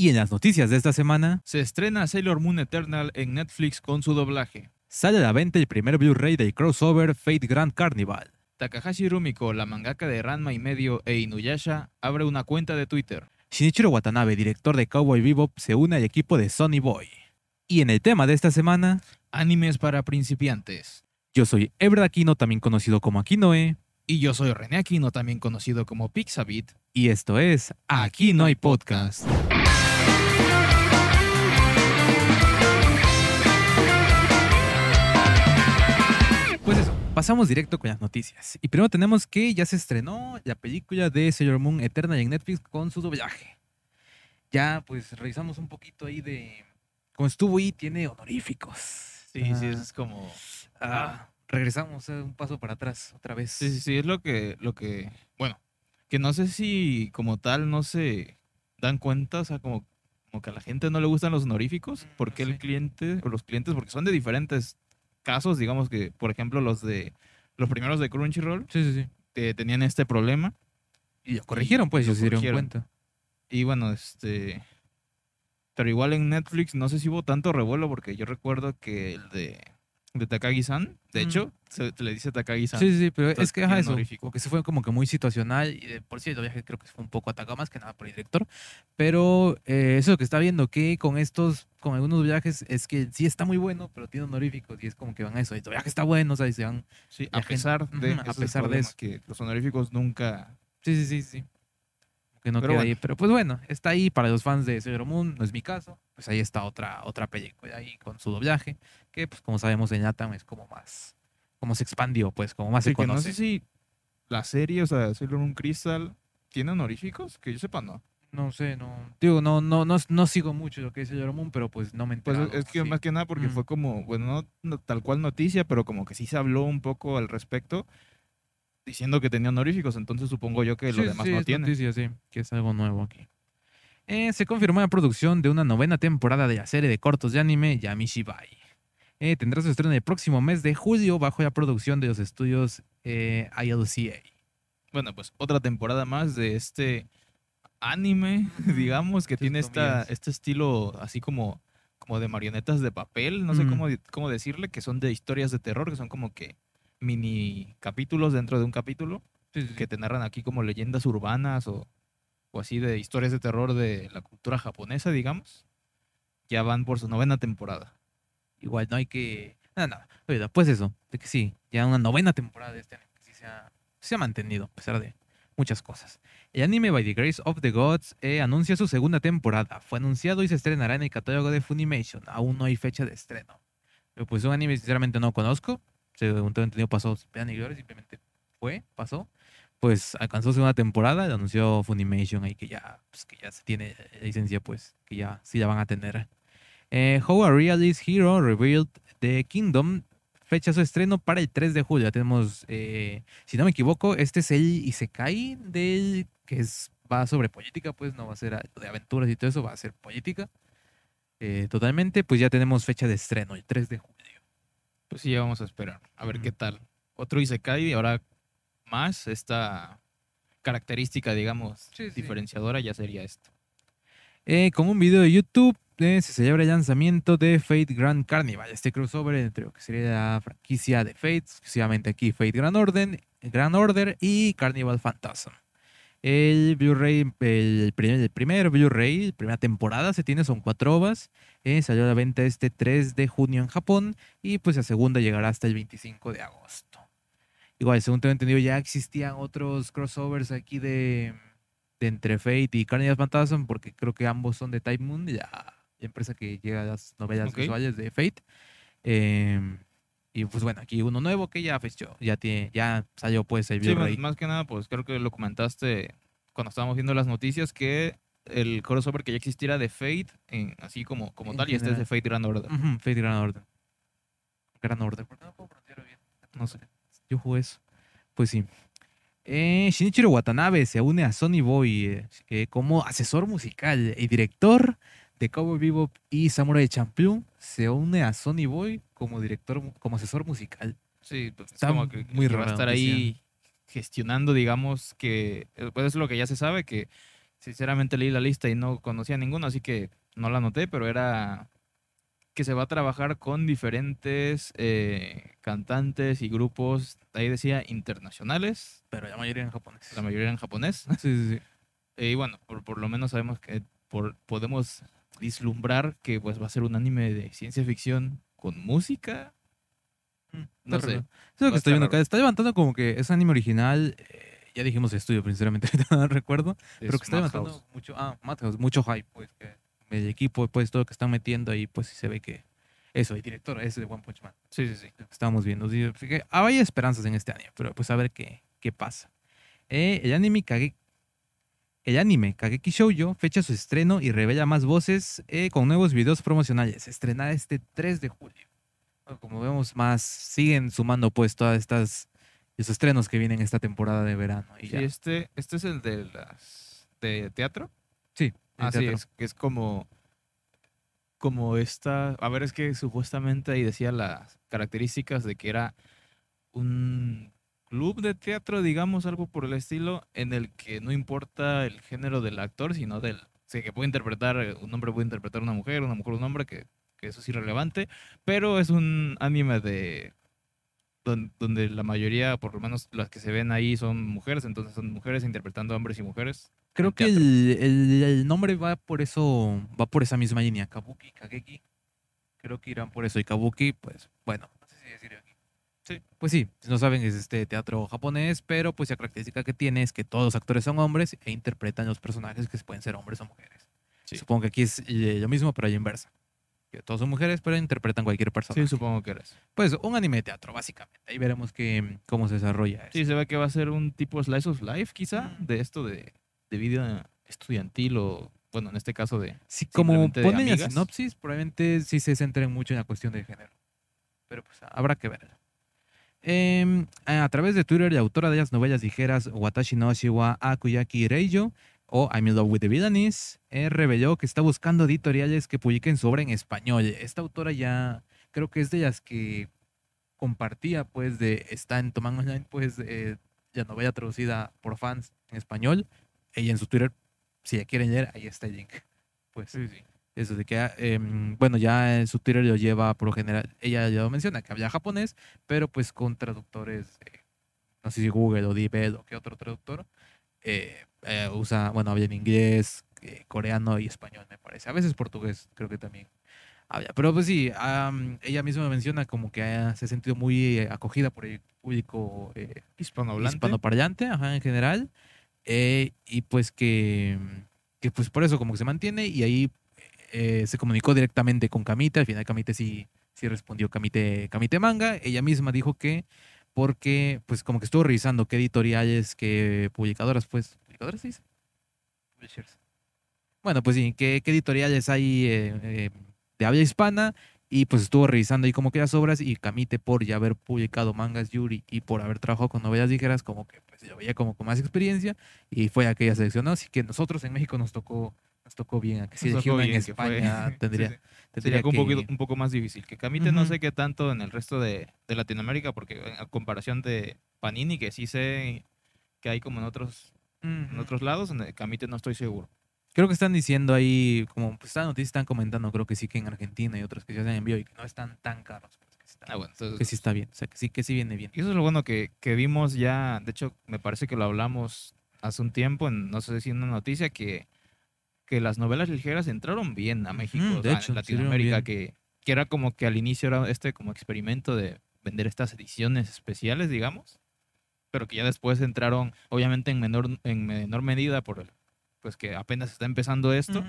Y en las noticias de esta semana, Se estrena Sailor Moon Eternal en Netflix con su doblaje. sale a la venta el primer Blu-ray del crossover Fate Grand Carnival. Takahashi Rumiko, la mangaka de Ranma y medio e Inuyasha, abre una cuenta de Twitter. Shinichiro Watanabe, director de Cowboy Bebop, se une al equipo de Sonny Boy. Y en el tema de esta semana, Animes para principiantes. yo soy Ebra Aquino, también conocido como Aquinoe, Y yo soy René Aquino, también conocido como Pixabit. y esto es Aquí no hay podcast. Pasamos directo con las noticias. Y primero tenemos que ya se estrenó la película de Sailor Moon Eternal en Netflix con su doblaje. Ya, pues revisamos un poquito ahí de cómo estuvo y tiene honoríficos. Sí, sí, Ah, eso es como... ah, regresamos eh, un paso para atrás otra vez. Sí, sí, sí, es lo que, lo que... Bueno, que no sé si como tal no se dan cuenta, o sea, como, como que a la gente no le gustan los honoríficos. Mm, porque sí. el cliente, o los clientes, porque son de diferentes casos, digamos que, por ejemplo, los de... Los primeros de Crunchyroll sí, sí. sí. eh, tenían este problema. Y lo corrigieron, pues, ellos se dieron cuenta. Y bueno, este. Pero igual en Netflix no sé si hubo tanto revuelo porque yo recuerdo que el de, de Takagi-san, de Mm. hecho, se, se le dice Takagi-san. Sí, sí, pero Entonces, es que ajá, eso, honorífico. como que se fue como que muy situacional y de por sí el viaje creo que fue un poco atacado más que nada por el director, pero eh, eso que está viendo que con estos, con algunos viajes es que sí está muy bueno, pero tiene honoríficos y es como que van a eso, el viaje está bueno, o sea, y se van, Sí, a pesar de, a pesar de eso. que los honoríficos nunca. sí, sí, sí, sí, que no Pero queda ahí, pero pues bueno, está ahí para los fans de Sailor Moon, no es mi caso, pues ahí está otra, otra película ahí con su doblaje, que pues como sabemos en Latam es como más, como se expandió, pues como más Así se que no conoce. sé si la serie, o sea, Sailor Moon Crystal, ¿tiene honoríficos? Que yo sepa, no. No sé, no. Digo, no, no, no, no sigo mucho lo que dice Sailor Moon, pero pues no me Pues es- enterado, es que sí. más que nada porque Mm. fue como, bueno, no, no tal cual noticia, pero como que sí se habló un poco al respecto, diciendo que tenía honoríficos, entonces supongo yo que Sí, lo demás sí, no es tiene. noticia, sí, que es algo nuevo aquí. Eh, se confirmó la producción de una novena temporada de la serie de cortos de anime Yamishibai. Eh, tendrá su estreno el próximo mes de julio bajo la producción de los estudios eh, ILCA. Bueno, pues otra temporada más de este anime, digamos, que tiene esta, este estilo así como, como de marionetas de papel, no sé Mm. cómo, cómo decirle, que son de historias de terror, que son como que mini capítulos dentro de un capítulo, que te narran aquí como leyendas urbanas o, o así de historias de terror de la cultura japonesa, digamos. Ya van por su novena temporada. Igual no hay que... Nada, nada. Oiga, pues eso, de que sí, ya una novena temporada de este anime, que sí se ha, se ha mantenido, a pesar de muchas cosas. El anime By the Grace of the Gods eh, anuncia su segunda temporada. Fue anunciado y se estrenará en el catálogo de Funimation. Aún no hay fecha de estreno. Pero pues un anime sinceramente no conozco. Según tengo entendido pasó y gloria, simplemente fue, pasó. Pues alcanzó segunda temporada, lo anunció Funimation ahí que ya, pues, que ya se tiene licencia, pues, que ya sí la van a tener. Eh, How a Realist Hero Revealed The Kingdom fecha su estreno para el 3 de julio. Ya tenemos, eh, si no me equivoco, este es el Isekai del que es, va sobre política, pues no va a ser de aventuras y todo eso, va a ser política. Eh, totalmente, pues ya tenemos fecha de estreno, el 3 de julio. Pues sí, vamos a esperar. A ver qué tal. Otro Isekai y ahora más esta característica, digamos, Sí, sí. diferenciadora ya sería esto. Eh, con un video de YouTube eh, se celebra el lanzamiento de Fate Grand Carnival, este crossover entre lo que sería la franquicia de Fate, exclusivamente aquí Fate Grand Order, Grand Order y Carnival Phantasm. El Blu-ray, el primer, el primer Blu-ray, primera temporada se tiene, son cuatro ovas. eh, salió a la venta este 3 de junio en Japón y pues la segunda llegará hasta el 25 de agosto. Igual, según tengo entendido, ya existían otros crossovers aquí de, de entre Fate y Carnival Phantasm, porque creo que ambos son de Type Moon, la, empresa que llega a las novelas Ok. visuales de Fate. Em, y pues bueno, aquí uno nuevo que ya fechó, ya tiene, ya salió pues el Sí, más, más que nada, pues creo que lo comentaste cuando estábamos viendo las noticias que el crossover que ya existiera de Fate, en, así como, como En tal, y este es de general. Fate Grand Order. Ujú, Fate Grand Order. Grand Order, ¿por qué no puedo pronunciarlo bien? No sé. Yo jugué eso. Pues sí. Eh, Shinichiro Watanabe se une a Sony Boy eh, como asesor musical y director de Cowboy Bebop y Samurai Champloo. Se une a Sony Boy como director, como asesor musical. Sí, pues es Está como que, muy que va a estar ahí gestionando, digamos, que pues es lo que ya se sabe, que sinceramente leí la lista y no conocía ninguno, así que no la anoté, pero era que se va a trabajar con diferentes eh, cantantes y grupos, ahí decía internacionales. Pero la mayoría en japonés. La mayoría en japonés. Sí, sí, sí. y bueno, por, por, lo menos sabemos que por, podemos vislumbrar que pues va a ser un anime de ciencia ficción con música. Mm, no sé. Es lo que estoy viendo acá. Está levantando como que es anime original. Eh, ya dijimos estudio, sinceramente, no recuerdo. pero que está levantando mucho, ah, Madhouse, mucho hype, pues, que el equipo, pues, todo lo que están metiendo ahí, pues, se ve que eso, el director ese de One Punch Man. Sí, sí, sí. Estábamos viendo. Así que hay esperanzas en este anime, pero pues a ver qué, qué pasa. Eh, el anime Kage, el anime Kageki Shoujo fecha su estreno y revela más voces eh, con nuevos videos promocionales. Estrenada este 3 de julio. como vemos, más siguen sumando pues todas estas esos estrenos que vienen esta temporada de verano. Y este, este es el de las de teatro. Sí. Así es, que es como como esta, a ver, es que supuestamente ahí decía las características de que era un club de teatro, digamos, algo por el estilo, en el que no importa el género del actor, sino del, sí, que puede interpretar, un hombre puede interpretar a una mujer, una mujer un hombre, que, que eso es irrelevante, pero es un anime de donde, la mayoría, por lo menos las que se ven ahí, son mujeres, entonces son mujeres interpretando hombres y mujeres. Creo que el, el, nombre va por eso, va por esa misma línea, Kabuki, Kageki. Creo que irán por eso. Y Kabuki, pues, bueno, no sé si decir. Sí. Pues sí, no saben, es este teatro japonés, pero pues la característica que tiene es que todos los actores son hombres e interpretan los personajes que pueden ser hombres o mujeres. Supongo que aquí es eh, lo mismo, pero la inversa que todos son mujeres, pero interpretan cualquier persona. Sí, supongo que eres. Pues un anime de teatro, básicamente. Ahí veremos que, cómo se desarrolla. Sí, se ve que va a ser un tipo slice of life, quizá, mm. de esto de, de vida estudiantil o, bueno, en este caso de. Sí, como ponen la sinopsis, probablemente sí se centren mucho en la cuestión de género. Pero pues habrá que verlo. Em, a través de Twitter, la autora de las novelas ligeras Watashi no Shiwa Akuyaki Reijo o I'm in Love with the Villains, eh, reveló que está buscando editoriales que publiquen su obra en español. Esta autora ya creo que es de las que compartía, pues, de está en Toman Online, pues, eh, ya novela traducida por fans en español. Ella en su Twitter, si ya quieren leer, ahí está el link. Pues, sí, sí. Eso de que, em, bueno, ya en su Twitter lo lleva por lo general, ella ya lo menciona, que habla japonés, pero pues con traductores, eh, no sé si Google o DeepL o qué otro traductor, eh, eh, usa, bueno, habla en inglés, eh, coreano y español, me parece. A veces portugués, creo que también habla. Pero pues sí, ella misma menciona como que se ha sentido muy acogida por el público hispanohablante. hispanoparlante, ajá, en general. y pues que, que, pues por eso como que se mantiene y ahí se comunicó directamente con Kamite. Al final Kamite sí, sí respondió Kamite, Kamite Manga. Ella misma dijo que porque pues como que estuvo revisando qué editoriales, qué publicadoras, pues, ¿publicadoras se dice? Bueno, pues sí, qué, editoriales hay eh, eh, de habla hispana y pues estuvo revisando ahí como que las obras y Camite por ya haber publicado mangas Yuri y por haber trabajado con novelas ligeras, como que pues ya veía como con más experiencia y fue aquella seleccionó, así que nosotros en México nos tocó nos tocó bien, que si una en España tendría, Sería un, poco, un poco más difícil. Que Camite no sé qué tanto en el resto de, de, Latinoamérica, porque en comparación de Panini, que sí sé que hay como en otros, en otros lados, en Camite no estoy seguro. Creo que están diciendo ahí, como pues esta noticia están comentando, creo que sí que en Argentina y otros que se hacen envío y que no están tan caros. Que, ah, bueno, que sí está bien, o sea, que sí, que sí viene bien. Y eso es lo bueno que, que vimos ya, de hecho, me parece que lo hablamos hace un tiempo, en, no sé si en una noticia, que que las novelas ligeras entraron bien a México, de hecho, Latinoamérica, que, que, era como que al inicio era este como experimento de vender estas ediciones especiales, digamos, pero que ya después entraron, obviamente en menor, en menor medida, por el, pues que apenas está empezando esto,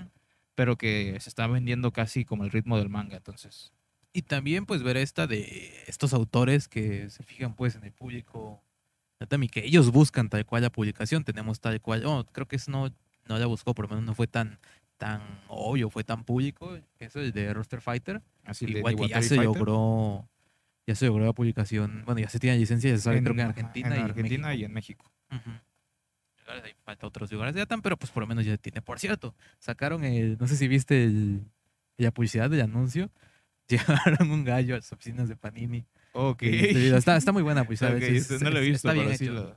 pero que se está vendiendo casi como el ritmo del manga, entonces. Y también pues ver esta de estos autores que se fijan pues en el público, que ellos buscan tal cual la publicación, tenemos tal cual, oh, creo que es no no la buscó, por lo menos no fue tan, tan obvio, fue tan público. Eso es de Roster Fighter. Así Igual que ya se logró ya se logró la publicación. Bueno, ya se tiene licencia, ya se sabe, creo que en Argentina, en Argentina y en México. falta otros lugares ya están, pero pues por lo menos ya tiene. Por cierto, sacaron el, no sé si viste el, la publicidad del anuncio. Llevaron un gallo a las oficinas de Panini. Ok. Está, está muy buena publicidad. no lo he visto, está bien hecho.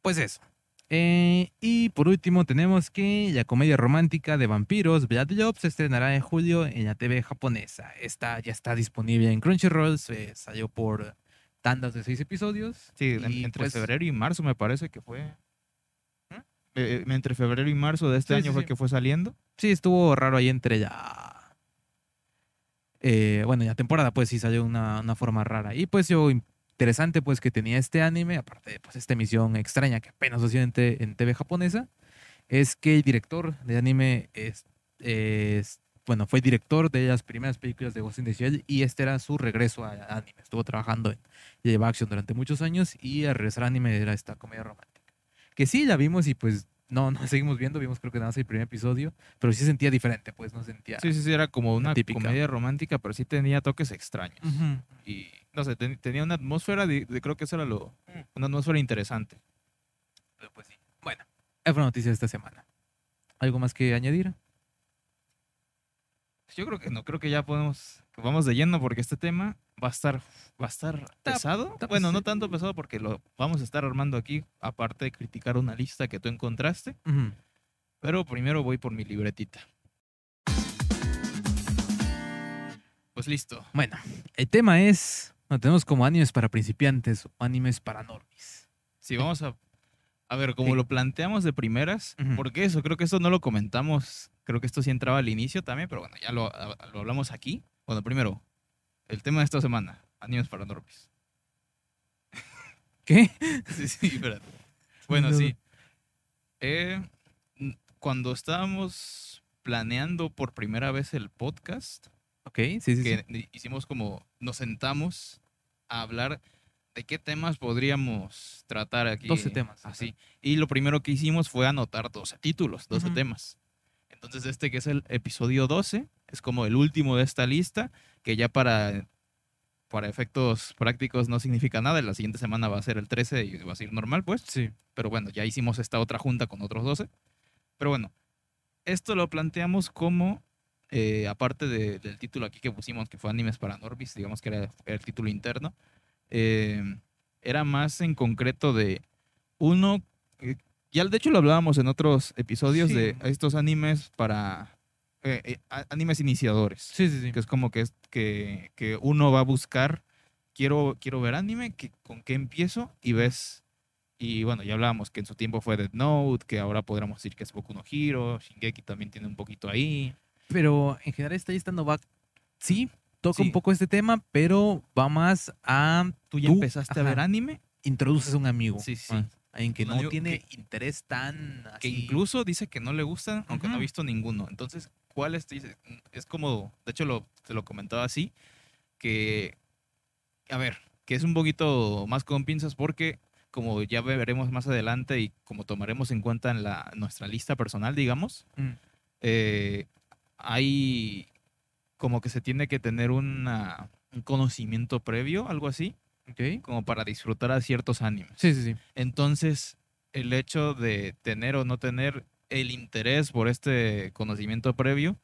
Pues eso. Eh, y por último tenemos que la comedia romántica de vampiros Blood Job se estrenará en julio en la TV japonesa. Esta ya está disponible en Crunchyroll, se salió por tandas de seis episodios. Sí, entre pues febrero y marzo me parece que fue. ¿Mm? Eh, eh, entre febrero y marzo de este año fue que fue saliendo. Sí, estuvo raro ahí entre ya. bueno, ya temporada, pues sí salió una, una forma rara. Y pues yo interesante pues que tenía este anime, aparte de pues esta emisión extraña que apenas se en, en, TV japonesa, es que el director de anime es, bueno, fue director de las primeras películas de Ghost in y este era su regreso a anime. Estuvo trabajando en Lleva Action durante muchos años y al regresar a anime era esta comedia romántica. Que sí, la vimos y pues no, no seguimos viendo, vimos creo que nada más el primer episodio, pero sí sentía diferente, pues no sentía. Sí, sí, sí, era como una, comedia romántica, pero sí tenía toques extraños. Y no sé, tenía una atmósfera, de, creo que eso era lo, mm. una atmósfera interesante. Pero pues sí. Bueno, es una noticia de esta semana. ¿Algo más que añadir? Yo creo que no, creo que ya podemos, vamos de lleno porque este tema va a estar, va a estar pesado. bueno, no tanto pesado porque lo vamos a estar armando aquí, aparte de criticar una lista que tú encontraste. Pero primero voy por mi libretita. Pues listo. Bueno, el tema es, no, tenemos como animes para principiantes o animes para normis. Sí, vamos a, a ver, como lo planteamos de primeras, porque eso, creo que eso no lo comentamos, creo que esto sí entraba al inicio también, pero bueno, ya lo, lo hablamos aquí. Bueno, primero, el tema de esta semana, animes para normis. ¿Qué? sí, sí, espérate. Bueno, sí. Eh, cuando estábamos planeando por primera vez el podcast, Ok, sí, sí. Que hicimos como, nos sentamos a hablar de qué temas podríamos tratar aquí. 12 temas. Así. Y lo primero que hicimos fue anotar 12 títulos, 12 temas. Entonces este que es el episodio 12, es como el último de esta lista, que ya para, para efectos prácticos no significa nada. La siguiente semana va a ser el 13 y va a ser normal, pues. Sí. Pero bueno, ya hicimos esta otra junta con otros 12. Pero bueno, esto lo planteamos como eh, aparte del título aquí que pusimos, que fue Animes para Norbis, digamos que era, el título interno, eh, era más en concreto de uno, eh, ya de hecho lo hablábamos en otros episodios de estos animes para animes iniciadores. Sí, sí, sí. Que es como que, es, que, que uno va a buscar, quiero, quiero ver anime, que, ¿con qué empiezo? Y ves y bueno, ya hablábamos que en su tiempo fue Dead Note, que ahora podríamos decir que es Boku no Hero, Shingeki también tiene un poquito ahí. Pero en general esta lista no va. Sí, toca un poco este tema, pero va más a. Tú ya empezaste a ver anime. Introduces a un amigo. Sí, sí. en que no tiene interés tan. Que incluso dice que no le gustan, aunque no ha visto ninguno. Entonces, ¿cuál es? Es como. De hecho, lo, te lo comentaba así. Que. A ver, que es un poquito más con pinzas porque como ya veremos más adelante y como tomaremos en cuenta en la, nuestra lista personal, digamos, mm. eh, hay como que se tiene que tener un conocimiento previo, algo así, como para disfrutar a ciertos animes. Sí, sí, sí. Entonces, el hecho de tener o no tener el interés por este conocimiento previo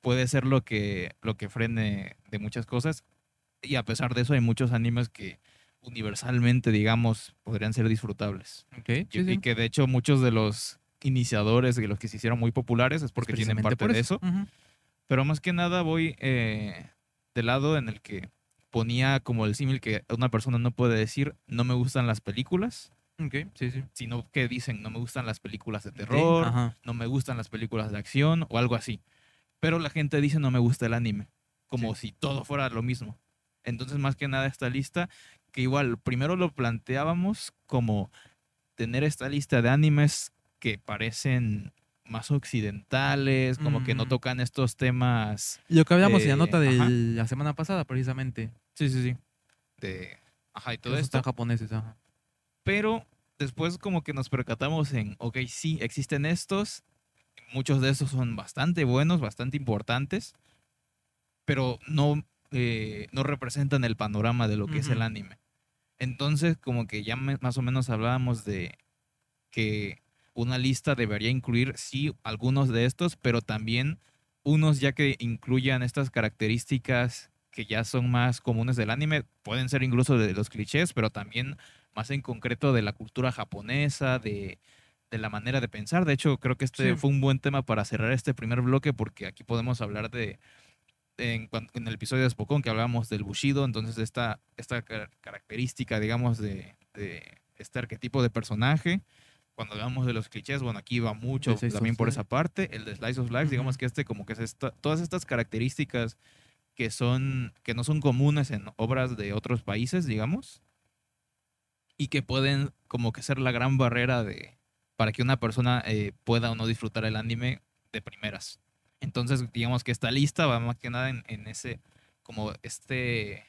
puede ser lo que, lo que frene de muchas cosas. Y a pesar de eso, hay muchos animes que universalmente, digamos, podrían ser disfrutables. y, que de hecho muchos de los iniciadores y los que se hicieron muy populares es porque tienen parte de eso. Pero más que nada voy eh, del lado en el que ponía como el símil que una persona no puede decir no me gustan las películas. Sí, sí. Sino que dicen no me gustan las películas de terror, no me gustan las películas de acción o algo así. Pero la gente dice no me gusta el anime. Como si todo fuera lo mismo. Entonces, más que nada, esta lista, que igual primero lo planteábamos como tener esta lista de animes que parecen más occidentales, como que no mm. tocan estos temas. Lo que hablamos en la nota de la semana pasada, precisamente. Sí, sí, sí. De, ajá, y todo esto. Están japoneses, ajá. Pero después como que nos percatamos en, ok, sí, existen estos, muchos de estos son bastante buenos, bastante importantes, pero no, eh, no representan el panorama de lo que es el anime. Entonces, como que ya más o menos hablábamos de que una lista debería incluir, sí, algunos de estos, pero también unos ya que incluyan estas características que ya son más comunes del anime, pueden ser incluso de los clichés, pero también más en concreto de la cultura japonesa, de, de la manera de pensar. De hecho, creo que este Sí. fue un buen tema para cerrar este primer bloque porque aquí podemos hablar de, en, en el episodio de Spokon que hablábamos del Bushido, entonces esta, esta car- característica, digamos, de, de este arquetipo de personaje. Cuando hablamos de los clichés, bueno, aquí va mucho también por esa parte. El de Slice of Life, digamos que este como que es esta- todas estas características que son que no son comunes en obras de otros países, digamos, y que pueden como que ser la gran barrera de para que una persona eh, pueda o no disfrutar el anime de primeras. Entonces, digamos que esta lista va más que nada en, en ese como este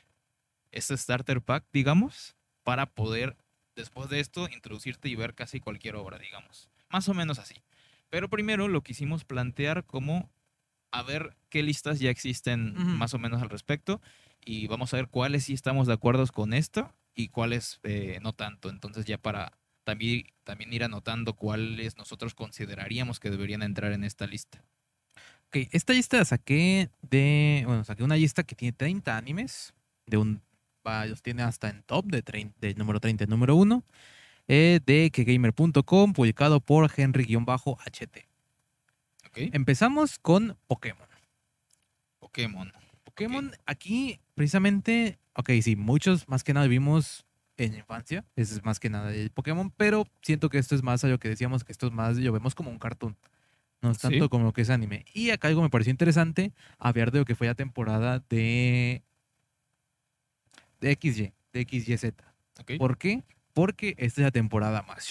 este starter pack, digamos, para poder después de esto introducirte y ver casi cualquier obra, digamos. Más o menos así. Pero primero lo quisimos plantear como a ver qué listas ya existen más o menos al respecto y vamos a ver cuáles sí estamos de acuerdo con esto y cuáles eh, no tanto. Entonces ya para también, también ir anotando cuáles nosotros consideraríamos que deberían entrar en esta lista. Ok, esta lista la saqué de. Bueno, saqué una lista que tiene 30 animes. De un. tiene hasta en top de, 30, de número 30 y número 1. eh, de kegamer.com, publicado por Henry-HT. ¿Ok? Empezamos con Pokémon. Pokémon. Pokémon, aquí precisamente. Ok, sí, muchos más que nada vimos en infancia. Ese es más que nada el Pokémon. Pero siento que esto es más a lo que decíamos, que esto es más. Lo vemos como un cartoon. No es Sí. tanto como lo que es anime. Y acá algo me pareció interesante hablar de lo que fue la temporada de. de XY, de XYZ. ¿Ok? ¿Por qué? Porque esta es la temporada más.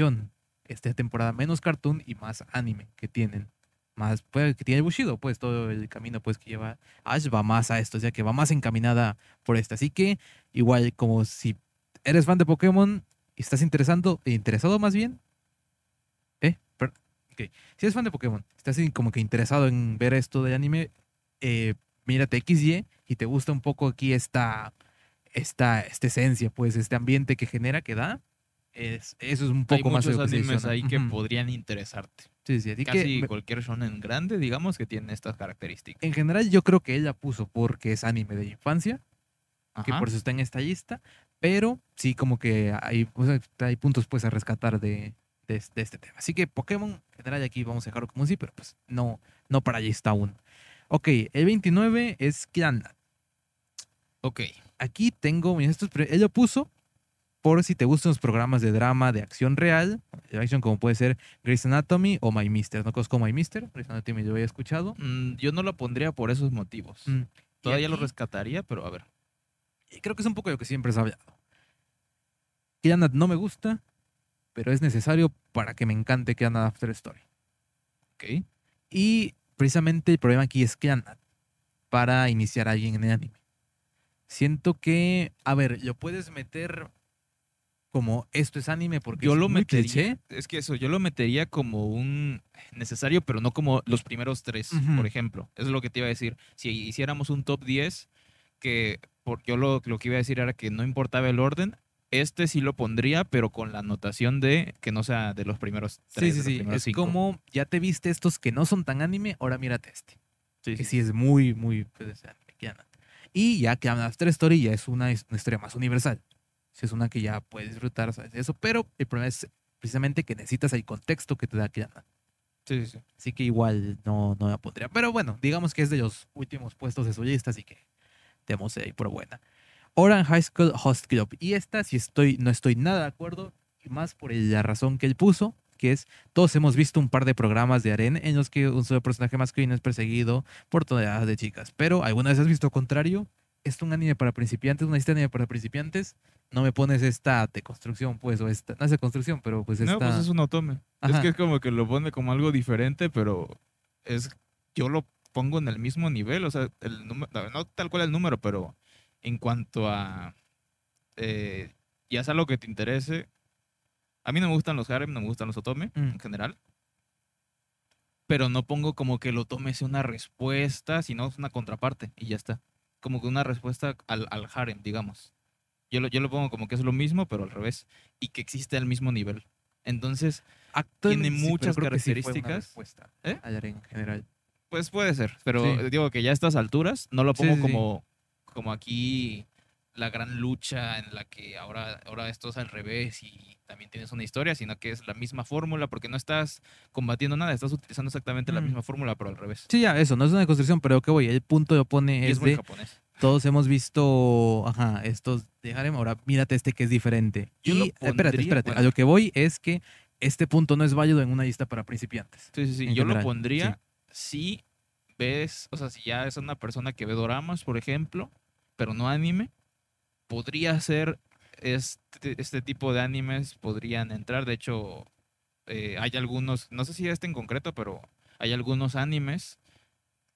Esta es la temporada menos cartoon y más anime que tienen. Más, pues, que tiene el Bushido, pues todo el camino pues que lleva Ash va más a esto, o sea que va más encaminada por esta. Así que, igual, como si eres fan de Pokémon y estás interesando, interesado más bien, ¿eh? Per- ok. Si eres fan de Pokémon, estás como que interesado en ver esto de anime, eh, mírate XY y te gusta un poco aquí esta, esta, esta esencia, pues este ambiente que genera, que da, es, eso es un Hay poco más de muchos animes ahí que podrían interesarte. Sí, sí, así que Casi me- cualquier shonen grande, digamos, que tiene estas características. en general yo creo que ella puso porque es anime de infancia, que por eso está en esta lista, pero sí como que hay, o sea, hay puntos pues a rescatar de, de, de este tema. Así que Pokémon, en general aquí vamos a dejarlo como un sí, pero pues no, no para allí está aún. Ok, el 29 es Kiana. Ok. Aquí tengo, mira, esto es pre- él lo puso por si te gustan los programas de drama de acción real, de acción como puede ser Grey's Anatomy o My Mister. No conozco My Mister, Grey's Anatomy yo había escuchado. Mm, yo no lo pondría por esos motivos. Mm, Todavía lo aquí- rescataría, pero a ver. Creo que es un poco lo que siempre se ha hablado. Kiana no me gusta, pero es necesario para que me encante Kiana After Story. Ok. Y precisamente el problema aquí es Kiana para iniciar a alguien en el anime. Siento que, a ver, lo puedes meter como esto es anime porque Yo es lo muy metería. cliché. Es que eso, yo lo metería como un necesario, pero no como los primeros tres, por ejemplo. Eso es lo que te iba a decir. Si hiciéramos un top 10, que por, yo lo, lo que iba a decir era que no importaba el orden. Este sí lo pondría, pero con la anotación de que no sea de los primeros tres. Sí, sí, sí. Es cinco. como, ya te viste estos que no son tan anime, ahora mírate este. Sí, que sí. sí es muy, muy pues. Y ya que After Story ya es una, es una historia más universal. Sí, es una que ya puedes disfrutar, ¿sabes? Eso, pero el problema es precisamente que necesitas el contexto que te da Kiana. Sí, sí, sí. Así que igual no, no la pondría. Pero bueno, digamos que es de los últimos puestos de su lista, así que tenemos ahí por buena. Orange High School Host Club. Y esta sí estoy, no estoy nada de acuerdo, y más por la razón que él puso, que es, todos hemos visto un par de programas de Aren en los que un solo personaje masculino es perseguido por toneladas de chicas. Pero, ¿alguna vez has visto contrario? ¿Es un anime para principiantes, una historia de anime para principiantes? No me pones esta de construcción, pues, o esta, no es de construcción, pero pues esta... No, pues es un otome. Ajá. Es que es como que lo pone como algo diferente, pero es yo lo pongo en el mismo nivel, o sea, el número, no, tal cual el número, pero en cuanto a eh, ya sea lo que te interese, a mí no me gustan los harem, no me gustan los otome Mm. en general, pero no pongo como que el otome sea una respuesta, sino es una contraparte y ya está, como que una respuesta al, al harem, digamos. Yo lo, yo lo pongo como que es lo mismo, pero al revés, y que existe al mismo nivel. Entonces, tiene sí, muchas sí características. respuesta ¿Eh? en general. Pues puede ser, pero Sí. digo que ya a estas alturas no lo Sí, pongo sí, sí. como, como aquí la gran lucha en la que ahora, ahora esto es al revés y también tienes una historia, sino que es la misma fórmula porque no estás combatiendo nada, estás utilizando exactamente la Mm. misma fórmula, pero al revés. Sí, ya, eso, no es una construcción, pero que voy, el punto lo pone Y es, es muy de, japonés. todos hemos visto, ajá, estos de harem, ahora mírate este que es diferente. Yo y, espérate, espérate, bueno. a lo que voy es que este punto no es válido en una lista para principiantes. Sí, sí, sí. Yo general, lo pondría si ves, o sea, si ya es una persona que ve doramas, por ejemplo, pero no anime, podría ser este, este tipo de animes, podrían entrar. De hecho, eh, hay algunos, no sé si este en concreto, pero hay algunos animes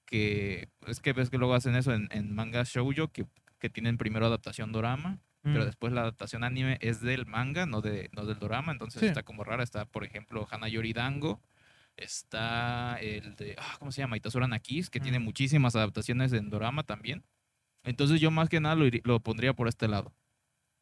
que es que ves que luego hacen eso en, en manga shoujo, que, que tienen primero adaptación dorama, pero Mm. después la adaptación anime es del manga, no, de, no del dorama, entonces Sí. está como rara. Está, por ejemplo, Hanayori Dango, está el de, ah, ¿cómo se llama? Itasura Nakis, que tiene Mm. muchísimas adaptaciones en dorama también. Entonces yo más que nada lo, lo pondría por este lado.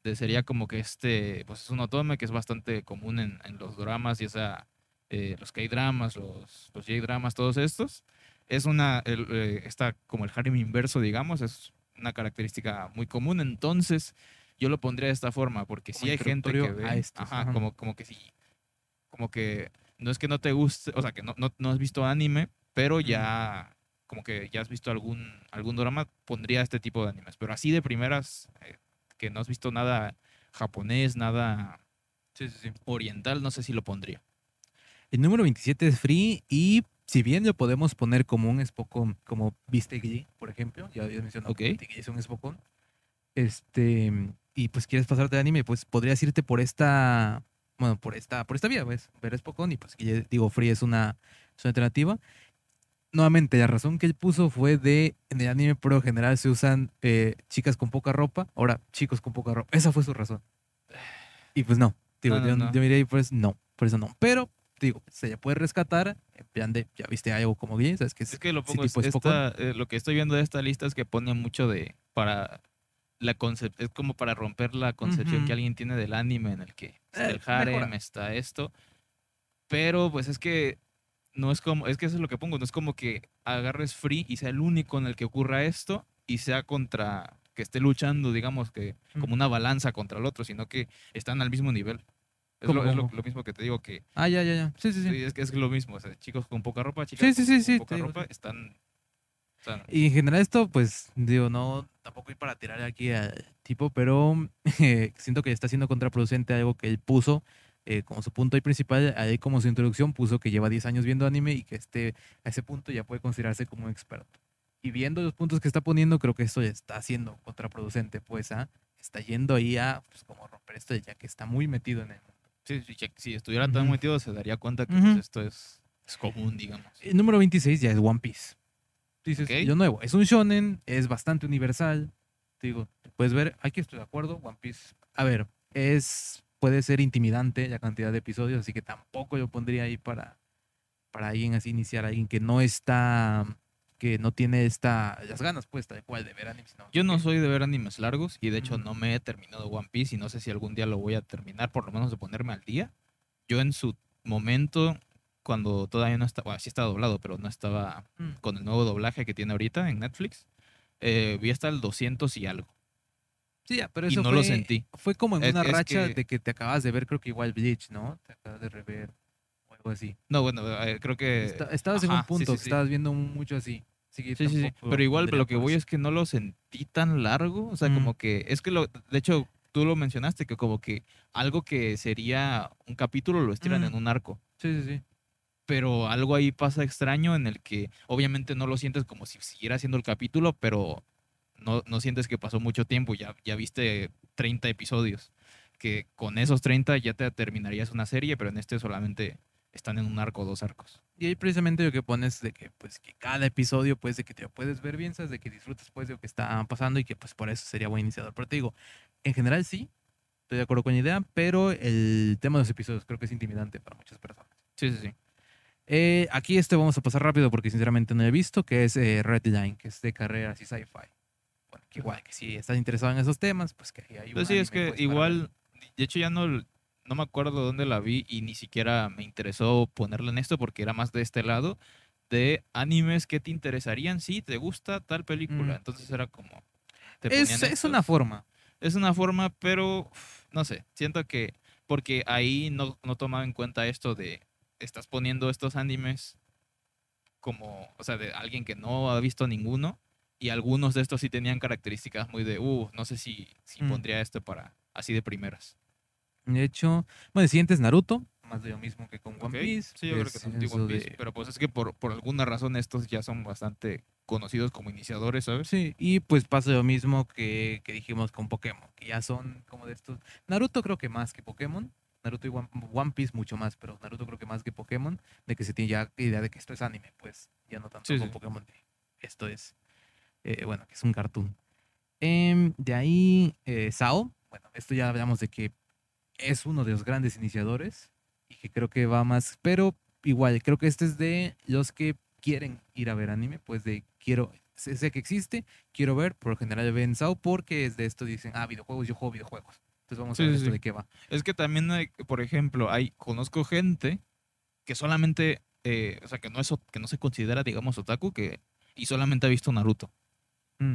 De, sería como que este, pues es un otome que es bastante común en, en los dramas, ya sea eh, los K-dramas, los, los J-dramas, todos estos. Es una, el, eh, está como el harem inverso, digamos, es una característica muy común. Entonces, yo lo pondría de esta forma, porque si hay gente que ve, a estos, ajá, ajá. como, como que sí, como que no es que no te guste, o sea, que no, no, no has visto anime, pero ya, como que ya has visto algún, algún drama, pondría este tipo de animes. Pero así de primeras, eh, que no has visto nada japonés, nada oriental, no sé si lo pondría. El número 27 es free y si bien lo podemos poner como un Spokon, como viste por ejemplo, ya habías mencionado Ok. que es un Spokon, este, y pues quieres pasarte de anime, pues podrías irte por esta, bueno, por esta, por esta vía, ¿ves? Ver Spokon y pues digo, free es una, es una alternativa. Nuevamente, la razón que él puso fue de, en el anime por lo general se usan eh, chicas con poca ropa, ahora chicos con poca ropa, esa fue su razón. Y pues no, digo, No, yo, no. yo miré ahí, pues no, por eso no, pero digo, se ya puede rescatar en plan de, ya viste algo como Glee, sabes que es, Es que lo pongo, es- esta, eh, lo que estoy viendo de esta lista es que pone mucho de, para la concep- es como para romper la concepción Ujú. que alguien tiene del anime en el que Eh, el harem, mejora. está esto, pero pues es que no es como, es que eso es lo que pongo, no es como que agarres free y sea el único en el que ocurra esto y sea contra, que esté luchando, digamos que como una balanza contra el otro, sino que están al mismo nivel. Es, lo, ¿Cómo, es lo- lo mismo que te digo que Ah, ya, ya, ya, sí, sí, sí. sí, es que es lo mismo, o sea, chicos con poca ropa, chicas Sí, sí, con, poca ropa están Y en general esto, pues, digo, no, tampoco ir para tirar aquí al tipo, pero eh, siento que está siendo contraproducente algo que él puso eh, como su punto ahí principal, ahí como su introducción puso que lleva 10 años viendo anime y que este, a ese punto ya puede considerarse como un experto. Y viendo los puntos que está poniendo, creo que esto ya está siendo contraproducente, pues, ¿ah? Está yendo ahí a, pues, como romper esto ya que está muy metido en el mundo. Sí, sí, si estuviera tan Ujú. metido se daría cuenta que Ujú. pues, esto es, es común, digamos. El número 26 ya es One Piece. Dices, Ok. yo nuevo, es un shonen, es bastante universal. Te Digo, puedes ver, aquí estoy de acuerdo, One Piece. A ver, es puede ser intimidante la cantidad de episodios, así que tampoco yo pondría ahí para, para alguien así iniciar, alguien que no está, que no tiene esta, las ganas pues tal cual de ver anime. sino Yo no que- soy de ver animes largos y de hecho no me he terminado One Piece y no sé si algún día lo voy a terminar, por lo menos de ponerme al día. Yo en su momento, cuando todavía no estaba, bueno, sí estaba doblado, pero no estaba Mm. con el nuevo doblaje que tiene ahorita en Netflix, eh, vi hasta el 200 y algo. Sí, ya, pero y eso no fue, lo sentí. Fue como en Es- una es racha que- de que te acabas de ver, creo que igual Bleach, ¿no? Te acabas de rever o algo así. No, bueno, eh, creo que... Esta- estabas en un punto, sí, que sí. estabas viendo mucho así. Sí, sí, sí. Pero igual lo que voy eso. es que no lo sentí tan largo. O sea, Mm. como que. Es que lo. De hecho, tú lo mencionaste, que como que algo que sería un capítulo lo estiran Mm. en un arco. Sí, sí, sí. Pero algo ahí pasa extraño en el que obviamente no lo sientes como si siguiera siendo el capítulo, pero no, no sientes que pasó mucho tiempo. Ya, ya viste 30 episodios. Que con esos 30 ya te terminarías una serie, pero en este solamente están en un arco o dos arcos. Y ahí precisamente lo que pones de que pues que cada episodio pues de que te lo puedes ver bien, sabes de que disfrutas pues de lo que está pasando y que pues por eso sería buen iniciador. Pero te digo, en general sí, estoy de acuerdo con la idea, pero el tema de los episodios creo que es intimidante para muchas personas. Sí, sí, sí. Eh, aquí este vamos a pasar rápido porque sinceramente no he visto, que es eh, Red Line, que es de carreras y sci-fi. Que igual que si estás interesado en esos temas, pues que ahí hay un Pues sí, es que pues, igual, de hecho ya no, no me acuerdo dónde la vi y ni siquiera me interesó ponerla en esto porque era más de este lado, de animes que te interesarían si te gusta tal película. Mm. Entonces era como... Es, es una forma. Es una forma, pero no sé, siento que porque ahí no, no tomaba en cuenta esto de estás poniendo estos animes como, o sea, de alguien que no ha visto ninguno y algunos de estos sí tenían características muy de, uh, no sé si, si Mm. pondría esto para así de primeras. De hecho, bueno, el siguiente es Naruto, más de lo mismo que con One Piece. Sí, yo creo que eso One Piece, de- pero pues es que por, por alguna razón estos ya son bastante conocidos como iniciadores, ¿sabes? Sí, y pues pasa lo mismo que, que dijimos con Pokémon, que ya son como de estos. Naruto creo que más que Pokémon. Naruto y One, One Piece mucho más, pero Naruto creo que más que Pokémon, de que se tiene ya idea de que esto es anime, pues ya no tanto Sí, con sí. Pokémon. esto es, eh, bueno, que es un cartoon. Em, de ahí, eh, Sao, bueno, esto ya hablamos de que es uno de los grandes iniciadores y que creo que va más, pero igual, creo que este es de los que quieren ir a ver anime, pues de quiero, sé, sé que existe, quiero ver, por lo general ven Sao porque es de esto dicen, ah, videojuegos, yo juego videojuegos. Entonces vamos Sí, a ver sí, esto sí. de qué va. Es que también, hay, por ejemplo, hay, conozco gente que solamente, eh, o sea, que no, es, que no se considera, digamos, otaku, que, y solamente ha visto Naruto. Mm.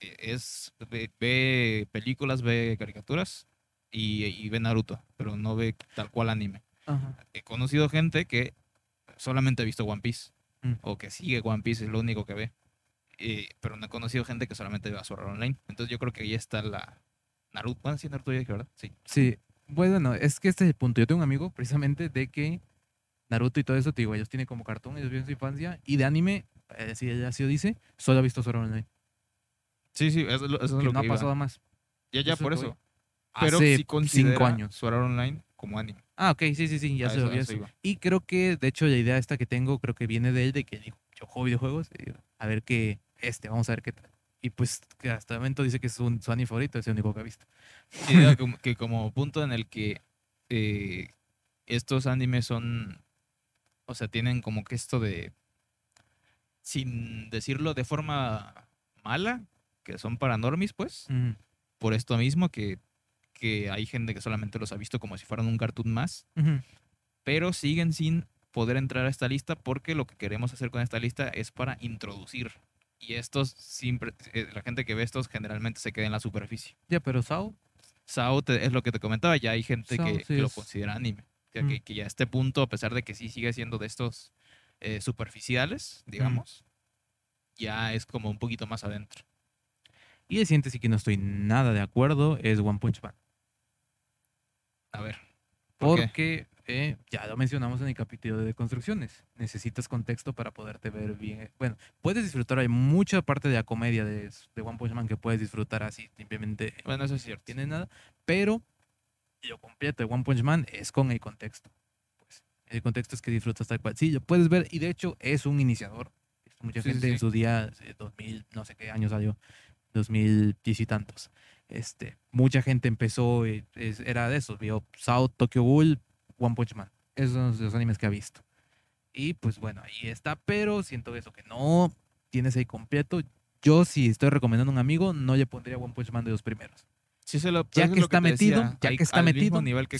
Eh, Es, ve, ve películas, ve caricaturas y, y ve Naruto, pero no ve tal cual anime. He conocido gente que solamente ha visto One Piece, Mm. o que sigue One Piece, es lo único que ve. Eh, pero no he conocido gente que solamente ve a Sword Online. Entonces yo creo que ahí está la... Naruto, bueno, sí, Naruto ya ¿verdad? Sí. Sí, bueno, es que este es el punto. Yo tengo un amigo precisamente de que Naruto y todo eso, te digo, ellos tienen como cartón, ellos viven su infancia, y de anime, eh, si ella así lo dice, solo ha visto Sword Online. Sí, sí, eso, es lo- eso es que lo no que ha iba. pasado más. Ya, ya, eso por eso. Pero Hace sí considera cinco años. Sword Art Online como anime. Ah, ok, sí, sí, sí, ya se eso- iba. Y creo que, de hecho, la idea esta que tengo, creo que viene de él, de que dijo, yo juego videojuegos, a ver qué, este, vamos a ver qué tal. Y pues, que hasta el momento dice que es un, su anime favorito, es el único que ha visto. Sí, que como punto en el que eh, estos animes son, o sea, tienen como que esto de, sin decirlo de forma mala, que son para normis, pues, por esto mismo, que, que hay gente que solamente los ha visto como si fueran un cartoon más, pero siguen sin poder entrar a esta lista porque lo que queremos hacer con esta lista es para introducir. Y estos, siempre, eh, la gente que ve estos generalmente se queda en la superficie. Ya, pero Sao, Sao te- es lo que te comentaba, ya hay gente Sao, que, sí que lo considera anime. O sea, Mm. que, que ya a este punto, a pesar de que sí sigue siendo de estos eh, superficiales, digamos, ya es como un poquito más adentro. Y el siguiente sí que no estoy nada de acuerdo, es One Punch Man. A ver. Porque eh, ya lo mencionamos en el capítulo de construcciones. Necesitas contexto para poderte ver bien. Bueno, puedes disfrutar, hay mucha parte de la comedia de, de One Punch Man que puedes disfrutar así, simplemente Bueno, eso es cierto. tiene nada, pero lo completo de One Punch Man es con el contexto. Pues, el contexto es que disfrutas tal cual. Sí, lo puedes ver y de hecho es un iniciador. Mucha Sí, sí, gente en su día, eh, 2000, no sé qué año salió, 2010 y tantos. Este, mucha gente empezó, eh, es- era de esos, vio South, Tokyo Ghoul, One Punch Man. Esos son los animes que ha visto. Y pues bueno, ahí está, pero siento eso que no tienes ahí completo. Yo si estoy recomendando a un amigo, no le pondría One Punch Man de los primeros. Sí, se lo, Ya que lo está te metido, decía, ya que está al metido, mismo nivel que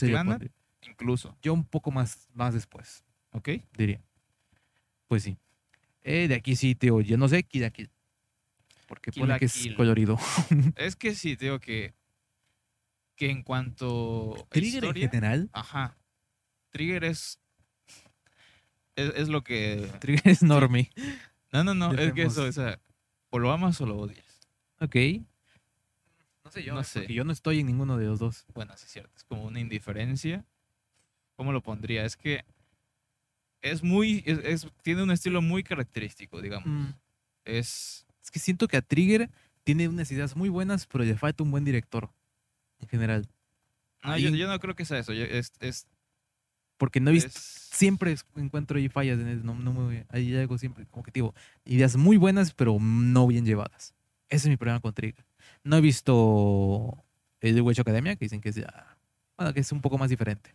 incluso. Yo un poco más, más después, ¿Ok? diría. Pues sí. Eh, de aquí sí, tío, yo no sé, Kill la Kill. Porque Kill pone que es colorido. es que sí, te digo que, que en cuanto a Trigger en general, ajá, Trigger es, es, es lo que... Trigger es normie. No, no, no, es que eso, o sea, o lo amas o lo odias. Ok. No sé yo, No sé. porque yo no estoy en ninguno de los dos. Bueno, sí es cierto, es como una indiferencia. ¿Cómo lo pondría? Es que es muy, es, es- tiene un estilo muy característico, digamos. Mm, Es, Es que siento que a Trigger tiene unas ideas muy buenas, pero le falta un buen director. En general. no, Ahí- yo, yo no creo que sea eso, yo- es, es, Porque no he visto. es- Siempre encuentro ahí fallas en eso. No, no me- hay algo siempre. Como que digo, ideas muy buenas, pero no bien llevadas. Ese es mi problema con Trigger. No he visto el de Witch Academia, que dicen que es ya. Bueno, que es un poco más diferente.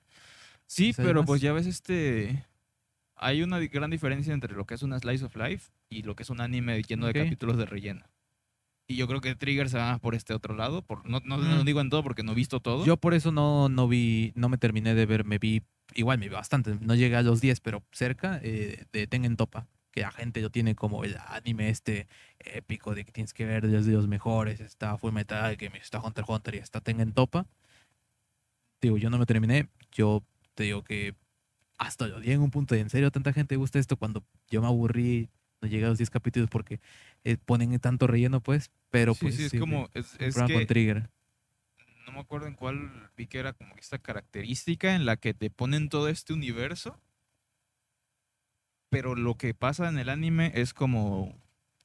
Sí, ¿Sabes pero pues ya ves este... Hay una gran diferencia entre lo que es una slice of life y lo que es un anime lleno Ok. de capítulos de relleno. Y yo creo que Trigger se va más por este otro lado. Por, no, no, no Mm. digo en todo porque no he visto todo. Yo por eso no, no vi, no me terminé de ver, me vi, igual me vi bastante, no llegué a los 10, pero cerca, eh, de Tengen Topa, que la gente lo tiene como el anime este épico de que tienes que ver desde los mejores, está Full Metal, que está Hunter Hunter y está Tengen Topa. Digo, yo no me terminé, yo te digo que hasta lo di en un punto de en serio tanta gente gusta esto cuando yo me aburrí no llegué a los 10 capítulos porque eh, ponen tanto relleno pues pero Sí, pues sí, es sí, como, es, un es programa con que Trigger. no me acuerdo en cuál vi que era como esta característica en la que te ponen todo este universo, pero lo que pasa en el anime es como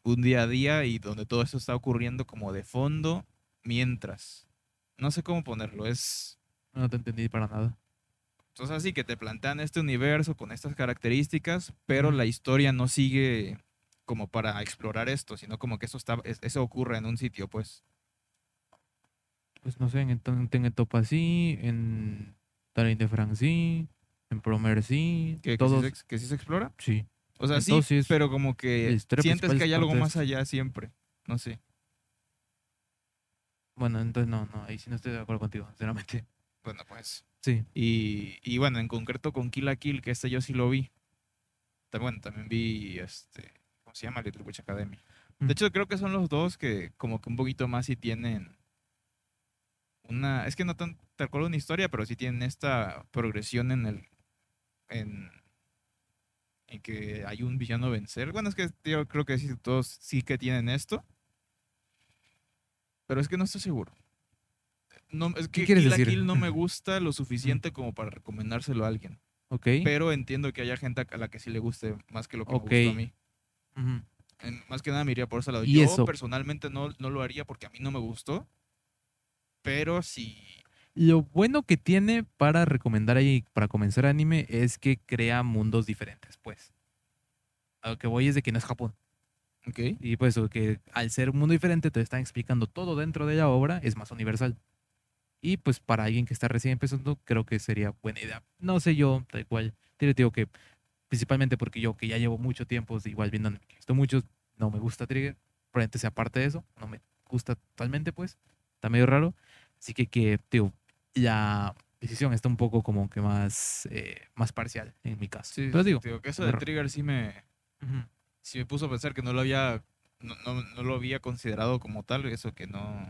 un día a día y donde todo esto está ocurriendo como de fondo mientras. No sé cómo ponerlo, es... no te entendí para nada Entonces así que te plantean este universo con estas características, pero la historia no sigue como para explorar esto, sino como que eso está, es- eso ocurre en un sitio, pues. pues no sé en en Topa sí en Talent de France sí en Promer sí Que, que sí todos se que sí se explora. sí O sea, sí, pero como que sientes que hay algo más allá siempre. No sé. bueno entonces no no ahí sí no estoy de acuerdo contigo sinceramente Bueno, pues. Sí Y, y bueno, en concreto con Kill la Kill, que este yo sí lo vi. También, bueno, también vi este. ¿Cómo se llama? Little Witch Academy. Mm. De hecho, creo que son los dos que como que un poquito más sí tienen una. Es que no tan tal cual una historia, pero sí tienen esta progresión en el. en. en que hay un villano a vencer. Bueno, es que yo creo que sí, todos sí que tienen esto. Pero es que no estoy seguro. No, es que quieres Kill la decir? Kill no me gusta lo suficiente como para recomendárselo a alguien. ok Pero entiendo que haya gente a la que sí le guste más que lo que Ok. me gustó a mí. Ujú. En- más que nada me iría por ese lado. Y Yo eso. personalmente no, no lo haría porque a mí no me gustó. Pero sí. Lo bueno que tiene para recomendar ahí, para comenzar anime, es que crea mundos diferentes, pues. A lo que voy es de que no es Japón. Ok. Y pues que al ser un mundo diferente te están explicando todo dentro de la obra, es más universal. Y pues para alguien que está recién empezando, creo que sería buena idea. No sé yo, tal cual. Te digo que principalmente porque yo, que ya llevo mucho tiempo igual viendo que visto muchos, no me gusta Trigger. Probablemente sea parte de eso, no me gusta totalmente, pues. Está medio raro. Así que, que digo, la decisión está un poco como que más, eh, más parcial en mi caso. Sí, Pero digo, te digo que eso de Trigger sí me, ujú. sí me puso a pensar que no lo había. No, no- no lo había considerado como tal. Eso que no.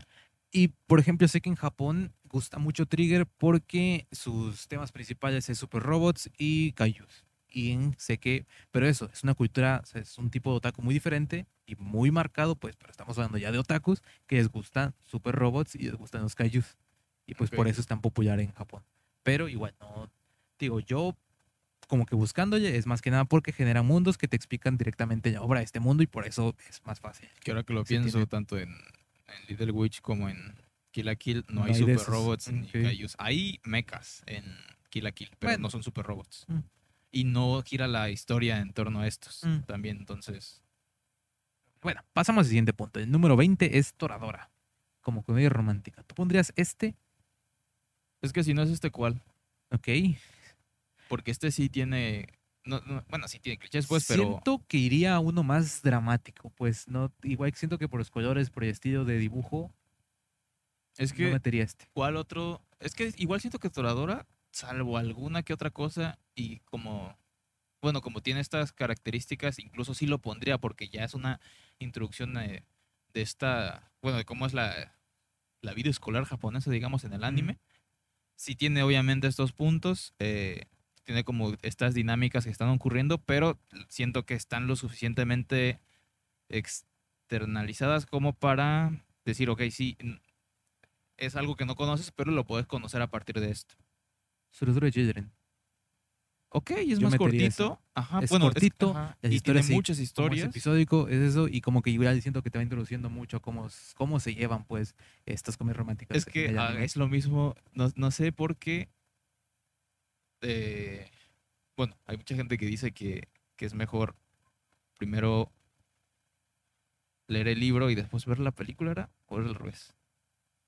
Y por ejemplo, sé que en Japón gusta mucho Trigger porque sus temas principales es Super Robots y Kaijus. Y en- sé que, pero eso, es una cultura, es un tipo de otaku muy diferente y muy marcado, pues, pero estamos hablando ya de otakus que les gustan Super Robots y les gustan los Kaijus. Y pues por eso es tan popular en Japón. Pero igual, no, digo, yo como que buscándole es más que nada porque generan mundos que te explican directamente la obra de este mundo y por eso es más fácil. Que ahora que lo pienso, tiene. tanto en, en Little Witch como en Kill la Kill, no, No hay super robots ni kaijus. Hay mechas en Kill la Kill, pero Bueno. no son super robots. Mm. Y no gira la historia en torno a estos Mm. también, entonces. Bueno, pasamos al siguiente punto. El número 20 es Toradora, como comedia romántica. ¿Tú pondrías este? Es que si no es este cuál, Ok. porque este sí tiene. No, no- bueno, sí tiene clichés, pues, pero. Siento que iría a uno más dramático, pues no, igual siento que por los colores, por el estilo de dibujo, Es no que, metería este. ¿cuál otro? Es que igual siento que Toradora, salvo alguna que otra cosa, y como. Bueno, como tiene estas características, incluso sí lo pondría, porque ya es una introducción de, de esta. Bueno, de cómo es la, la vida escolar japonesa, digamos, en el anime. Sí tiene obviamente estos puntos, eh, tiene como estas dinámicas que están ocurriendo, pero siento que están lo suficientemente externalizadas como para decir, ok, sí, es algo que no conoces, pero lo puedes conocer a partir de esto. Surusuru Children. Ok, y es Yo más cortito. Ajá, Es bueno, cortito, ajá, las y historias tiene muchas Como es historias. episódico, es eso, y como que igual siento que te va introduciendo mucho a cómo, cómo se llevan, pues, estas comedias románticas. Es que el ah, es lo mismo, no, no sé por qué. Eh, bueno, hay mucha gente que dice que, que es mejor primero leer el libro y después ver la película, ¿era? ¿O es al revés?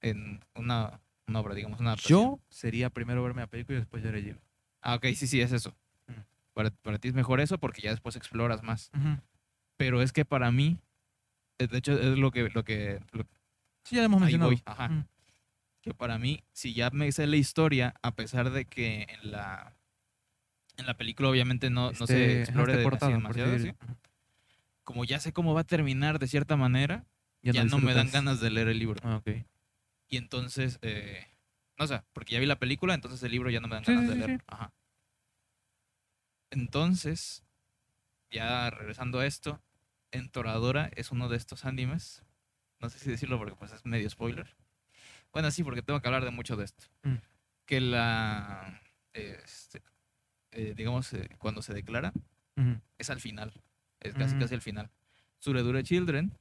En una, una obra, digamos, una. Yo sería primero verme la película y después leer el libro. Ah, ok, sí, sí, es eso. Mm. Para, para ti es mejor eso porque ya después exploras más. Pero es que para mí, eh, de hecho, es lo que, lo que, lo- Sí, ya lo hemos Ahí mencionado. voy, ajá. Mm. Que para mí, si ya me sé la historia, a pesar de que en la, en la película obviamente no, no se Este, explore está de- así cortado, por demasiado, ¿sí? como ya sé cómo va a terminar de cierta manera, ya, no, me dan ganas de leer el libro. Ah. Y entonces, eh, no sé, porque ya vi la película, entonces el libro ya no me dan ganas de leer. Ajá. Entonces, ya regresando a esto, Entoradora es uno de estos animes. No sé si decirlo porque pues es medio spoiler. Bueno, sí, porque tengo que hablar de mucho de esto. Mm. Que la, este, eh, digamos, eh, cuando se declara, es al final. Es casi, casi al final. Suredure Children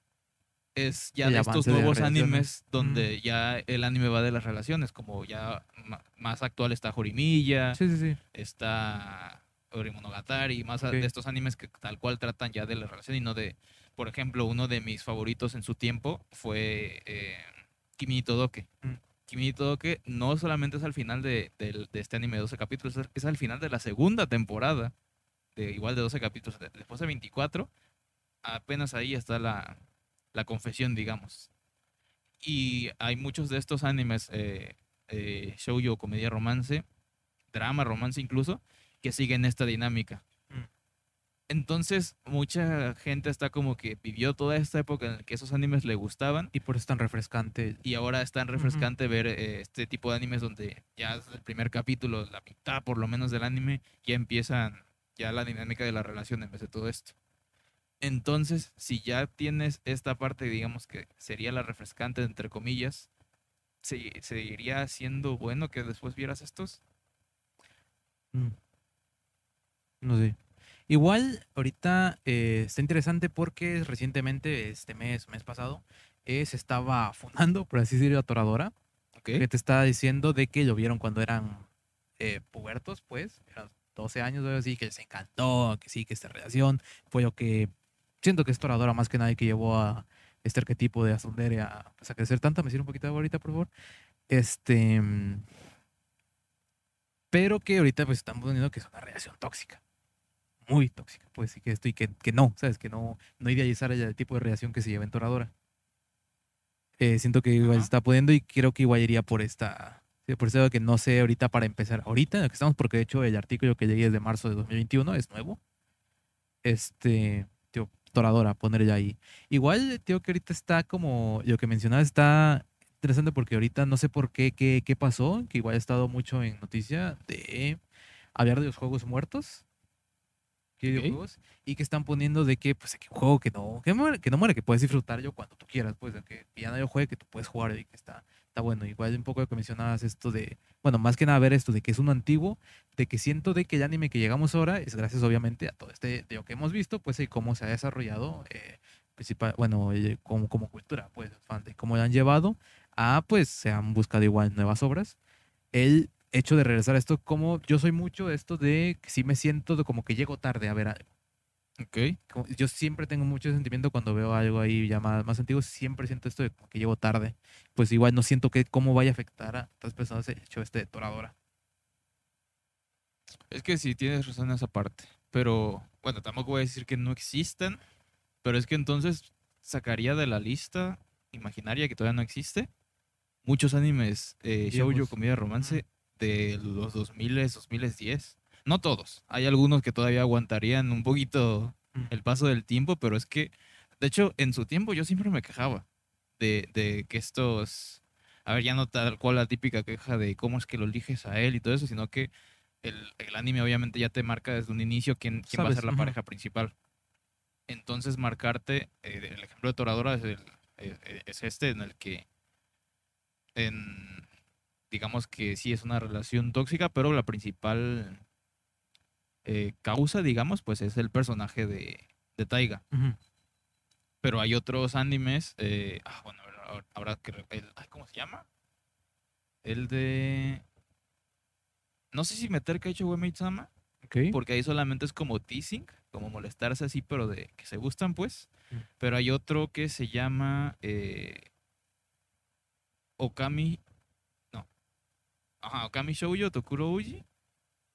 es ya de estos nuevos animes donde ya el anime va de las relaciones, como ya más actual está Jorimilla, sí, sí, sí. está Orimonogatari, más de estos animes que tal cual tratan ya de la relación y no de, por ejemplo, uno de mis favoritos en su tiempo fue eh, Kimi Todoke. Mm. Kimi Todoke no solamente es al final de, este anime de 12 capítulos, es al final de la segunda temporada, de igual de 12 capítulos, después de 24, apenas ahí está la, la confesión, digamos. Y hay muchos de estos animes, eh, eh, shoujo, comedia romance, drama, romance incluso, que siguen esta dinámica. Entonces, mucha gente está como que vivió toda esta época en la que esos animes le gustaban. Y por eso es tan refrescante. Y ahora es tan refrescante ver eh, este tipo de animes donde ya es el primer capítulo, la mitad por lo menos del anime, ya empiezan ya la dinámica de la relación en vez de todo esto. Entonces, si ya tienes esta parte, digamos que sería la refrescante, entre comillas, ¿se, ¿seguiría siendo bueno que después vieras estos? Mm. No sé. Igual, ahorita eh, está interesante porque recientemente, este mes, mes pasado, eh, se estaba fundando, por así decirlo, Toradora. Que te estaba diciendo de que lo vieron cuando eran eh, pubertos, pues, eran 12 años, así, que les encantó, que sí, que esta relación fue lo que siento que es Toradora más que nadie que llevó a este arquetipo de Asundere a, pues, a crecer tanto. Me sirve un poquito de ahorita, por favor. Este. Pero que ahorita pues estamos poniendo que es una relación tóxica. Muy tóxica. Pues sí que esto y que, que no, ¿sabes? Que no, no idealizar el tipo de relación que se lleva en Toradora. Eh, siento que igual se está poniendo y creo que igual iría por esta. por eso que no sé ahorita para empezar. Ahorita en lo que estamos, porque de hecho el artículo que llegué es de marzo de 2021, es nuevo. Este toradora poner ya ahí. Igual, tío, que ahorita está como, lo que mencionaba está interesante porque ahorita no sé por qué, qué, qué pasó, que igual ha estado mucho en noticia de hablar de los juegos muertos. Videojuegos y que están poniendo de que pues que un juego que no que, muere, que no muere que puedes disfrutar yo cuando tú quieras pues de que ya no juegue que tú puedes jugar y que está está bueno. Igual un poco de que mencionabas esto de, bueno, más que nada ver esto de que es uno antiguo, de que siento de que el anime que llegamos ahora es gracias obviamente a todo este de lo que hemos visto, pues y cómo se ha desarrollado, eh, principal, bueno, eh, como, como cultura, pues, de cómo lo han llevado a, pues, se han buscado igual nuevas obras. El hecho de regresar a esto, como yo soy mucho de esto de que sí me siento de como que llego tarde a ver algo. Okay. Yo siempre tengo mucho sentimiento cuando veo algo ahí ya más, antiguo, siempre siento esto de que llego tarde. Pues igual no siento que cómo vaya a afectar a otras personas el hecho este de Toradora. Es que sí, tienes razón en esa parte. Pero, bueno, tampoco voy a decir que no existan. Pero es que entonces sacaría de la lista imaginaria que todavía no existe muchos animes eh, shoujo, comedia romance de los 2000, 2010 no todos. Hay algunos que todavía aguantarían un poquito el paso del tiempo, pero es que, de hecho, en su tiempo yo siempre me quejaba de, de que estos, a ver, ya no tal cual la típica queja de cómo es que lo eliges a él y todo eso, sino que el, el anime obviamente ya te marca desde un inicio quién, quién va a ser la pareja principal. Entonces marcarte, eh, el ejemplo de Toradora es, eh, es este en el que en, digamos que sí es una relación tóxica, pero la principal eh, causa, digamos, pues es el personaje de, de Taiga. Pero hay otros animes, eh, ah, bueno, ahora que... ¿Cómo se llama? El de... No sé si meter Kaicho Uemeitsama. Okay. Porque ahí solamente es como teasing, como molestarse así, pero de que se gustan, pues. Mm. Pero hay otro que se llama eh, Okami. Ajá, Okami Shoujo Tokuro Uji.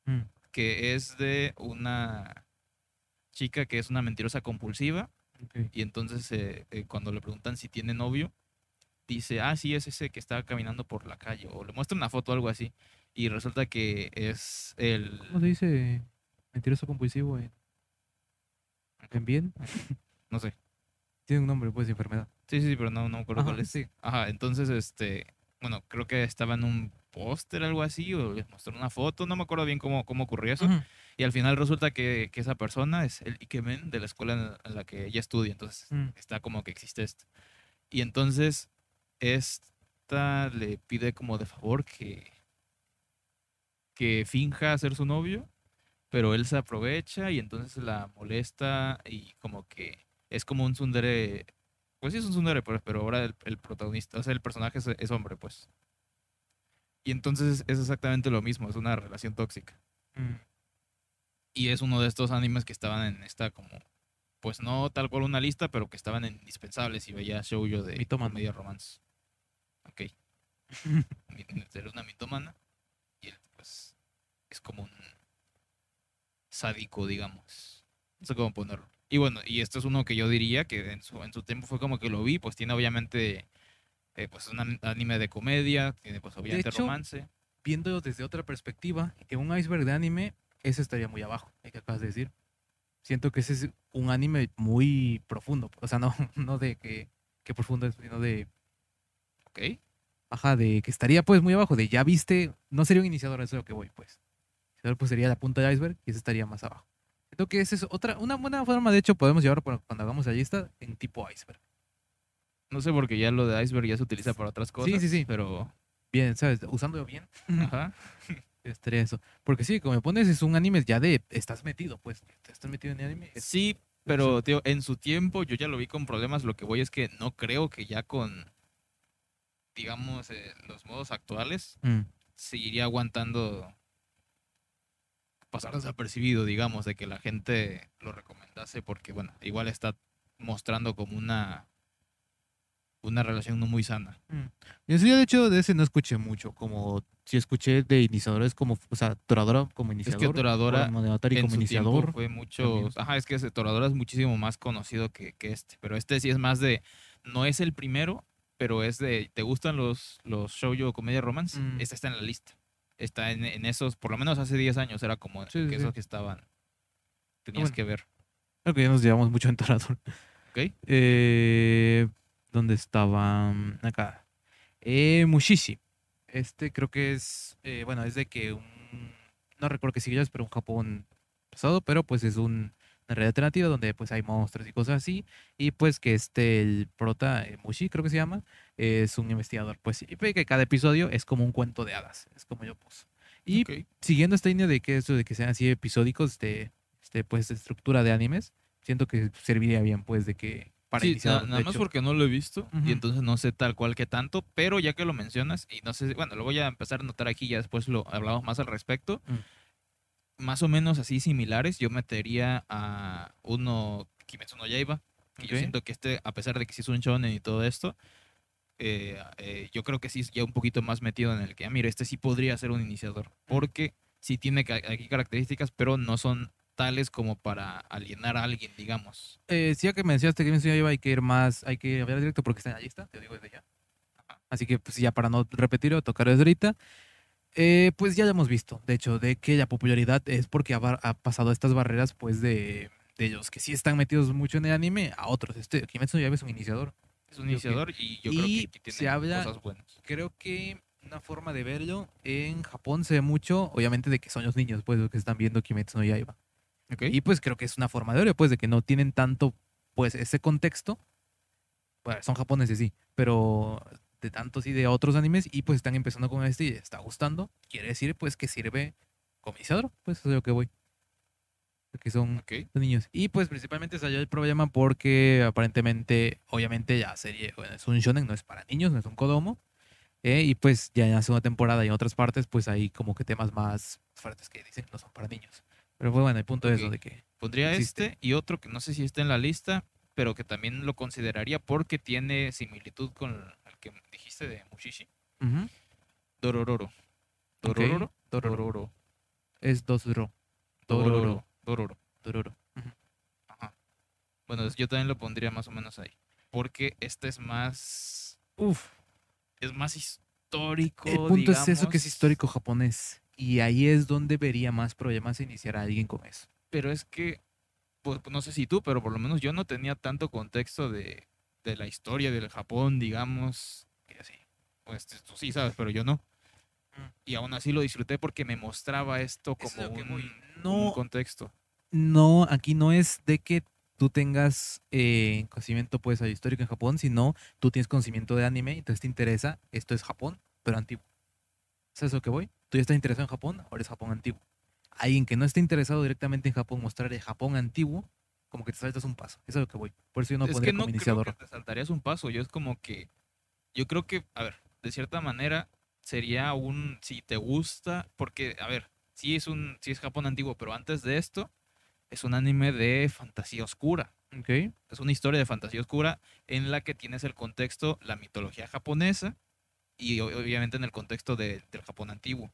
Mm que es de una chica que es una mentirosa compulsiva. Y entonces eh, eh, cuando le preguntan si tiene novio, dice, ah, sí, es ese que está caminando por la calle. O le muestra una foto o algo así. Y resulta que es el... ¿Cómo se dice mentiroso compulsivo en, bien? no sé. Tiene un nombre, pues, de enfermedad. Sí, sí, pero no, no me acuerdo Ajá, cuál es. sí. Ajá, entonces, este, bueno, creo que estaba en un póster, algo así, o les mostró una foto, no me acuerdo bien cómo, cómo ocurrió eso. Ujú. Y al final resulta que, que esa persona es el Ikemen de la escuela en, la que ella estudia, entonces Mm. está como que existe esto. Y entonces esta le pide como de favor que, que finja ser su novio, pero él se aprovecha y entonces la molesta y como que es como un tsundere, pues sí es un tsundere, pero, pero ahora el, el protagonista, o sea, el personaje es, es hombre, pues. Y entonces es exactamente lo mismo, es una relación tóxica. Mm. Y es uno de estos animes que estaban en esta como, pues no tal cual una lista, pero que estaban en indispensables y veía shoujo de Mitómano. comedia romance. Ok. Era una mitomana y él pues es como un sádico, digamos. No sé cómo ponerlo. Y bueno, y esto es uno que yo diría que en su, en su tiempo fue como que lo vi, pues tiene obviamente eh, pues un an- anime de comedia, tiene pues obviamente hecho, romance. Viendo desde otra perspectiva, en un iceberg de anime, ese estaría muy abajo, el que acabas de decir. Siento que ese es un anime muy profundo. O sea, no, no de que, que profundo es, sino de Ok. Ajá, de que estaría pues muy abajo, de ya viste, no sería un iniciador, eso es lo que voy, pues. Iniciador pues sería la punta del iceberg y ese estaría más abajo. Creo que esa es otra, una buena forma, de hecho, podemos llevar cuando hagamos la lista en tipo iceberg. No sé porque ya lo de iceberg ya se utiliza para otras cosas. sí, sí. Pero, Bien, ¿sabes? Usándolo bien, ajá. estaría eso. Porque sí, como me pones, es un anime ya de, estás metido, pues, estás metido en el anime. Sí, pero tío, en su tiempo yo ya lo vi con problemas. Lo que voy es que no creo que ya con, digamos, eh, los modos actuales Mm, seguiría aguantando pasar desapercibido, digamos, de que la gente lo recomendase, porque bueno, igual está mostrando como una una relación no muy sana. mm. Yo sí, de hecho, de ese no escuché mucho, como si escuché de iniciadores como, o sea, Toradora como iniciador. Toradora Monogatari en como su iniciador. fue mucho, también. ajá, es que ese Toradora es muchísimo más conocido que, que este, pero este sí es más de, no es el primero, pero es de, ¿te gustan los, los shoujo comedia romance? Mm. Este está en la lista. Está en, en esos, por lo menos hace 10 años era como Sí, que sí, esos que estaban, tenías bueno. que ver. Creo que ya nos llevamos mucho en Torador. ¿Ok? Eh, ¿Dónde estaba? Mm, Acá. Eh, Mushishi. Este creo que es, eh, bueno, es de que un, no recuerdo qué siglas, pero un Japón pasado, pero pues es un, una realidad alternativa donde pues hay monstruos y cosas así. Y pues que este, el prota, eh, Mushi creo que se llama, es un investigador. Pues y que cada episodio es como un cuento de hadas, es como yo puse. Y siguiendo esta línea de que eso de que sean así episódicos de, este, pues, de estructura de animes, siento que serviría bien, pues, de que para Sí, iniciar. na- nada más hecho. porque no lo he visto Ujú. y entonces no sé tal cual que tanto, pero ya que lo mencionas y no sé, bueno, lo voy a empezar a notar aquí, ya después lo hablamos más al respecto. Mm. Más o menos así similares, yo metería a uno Kimetsu no Yaiba, que yo Ok. siento que este, a pesar de que sí es un shonen y todo esto, eh, eh, yo creo que sí es ya un poquito más metido en el que, ah, mira, este sí podría ser un iniciador, porque sí tiene aquí características, pero no son tales como para alienar a alguien, digamos. Eh, sí, ya que mencionaste que Kimetsu no Yaiba hay que ir más, hay que hablar directo porque está en la lista, te digo desde ya. Así que, pues ya para no repetir o tocar desde ahorita, eh, pues ya lo hemos visto, de hecho, de que la popularidad es porque ha, ha pasado estas barreras, pues, de, de los que sí están metidos mucho en el anime a otros. Este, Kimetsu no Yaiba es un iniciador. Es un iniciador y yo creo y que, que se tiene habla- cosas buenas. creo que una forma de verlo en Japón se ve mucho, obviamente, de que son los niños, pues, los que están viendo Kimetsu no Yaiba. Y pues creo que es una forma de verlo, pues, de que no tienen tanto, pues, ese contexto. Bueno, son japoneses, sí, pero de tantos y de otros animes, y pues están empezando con este y está gustando. Quiere decir, pues, que sirve como iniciador, pues, eso es lo que voy. Que son los niños. Y pues principalmente salió el problema porque aparentemente, obviamente la serie bueno, es un shonen, no es para niños, no es un kodomo. eh, y pues ya en la segunda temporada y en otras partes, pues hay como que temas más fuertes que dicen no son para niños. Pero pues, bueno, el punto es eso de que... Pondría Existe. este y otro que no sé si está en la lista, pero que también lo consideraría porque tiene similitud con el que dijiste de Mushishi. Ujú, Dorororo. Ok, Dorororo. Dororo. Dororo. Es dos ro. Dororo. Dororo. Dororo. Ajá. Bueno, yo también lo pondría más o menos ahí. Porque este es más. Uf. Es más histórico. El punto es eso que es histórico japonés. Y ahí es donde vería más problemas iniciar a alguien con eso. Pero es que pues, no sé si tú, pero por lo menos yo no tenía tanto contexto de, de la historia del Japón, digamos, que así. Pues tú sí sabes, pero yo no. Mm. Y aún así lo disfruté porque me mostraba esto como un, no, contexto. No, aquí no es de que tú tengas eh, conocimiento pues histórico en Japón, sino tú tienes conocimiento de anime, entonces te interesa, esto es Japón, pero antiguo. ¿Sabes lo que voy? Tú ya estás interesado en Japón, ahora es Japón antiguo. Alguien que no esté interesado directamente en Japón, mostrar el Japón antiguo, como que te saltas un paso. Eso es lo que voy. Por eso yo no es que no como iniciador. Creo que te saltarías un paso. Yo es como que. Yo creo que, a ver, de cierta manera sería un. Si te gusta. Porque, a ver, sí es un. Sí es Japón antiguo, pero antes de esto, es un anime de fantasía oscura. Okay. Es una historia de fantasía oscura en la que tienes el contexto, la mitología japonesa y obviamente en el contexto del Japón antiguo.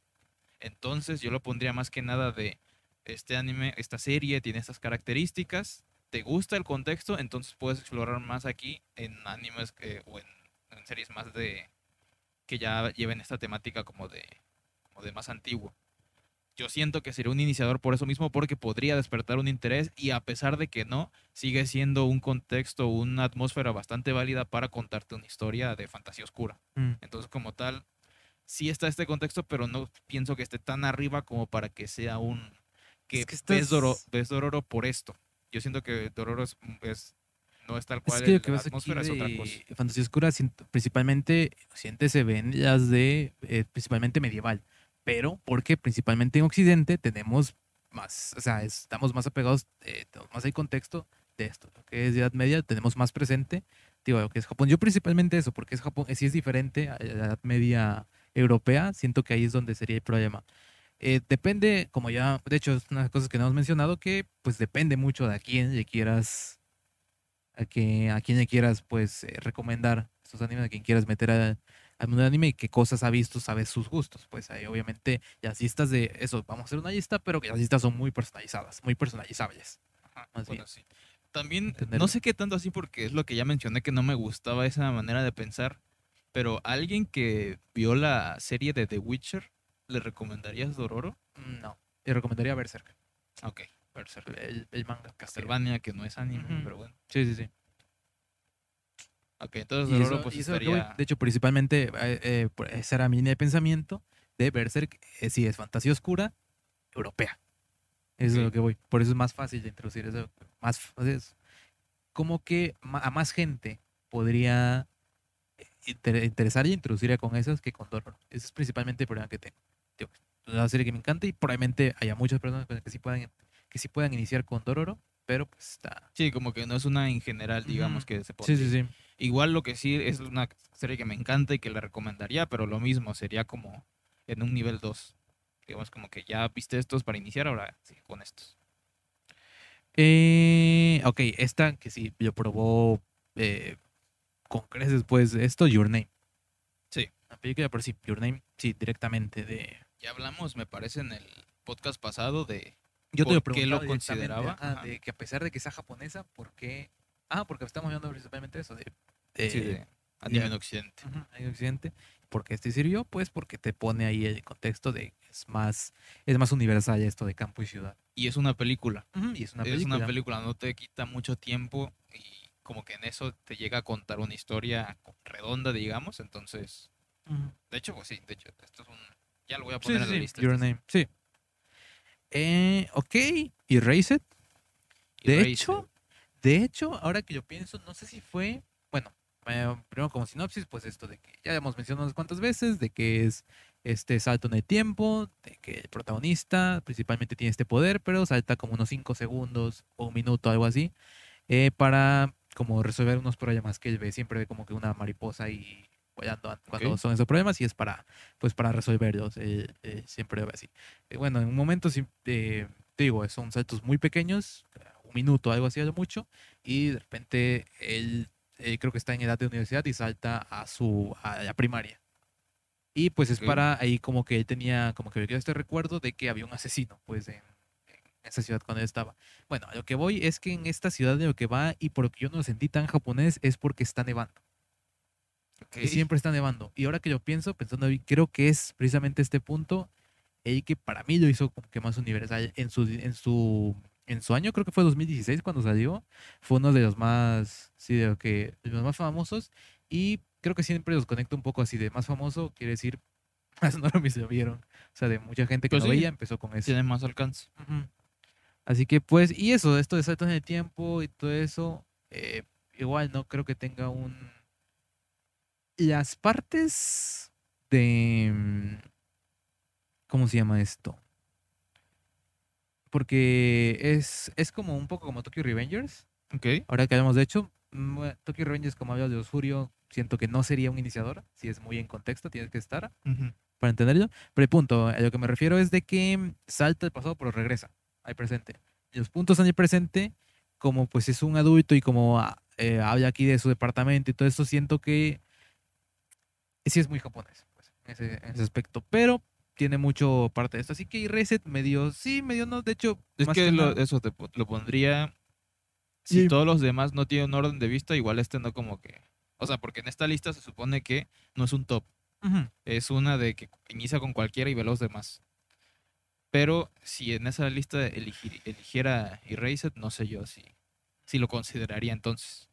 Entonces yo lo pondría más que nada de este anime, esta serie tiene estas características, te gusta el contexto, entonces puedes explorar más aquí en animes o en, series más de que ya lleven esta temática como de, como de más antiguo. Yo siento que sería un iniciador por eso mismo, porque podría despertar un interés y a pesar de que no, sigue siendo un contexto, una atmósfera bastante válida para contarte una historia de fantasía oscura. Mm. Entonces, como tal, sí está este contexto, pero no pienso que esté tan arriba como para que sea un... que, es ves, Dororo, por esto. Yo siento que Dororo es, no es tal cual, es que la atmósfera es otra cosa. Fantasía oscura principalmente, sientes se ven las de, eh, principalmente medieval pero porque principalmente en Occidente tenemos más, o sea, estamos más apegados, eh, más hay contexto de esto, lo que es Edad Media, tenemos más presente, digo, lo que es Japón. Yo principalmente eso, porque es Japón, si es diferente a la Edad Media europea, siento que ahí es donde sería el problema. Eh, depende, como ya, de hecho, es una de las cosas que no hemos mencionado, que pues depende mucho de a quién le quieras, a, que, a quién le quieras pues eh, recomendar estos animes, a quien quieras meter a, al mundo anime y qué cosas ha visto, sabes sus gustos. Pues ahí obviamente las listas de eso, vamos a hacer una lista, pero que las listas son muy personalizadas, muy personalizables. También, no sé qué tanto así porque es lo que ya mencioné que no me gustaba esa manera de pensar, pero alguien que vio la serie de The Witcher, ¿le recomendarías Dororo? No, le recomendaría Berserk. Ok, Berserk, el, el manga. Castlevania, que no es anime, pero bueno. Sí, sí, sí. Ok, entonces pues De hecho, principalmente, eh, eh, esa era mi línea de pensamiento de Berserk, eh, si es fantasía oscura, europea. Eso es lo que voy. Por eso es más fácil de introducir eso. Más, es como que a más gente podría interesar y introducir con esas que con Dororo. Ese es principalmente el problema que tengo. es una serie que me encanta y probablemente haya muchas personas que sí puedan, que sí puedan iniciar con Dororo, pero pues está. Sí, como que no es una en general, digamos, que se puede. Sí, sí, sí. Igual lo que sí es una serie que me encanta y que la recomendaría, pero lo mismo, sería como en un nivel 2. Digamos como que ya viste estos para iniciar, ahora sí, con estos. Eh, ok, esta que sí, yo probó eh, con creces después de esto, Your Name. Sí. La película, por sí, Your Name, sí, directamente de... Ya hablamos, me parece, en el podcast pasado de yo te por qué lo consideraba. de que a pesar de que sea japonesa, ¿por qué? Ah, porque estamos hablando principalmente de eso, de sí, de anime en Occidente. en Occidente. ¿Por qué este sirvió? Pues porque te pone ahí el contexto de es más, es más universal esto de campo y ciudad. Y es una película. y es una película. Es una película, no te quita mucho tiempo y como que en eso te llega a contar una historia redonda, digamos. Entonces, de hecho, pues sí, de hecho, esto es un... Ya lo voy a poner en la lista. Your Name, sí. Eh, ok, y Erased. De hecho, de hecho, ahora que yo pienso, no sé si fue, bueno, eh, primero como sinopsis, pues esto de que ya hemos mencionado unas cuantas veces, de que es este salto en el tiempo, de que el protagonista principalmente tiene este poder, pero salta como unos 5 segundos o un minuto, algo así, eh, para como resolver unos problemas que él ve, siempre ve como que una mariposa y cuando son esos problemas y es para pues para resolverlos. Eh, siempre ve así. Bueno en un momento te digo son saltos muy pequeños un minuto algo así algo mucho y de repente él eh, creo que está en edad de universidad y salta a su a la primaria. Y pues es para ahí como que él tenía, como que quedó este recuerdo de que había un asesino, pues en, esa ciudad cuando él estaba. Bueno, a lo que voy es que en esta ciudad de lo que va y por lo que yo no lo sentí tan japonés es porque está nevando. Que siempre está nevando. Y ahora que yo pienso, pensando, creo que es precisamente este punto el que para mí lo hizo como que más universal en su, en su en su año, creo que fue 2016 cuando salió, fue uno de los más, sí, de, lo que, de los más famosos y creo que siempre los conecta un poco así de más famoso, quiere decir, más no lo vieron. O sea, de mucha gente que Pues lo sí. veía empezó con eso. Tiene más alcance. Así que pues, y eso, esto de saltos en el tiempo y todo eso, eh, igual no creo que tenga un... Las partes de... mm, ¿Cómo se llama esto? Porque es, es como un poco como Tokyo Revengers. Ok. Ahora que hablamos de hecho, mm, Tokyo Revengers, como habla de Osfurio, siento que no sería un iniciador. Si es muy en contexto, tienes que estar Ujú. para entenderlo. Pero el punto, a lo que me refiero es de que salta el pasado, pero regresa al presente. Y los puntos en el presente, como pues es un adulto y como ah, eh, habla aquí de su departamento y todo eso, siento que sí es muy japonés pues, en, ese, en ese aspecto. Pero tiene mucho parte de esto. Así que Reset medio, sí, medio no. De hecho, Es más que, lo- nada- eso te lo pondría. Si Sí. todos los demás no tienen un orden de vista, igual este no como que. O sea, porque en esta lista se supone que no es un top. Es una de que inicia con cualquiera y ve los demás. Pero si en esa lista elegir- eligiera Erased, no sé yo si, si lo consideraría entonces.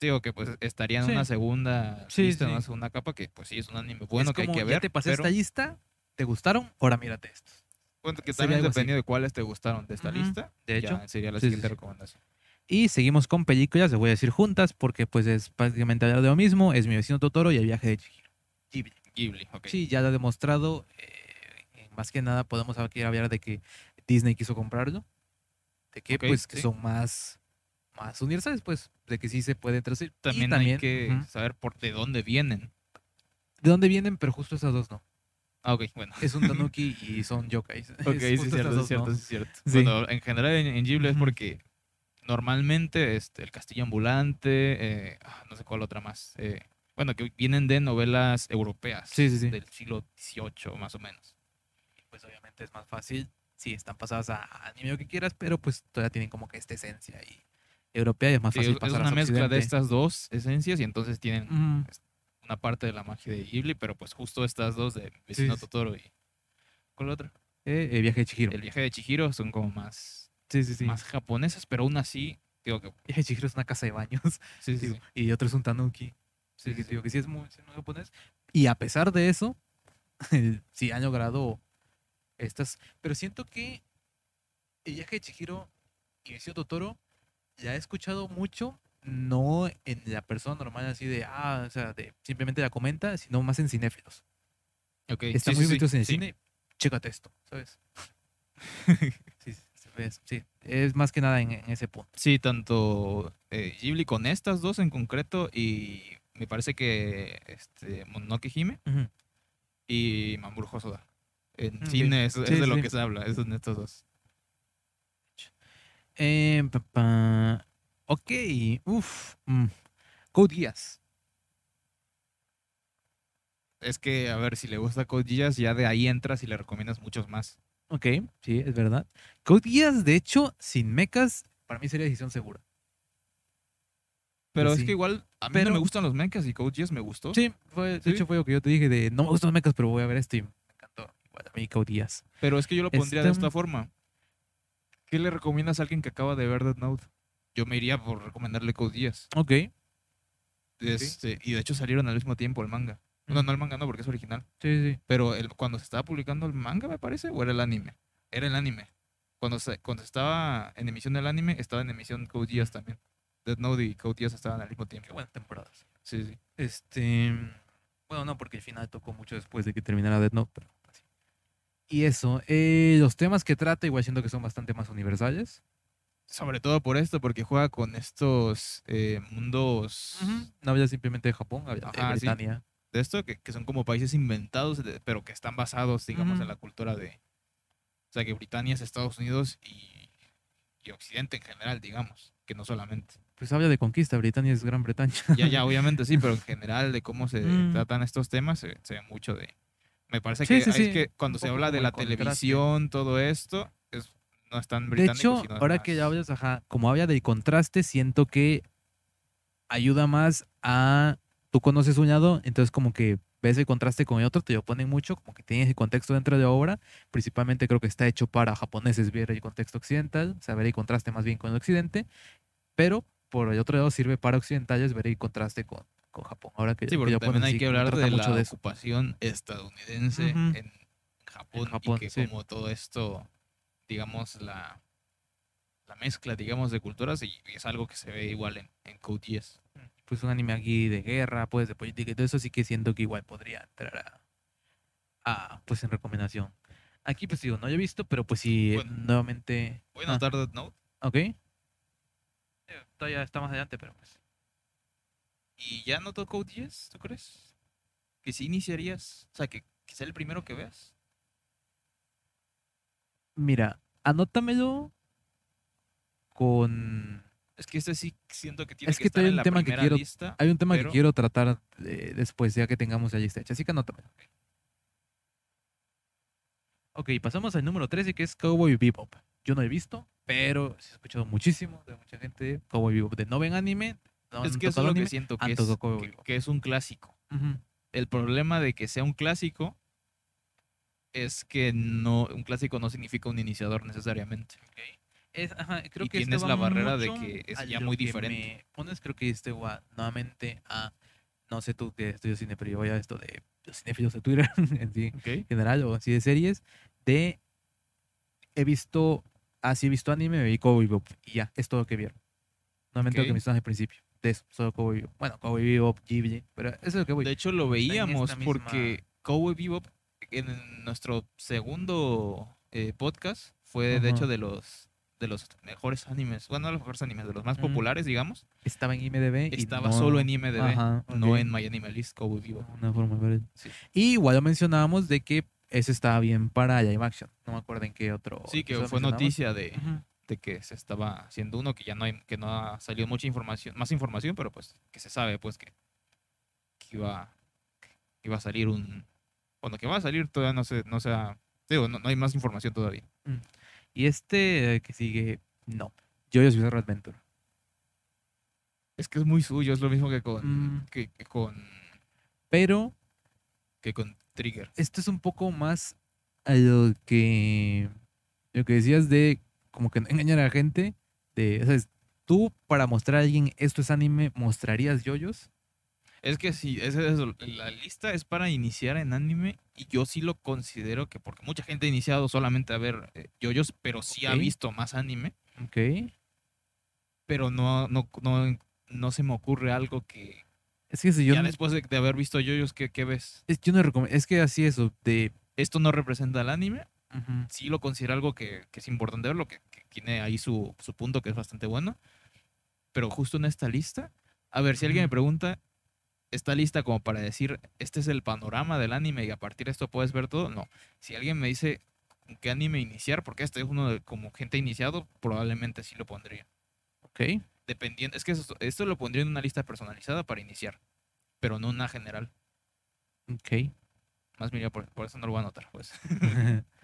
Digo que pues estaría en Sí. una segunda Sí, lista, en una segunda capa, que pues sí es un anime bueno Es que hay que ya ver. te pasé pero, esta lista, ¿te gustaron? Ahora mírate estos. bueno, que también dependiendo de cuáles te gustaron de esta lista. De ya hecho, sería la siguiente recomendación. Y seguimos con películas, les voy a decir juntas, porque pues es prácticamente hablar de lo mismo. Es Mi vecino Totoro y El viaje de Chihiro. Ghibli. Ghibli, ok. Sí, ya lo he demostrado. eh, más que nada podemos aquí hablar de que Disney quiso comprarlo. De que pues que son más, más universales, pues, de que sí se pueden traducir. También, también hay que saber por de dónde vienen. de dónde vienen, pero justo esas dos no. Ah, ok, bueno. Es un Tanuki y son yokais. Ok, Es sí, es cierto, estas es dos cierto, no. es cierto. Sí. Bueno, en general en, en Ghibli es porque normalmente este, el castillo ambulante, eh, ah, no sé cuál otra más, eh, bueno, que vienen de novelas europeas Sí, sí, sí. del siglo XVIII más o menos. pues obviamente es más fácil. Sí, están pasadas a anime lo que quieras, pero pues todavía tienen como que esta esencia y europea y es más Sí, fácil es, es pasar una hacia mezcla de estas dos esencias y entonces tienen una parte de la magia de Ghibli, pero pues justo estas dos de Vecino sí. Totoro y... ¿Cuál otra? Eh, el viaje de Chihiro. El viaje de Chihiro son como más, Sí, sí, sí. más japonesas, pero aún así, digo que... El viaje de Chihiro es una casa de baños. Sí, sí, digo, sí. Y otro es un tanuki. Sí, Sí, que sí, digo que sí es muy, sí es muy japonés. Y a pesar de eso, sí han logrado estas. Pero siento que el viaje de Chihiro y Vecino Totoro ya he escuchado mucho, no en la persona normal así de, ah, o sea, de simplemente la comenta, sino más en cinéfilos. Ok, Están sí, muy sí, en el cine, chécate esto, ¿sabes? sí, es, sí, es más que nada en, en ese punto. Sí, tanto eh, Ghibli con estas dos en concreto y me parece que este, Mononoke Hime Ujú. y Mamoru Hosoda. En Ok. cine es, de lo que se habla, es en estos dos. Eh, pa, pa. Ok, uff. mm. Code Geass. Es que, a ver, si le gusta Code Geass, ya de ahí entras y le recomiendas muchos más. Ok, sí, es verdad. Code Geass, de hecho, sin mechas, para mí sería decisión segura. Pero es que igual, a mí Pero- no me gustan los mechas y Code Geass me gustó. Sí, fue, de ¿Sí? hecho fue lo que yo te dije de no me gustan los mechas, pero voy a ver esto y me encantó. Igual a mí Code Geass. Pero es que yo lo pondría de Este- esta forma. ¿Qué le recomiendas a alguien que acaba de ver Death Note? Yo me iría por recomendarle Code Geass. Ok. Este, y de hecho salieron al mismo tiempo el manga. No, no el manga no, porque es original. Sí, sí. Pero el, cuando se estaba publicando el manga, me parece, o era el anime. Era el anime. Cuando, se, cuando estaba en emisión el anime, estaba en emisión Code Geass también. Death Note y Code Geass estaban al mismo Qué tiempo. buenas temporadas. Sí, sí. Este. Bueno, no, porque el final tocó mucho después de que terminara Death Note, pero. Y eso, eh, los temas que trata, igual siento que son bastante más universales. Sobre todo por esto, porque juega con estos eh, mundos No habla simplemente de Japón, habla de sí. Britania. de esto, que, que son como países inventados, pero que están basados, digamos, en la cultura de... O sea, que Britania es Estados Unidos y, y Occidente en general, digamos, que no solamente. Pues habla de conquista, Britania es Gran Bretaña. Ya, ya, obviamente sí, pero en general de cómo se Mm. tratan estos temas se, se ve mucho de... Me parece Sí, que, sí, es sí, que cuando se habla de la contraste. televisión, todo esto, es, no es tan De hecho, sino ahora más- que ya hablas, ajá, como habla del contraste, siento que ayuda más a tú conoces un lado, entonces como que ves el contraste con el otro, te lo ponen mucho, como que tienes el contexto dentro de la obra. Principalmente creo que está hecho para japoneses ver el contexto occidental, saber el contraste más bien con el occidente, pero por el otro lado sirve para occidentales ver el contraste con, con Japón. Ahora que, Sí, porque también hay que hablar de mucho la eso. ocupación estadounidense en Japón, Japón, y que sí. como todo esto, digamos, la, la mezcla, digamos, de culturas y, y es algo que se ve igual en, en Code Geass. Pues un anime aquí de guerra, pues de política y todo eso, sí que siento que igual podría entrar a, pues en recomendación. Aquí pues digo, no lo he visto, pero pues sí, Bueno. nuevamente... Voy a ah, anotar Death Note Ok. Eh, Todavía está más adelante, pero pues... y ya anotó Code Geass, ¿tú crees? Que si iniciarías, o sea, que, que sea el primero que veas. Mira, anótamelo con... Es que este sí siento que tiene Es que, que estar hay en un la tema que primera quiero- lista. Hay un tema Pero- que quiero tratar eh, después, ya que tengamos la lista hecha, así que anótamelo. Ok, pasamos al número 13, que es Cowboy Bebop. Yo no he visto, pero sí he escuchado muchísimo de mucha gente Cowboy Bebop. De no ven anime, no es que eso es lo que siento, que es, que- que un clásico. El problema de que sea un clásico es que no un clásico no significa un iniciador necesariamente. Es- ajá, creo Y que tienes la barrera de que es ya muy diferente. me pones, creo que este va nuevamente a, no sé tú que estudias cine, pero yo voy a esto de los cinéfilos de Twitter en sí, en general o así de series, de he visto, así he visto anime, me vi Cowboy Bebop y ya, es todo lo que vieron. Nuevamente lo que me al principio, de solo Cowboy Bebop. Bueno, Cowboy Bebop, Ghibli, pero eso es lo que voy. De hecho, lo veíamos porque Cowboy Bebop en nuestro segundo eh, podcast fue de hecho de los de los mejores animes, bueno, no los mejores animes, de los más populares, digamos. Estaba en IMDb y Estaba no- solo en IMDb, Ajá, no en My Anime List, Cowboy Bebop. Una forma de. Sí. Y igual lo mencionábamos de que ese estaba bien para live action. No me acuerdo en qué otro. Sí, que fue noticia de, Ujú. De que se estaba haciendo uno que ya no hay, que no ha salido mucha información, más información, pero pues que se sabe pues que, que iba que iba a salir un bueno, que va a salir todavía no sé, no sea, digo, no, no hay más información todavía. Y este eh, que sigue, no. Jojo's Bizarre Adventure. Es que es muy suyo, es lo mismo que con Mm. que, que con Pero que con Trigger. esto es un poco más a lo que. Lo que decías de como que no engañar a la gente. De, ¿sabes? Tú, para mostrar a alguien esto es anime, ¿mostrarías yoyos? Es que sí, es eso, la lista es para iniciar en anime y yo sí lo considero que porque mucha gente ha iniciado solamente a ver eh, yoyos, pero sí ha Ok. visto más anime, Ok. pero no no no no se me ocurre algo que Es que si yo ya no, después de, de haber visto yoyos, ¿qué, qué ves? es, yo no recomiendo. Es que así eso, de. Esto no representa el anime, ujú, sí lo considero algo que, que es importante verlo, que, que tiene ahí su, su punto que es bastante bueno, pero justo en esta lista, a ver, si alguien me pregunta, ¿está lista como para decir, este es el panorama del anime y a partir de esto puedes ver todo? No. Si alguien me dice con qué anime iniciar, porque este es uno de como gente iniciado, probablemente sí lo pondría. Ok. Dependiendo, es que esto, esto lo pondría en una lista personalizada para iniciar, pero no una general. Ok. Más bien, por, por eso no lo voy a anotar, pues.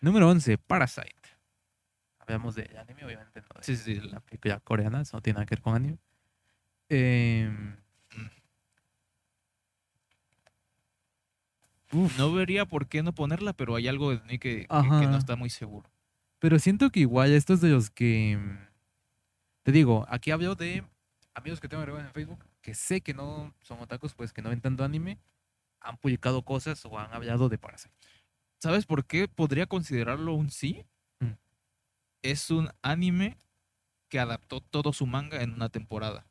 Número 11, Parasite. Hablamos de anime, obviamente, no de Sí, sí, la película coreana, eso no tiene nada que ver con anime. Em, uf, No vería por qué no ponerla, pero hay algo de mí que, que- que Ajá. no está muy seguro. Pero siento que igual estos de los que... mm, Te digo, aquí hablo de amigos que tengo agregados en Facebook, que sé que no son otakus, pues que no ven tanto anime, han publicado cosas o han hablado de Parasite. ¿Sabes por qué podría considerarlo un sí? Mm. Es un anime que adaptó todo su manga en una temporada.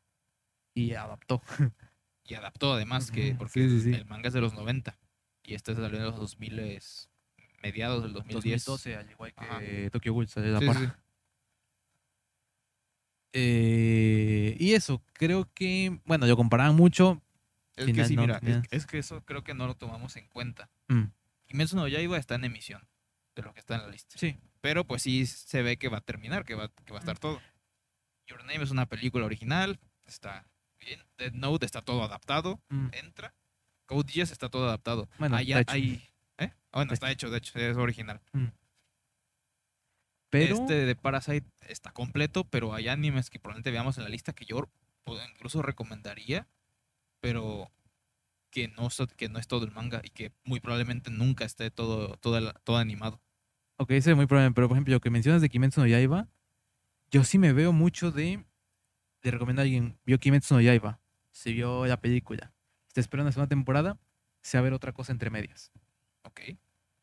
Y adaptó. Y adaptó además que, porque sí, sí, sí. el manga es de los 90 y este salió en los 2000, es mediados del 2010. 2012, al igual que Ajá. Tokyo Ghoul salió la par. Eh, y eso, creo que, bueno, lo comparaban mucho. Es que sí, no mira, es que eso creo que no lo tomamos en cuenta. Mm, Kimetsu no Yaiba está en emisión de lo que está en la lista. sí, Pero pues sí se ve que va a terminar, que va, que va a estar todo. Your Name es una película original, está bien. Dead Note está todo adaptado, mm, entra. Code Geass está todo adaptado. Bueno, Allá está hecho. hay... ¿eh? Ah, bueno, Está hecho, de hecho, es original. pero Este de Parasite está completo, pero hay animes que probablemente veamos en la lista que yo incluso recomendaría, pero que no, so- que no es todo el manga y que muy probablemente nunca esté todo, todo, todo animado. Ok, ese es muy probable, pero por ejemplo, lo que mencionas de Kimetsu no Yaiba, yo sí me veo mucho de. Le recomiendo a alguien, vio Kimetsu no Yaiba, se vio la película, está esperando la segunda temporada, se va a ver otra cosa entre medias. Ok.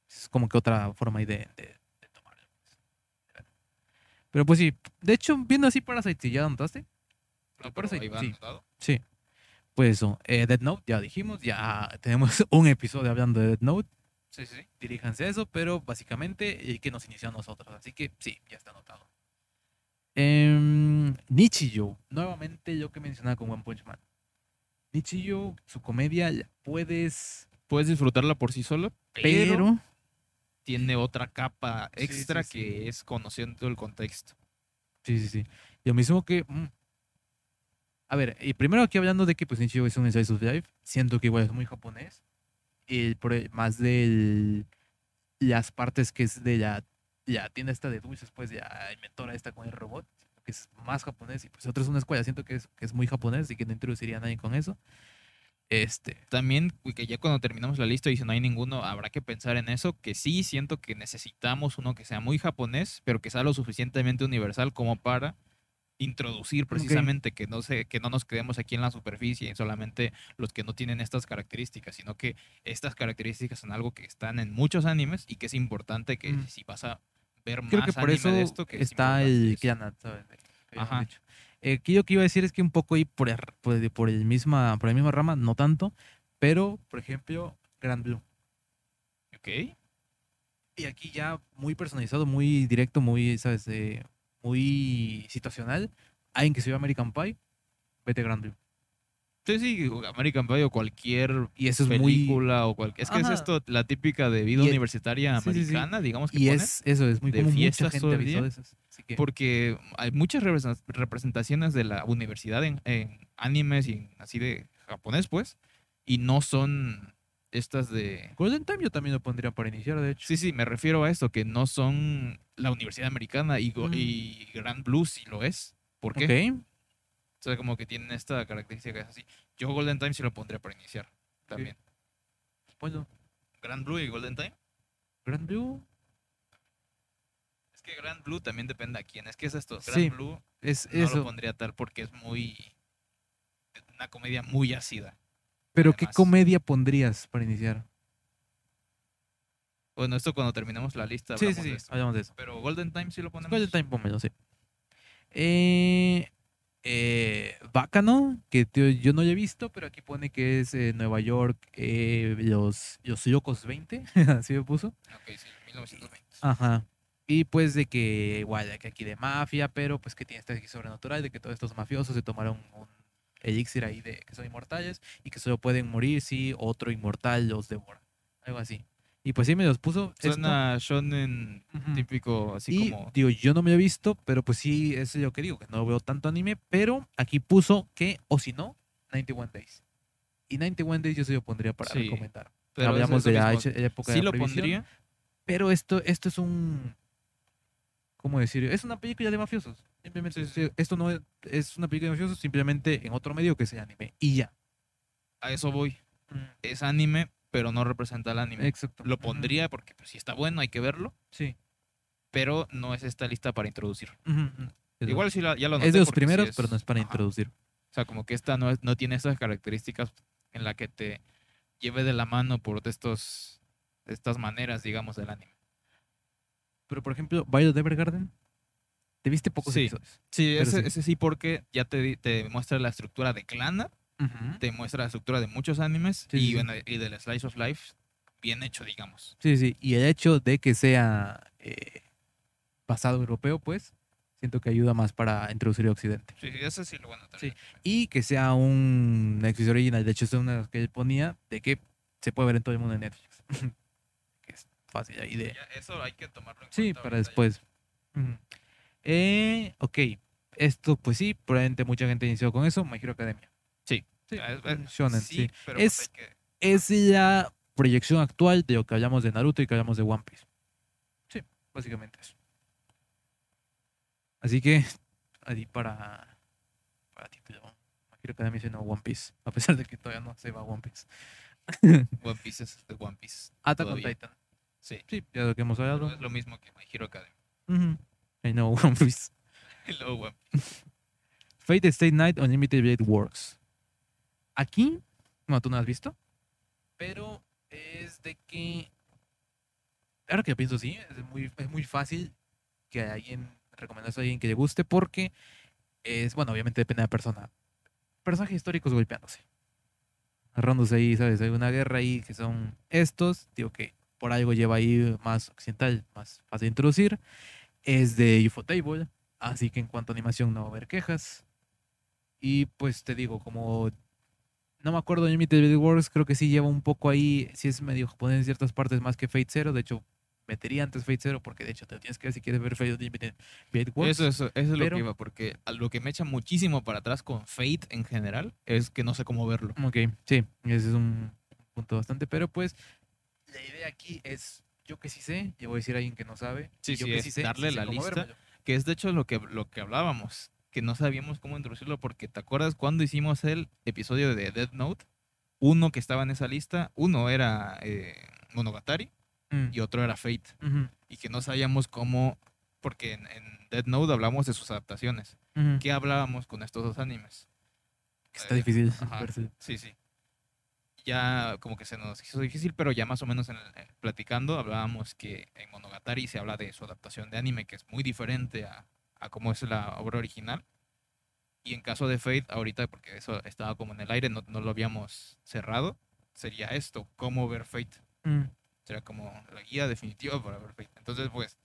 Es como que otra forma ahí de, de, de tomarlo. pues. Pero pues sí, de hecho, viendo así Parasite, ¿sí ¿ya notaste? No, pero eso- ahí va sí. anotado. Sí. Pues eso, eh, Dead Note, ya dijimos, ya tenemos un episodio hablando de Dead Note. Sí, sí. diríjanse a eso, pero básicamente el que nos inició a nosotros. Así que sí, ya está anotado. Em, Nichijou, nuevamente yo que mencionaba con One Punch Man. Nichijou, su comedia, la puedes, Puedes disfrutarla por sí solo, pero, pero, tiene otra capa Sí, sí, extra sí. que es conociendo el contexto. sí, sí, sí. Lo mismo que, mm. A ver, y primero aquí hablando de que pues Nichijou es un slice of life, siento que igual es muy japonés, el- más de las partes que es de la, la tienda esta de dulces, pues la inventora esta con el robot, que es más japonés, y pues otro es una escuela, siento que es, que es muy japonés y que no introduciría a nadie con eso. Este, También, que ya cuando terminamos la lista y si no hay ninguno, habrá que pensar en eso, que sí siento que necesitamos uno que sea muy japonés, pero que sea lo suficientemente universal como para introducir precisamente que no se, que no nos quedemos aquí en la superficie solamente los que no tienen estas características, sino que estas características son algo que están en muchos animes y que es importante que Mm. si vas a ver creo más que por anime eso de esto que es está importante el eso. Kianat, ¿sabes? Ajá. Eh, yo que iba a decir es que un poco ahí por, el- por, el- por el misma, por la misma rama, no tanto, pero, por ejemplo, Grand Blue. Ok. Y aquí ya muy personalizado, muy directo, muy, ¿sabes? Eh, muy situacional. Alguien que se vio American Pie, vete Grand Blue. Sí, sí, American Pie o cualquier Y eso es muy... película o cualquier... Es que es esto, la típica de vida Y es- universitaria sí, sí, sí. americana, digamos que Y ponen. es eso, es muy de como mucha gente todo el avisó día. de esas. Así que, Porque hay muchas represen- representaciones de la universidad en, en animes y así de japonés, pues, y no son estas de... Golden Time yo también lo pondría para iniciar, de hecho. Sí, sí, me refiero a esto, que no son la universidad americana y, Mm. y Grand Blue sí lo es. ¿Por qué? Ok. O sea, como que tienen esta característica que es así. Yo Golden Time sí lo pondría para iniciar también. Ponlo. Grand Blue y Golden Time. Grand Blue Es que Grand Blue también depende a quién. Es que es esto. Grand Sí, Blue es no lo eso. pondría tal porque es muy... Una comedia muy ácida. Pero ¿qué comedia pondrías para iniciar? Bueno, esto cuando terminemos la lista Sí, sí, de sí, hablamos de eso. Pero Golden Time sí lo ponemos. Golden Time, pónmelo, sí. Eh, eh, Bacano, que tío, yo no lo he visto, pero aquí pone que es eh, Nueva York, eh, los, los locos 20, así me puso. Ok, sí, 1920. Ajá. Y pues de que igual, de que aquí de mafia, pero pues que tiene este aquí sobrenatural, de que todos estos mafiosos se tomaron un elixir ahí de que son inmortales y que solo pueden morir si otro inmortal los devora. Algo así. Y pues sí me los puso. esto. Suena shonen Ujú. típico, así y como... digo, yo no me lo he visto, pero pues sí, es lo que digo, que no veo tanto anime, pero aquí puso que, o si no, 91 Days. Y 91 Days yo se lo pondría para Sí, recomendar. pero Hablamos eso de la mismo. época Sí de la lo pondría, Pero esto, esto es un... ¿Cómo decir? Es una película de mafiosos. Simplemente, Sí, sí. sí, esto no es, es una película de mafiosos, simplemente en otro medio que sea anime. Y ya. a eso voy. Es anime, pero no representa al anime. Exacto. Lo pondría porque pues, si está bueno hay que verlo, Sí. pero no es esta lista para introducir. Igual sí la- ya lo es noté de los sí primeros, es- pero no es para ajá. introducir. O sea, como que esta no, es- no tiene esas características en la que te lleve de la mano por de estos, de estas maneras, digamos, del anime. Pero por ejemplo, Violet Evergarden, ¿te viste pocos Sí. episodios? Sí, ese, sí. ese sí porque ya te, te muestra la estructura de Clana, Ujú. te muestra la estructura de muchos animes Sí, sí, y, sí. bueno, y del Slice of Life bien hecho, digamos. Sí, sí. Y el hecho de que sea eh, pasado europeo, pues, siento que ayuda más para introducir el occidente. Sí, ese sí lo van a Sí. Y que sea un Netflix original. De hecho, es una de las que él ponía de que se puede ver en todo el mundo en Netflix. que es fácil ahí de... eso hay que tomarlo en Sí, cuenta para ahorita ya. después. Eh, ok. Esto, pues sí, probablemente mucha gente inició con eso. My Hero Academia. Sí. Sí, Ah, es- shonen, sí. pero Es- pues hay que- Es la proyección actual de lo que hablamos de Naruto y que hablamos de One Piece. Sí, básicamente eso. Así que, ahí para, para título, My Hero Academia sino One Piece, a pesar de que todavía no se va One Piece. One Piece es de One Piece. Attack on. Titan. Sí. Sí, ya lo que hemos pero hablado. es lo mismo que My Hero Academy. Ujú. I know One Piece. Hello, One Fate Stay Night Unlimited Blade Works. Aquí, no, tú no has visto, pero es de que, ahora que pienso, sí, es muy, es muy fácil que alguien recomendas a alguien que le guste porque es, bueno, obviamente depende de la persona. Personajes históricos golpeándose. Agarrándose ahí, ¿sabes? Hay una guerra ahí que son estos, digo que por algo lleva ahí más occidental, más fácil de introducir. Es de Ufotable, así que en cuanto a animación no va a haber quejas. Y pues te digo, como no me acuerdo de Limited Blade Works, creo que sí lleva un poco ahí, sí es medio japonés en ciertas partes más que Fate Zero, de hecho metería antes Fate Zero porque de hecho te lo tienes que ver si quieres ver Fate Unlimited Blade Works. Eso, eso, eso es lo que iba, porque lo que me echa muchísimo para atrás con Fate en general es que no sé cómo verlo. Ok, sí, ese es un punto bastante, pero pues la idea aquí es, yo que sí sé, yo voy a decir a alguien que no sabe, Sí, yo sí, que es sí sé, darle sí la lista. Que es de hecho lo que, lo que hablábamos, que no sabíamos cómo introducirlo, porque ¿te acuerdas cuando hicimos el episodio de Death Note? Uno que estaba en esa lista, uno era eh, Monogatari Mm, y otro era Fate. Y que no sabíamos cómo, porque en, en Death Note hablamos de sus adaptaciones. ¿Qué hablábamos con estos dos animes? Está Eh, difícil. ajá. Sí, sí. Ya como que se nos hizo difícil, pero ya más o menos en el- eh, platicando hablábamos que en Monogatari se habla de su adaptación de anime, que es muy diferente a, a cómo es la obra original. Y en caso de Fate, ahorita, porque eso estaba como en el aire, no, no lo habíamos cerrado, sería esto, cómo ver Fate. Mm, Será como la guía definitiva para ver Fate. Entonces, pues,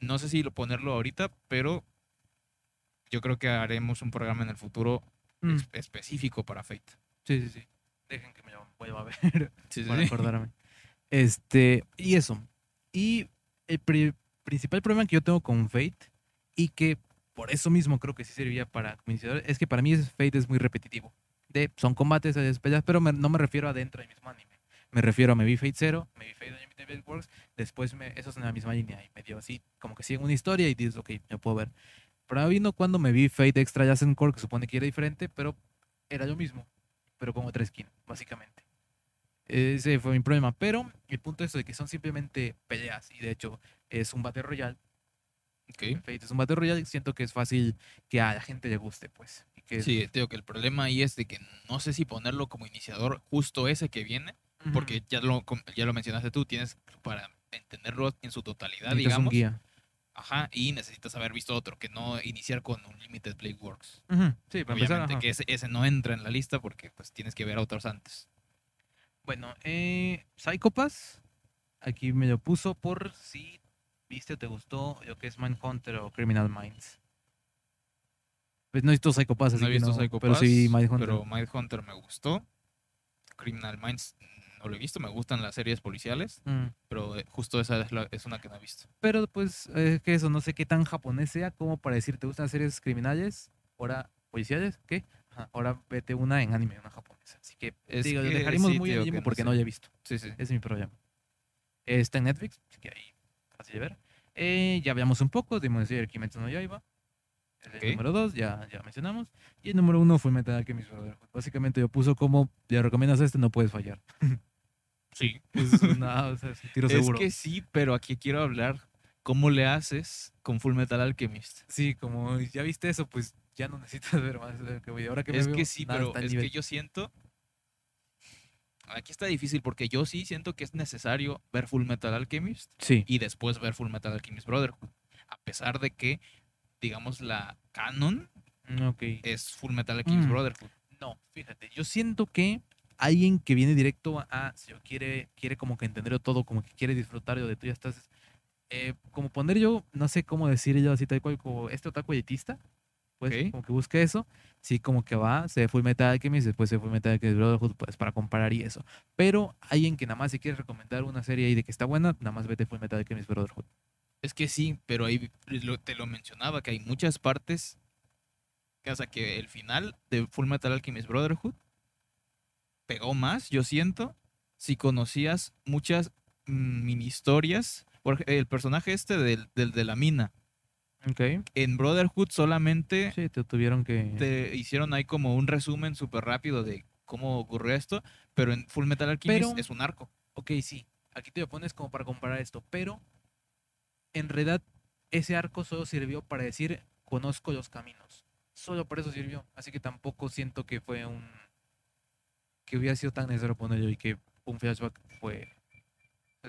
no sé si lo ponerlo ahorita, pero yo creo que haremos un programa en el futuro mm, es- específico para Fate. Sí, sí, sí. Dejen que me vuelva a ver. Sí, para acordarme. Este, y eso. Y el pri- principal problema que yo tengo con Fate, y que por eso mismo creo que sí serviría para iniciador, es que para mí es- Fate es muy repetitivo. De, son combates, hay peleas, pero me- no me refiero a dentro del mismo anime. Me refiero a me vi Fate Zero, me vi Fate Unlimited Blade Works, después me, eso es en la misma línea y me dio así, como que siguen una historia y dices, ok, me puedo ver. Pero vino cuando me vi Fate Extra Jason Core, que supone que era diferente, pero era lo mismo, pero con otra skin, básicamente. Ese fue mi problema. Pero el punto es de que son simplemente peleas. Y de hecho, es un Battle Royale. Ok. Fate es un Battle Royale. Siento que es fácil que a la gente le guste, pues. Y que Sí, te digo que el problema ahí es de que no sé si ponerlo como iniciador justo ese que viene, Ujú. porque ya lo, ya lo mencionaste tú, tienes para entenderlo en su totalidad, Necesitas un digamos. guía. Ajá, y necesitas haber visto otro, que no iniciar con un Limited Blade Works. Ujú, Sí, para empezar. Obviamente ajá. que ese, ese no entra en la lista porque pues tienes que ver a otros antes. Bueno, eh, Psychopass. Aquí me lo puso por si viste o te gustó lo que es Mindhunter o Criminal Minds. Pues no he visto Psychopass, así no he que visto no, Psycho pero sí Mindhunter. pero Mindhunter me gustó. Criminal Minds no lo he visto, me gustan las series policiales, Mm. pero eh, justo esa es, la- es una que no he visto. Pero pues es que eso, no sé qué tan japonés sea como para decir, ¿te gustan series criminales? Ahora, policiales, ¿qué? Ajá, ahora vete una en anime, una japonesa. Así que, Es digo, que dejaremos sí, muy que no porque sé. no he visto. Sí, sí. Ese es mi problema. Está en Netflix, así que ahí fácil de ver. Eh, ya hablamos un poco de Demon Slayer Kimetsu no Yaiba. El Ok. número 2, ya, ya mencionamos. Y el número 1 fue Metal Alchemist Brotherhood. Básicamente yo puso como, le recomiendas este, no puedes fallar. Sí. Es, una, o sea, es un tiro Es seguro. que sí, pero aquí quiero hablar cómo le haces con Full Metal Alchemist. Sí, como ya viste eso, pues ya no necesitas ver más. de lo que voy. Ahora que me Es veo, que sí, nada, pero es nivel. que yo siento. Aquí está difícil porque yo sí siento que es necesario ver Full Metal Alchemist Sí. y después ver Full Metal Alchemist Brotherhood. A pesar de que, digamos, la canon Mm, Ok. es Full Metal Alchemist Mm. Brotherhood. No, fíjate, yo siento que alguien que viene directo a, si yo quiere, quiere como que entender todo, como que quiere disfrutar de tú ya estás, eh, como poner yo, no sé cómo decir yo así tal cual, como este otaku elitista, pues Ok. como que busque eso, sí como que va, se fue Metal Alchemist, después se fue Metal Alchemist Brotherhood, pues para comparar y eso. Pero alguien que nada más se quiere recomendar una serie ahí de que está buena, nada más vete Full Metal Alchemist Brotherhood. Es que sí, pero ahí te lo mencionaba, que hay muchas partes. O sea, que el final de Full Metal Alchemist Brotherhood pegó más, yo siento, si conocías muchas mm, mini historias. Por el personaje este del, del de la mina, Ok. En Brotherhood solamente Sí, te tuvieron que... te hicieron ahí como un resumen súper rápido de cómo ocurrió esto, pero en Full Metal Alchemist Pero- es un arco. Ok, sí. Aquí te lo pones como para comparar esto, pero en realidad ese arco solo sirvió para decir conozco los caminos. Solo por eso sirvió. Así que tampoco siento que fue un que hubiera sido tan necesario ponerlo y que un flashback fue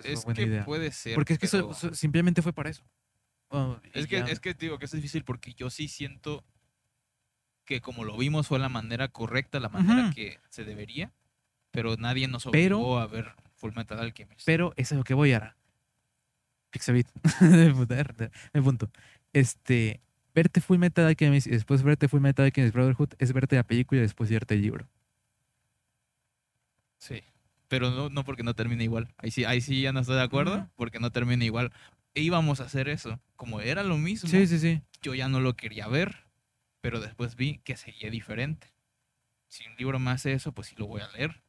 es, una buena que idea. puede ser. Porque es que pero- so- simplemente fue para eso. Bueno, Es que, ya. es que digo que es difícil porque yo sí siento que como lo vimos fue la manera correcta, la manera que se debería, pero nadie nos Pero- obligó a ver Full Metal Alchemist. Pero eso es lo que voy ahora. Pixabit. Mi punto. Este, verte Full Metal Alchemist y después verte Full Metal Alchemist Brotherhood es verte la película y después verte el libro. Sí. Pero no, no porque no termine igual. Ahí sí, ahí sí ya no estoy de acuerdo, Ujú. porque no termina igual. E íbamos a hacer eso. Como era lo mismo, Sí, sí, sí. yo ya no lo quería ver, pero después vi que seguía diferente. Si un libro me hace eso, pues sí lo voy a leer.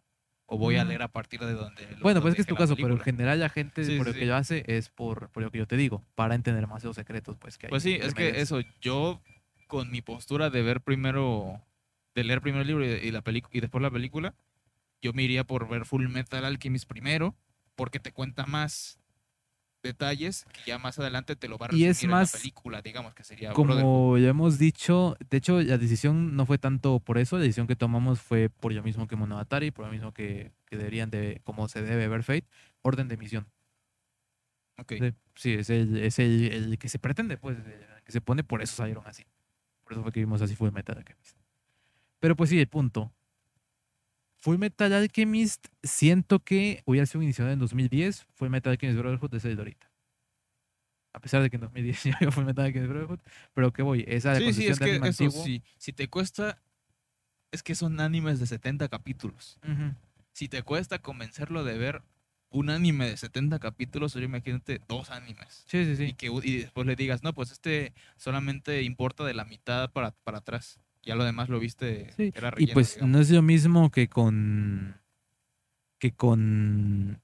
O voy a Mm. leer a partir de donde... lo- Bueno, pues es que es tu caso, pero en general la gente Sí, por sí, lo que lo hace es por, por lo que yo te digo, para entender más los secretos, pues que hay. Pues sí, es que eso, yo con mi postura de ver primero, de leer primero el libro y, y la y después la película, yo me iría por ver Full Metal Alchemist primero, porque te cuenta más detalles que ya más adelante te lo va a Y resumir es en la película, digamos que sería. Como ya hemos dicho, de hecho la decisión no fue tanto por eso, la decisión que tomamos fue por lo mismo que Monogatari, por lo mismo que, que deberían de, como se debe ver Fate, orden de misión. Ok. Sí, es el, es el, el que se pretende, pues, el que se pone, por eso salieron así. Por eso fue que vimos así Full Metal Alchemist. Pero pues sí, el punto. Full Metal Alchemist, siento que hubiera sido iniciado en 2010, Full Metal Alchemist Brotherhood es el de ahorita. A pesar de que en 2010 ya Full Metal Alchemist Brotherhood, pero que voy, esa Sí, sí, es de que anime eso, antiguo- sí, si te cuesta, es que son animes de 70 capítulos. Si te cuesta convencerlo de ver un anime de 70 capítulos, oye, imagínate dos animes. Sí, sí, y sí. que u- y después le digas, no, pues este solamente importa de la mitad para, para atrás. Ya lo demás lo viste, Sí, era Y relleno, pues digamos. no es lo mismo que con. que con.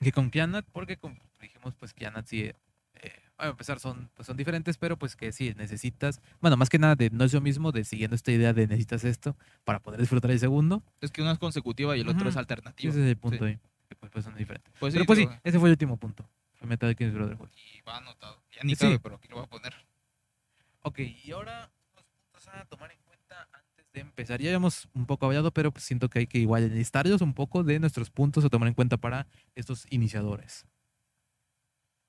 que con Kianat, porque como dijimos, pues Kianat sí. eh, bueno, a empezar, son, pues son diferentes, pero pues que sí, necesitas. Bueno, más que nada, de, no es lo mismo de siguiendo esta idea de necesitas esto para poder disfrutar el segundo. Es que uno es consecutiva y el otro es Sí, alternativa. ese es el punto sí. ahí. Pues, pues son diferentes. Pues pero pues sí, ese fue el último punto. Fue Metal Gear Brotherhood. y va anotado. Ya ni Sí. cabe, pero aquí lo voy a poner. Ok, y ahora a tomar en cuenta antes de empezar. Ya habíamos un poco hablado, pero pues siento que hay que igual enlistarlos un poco de nuestros puntos a tomar en cuenta para estos iniciadores.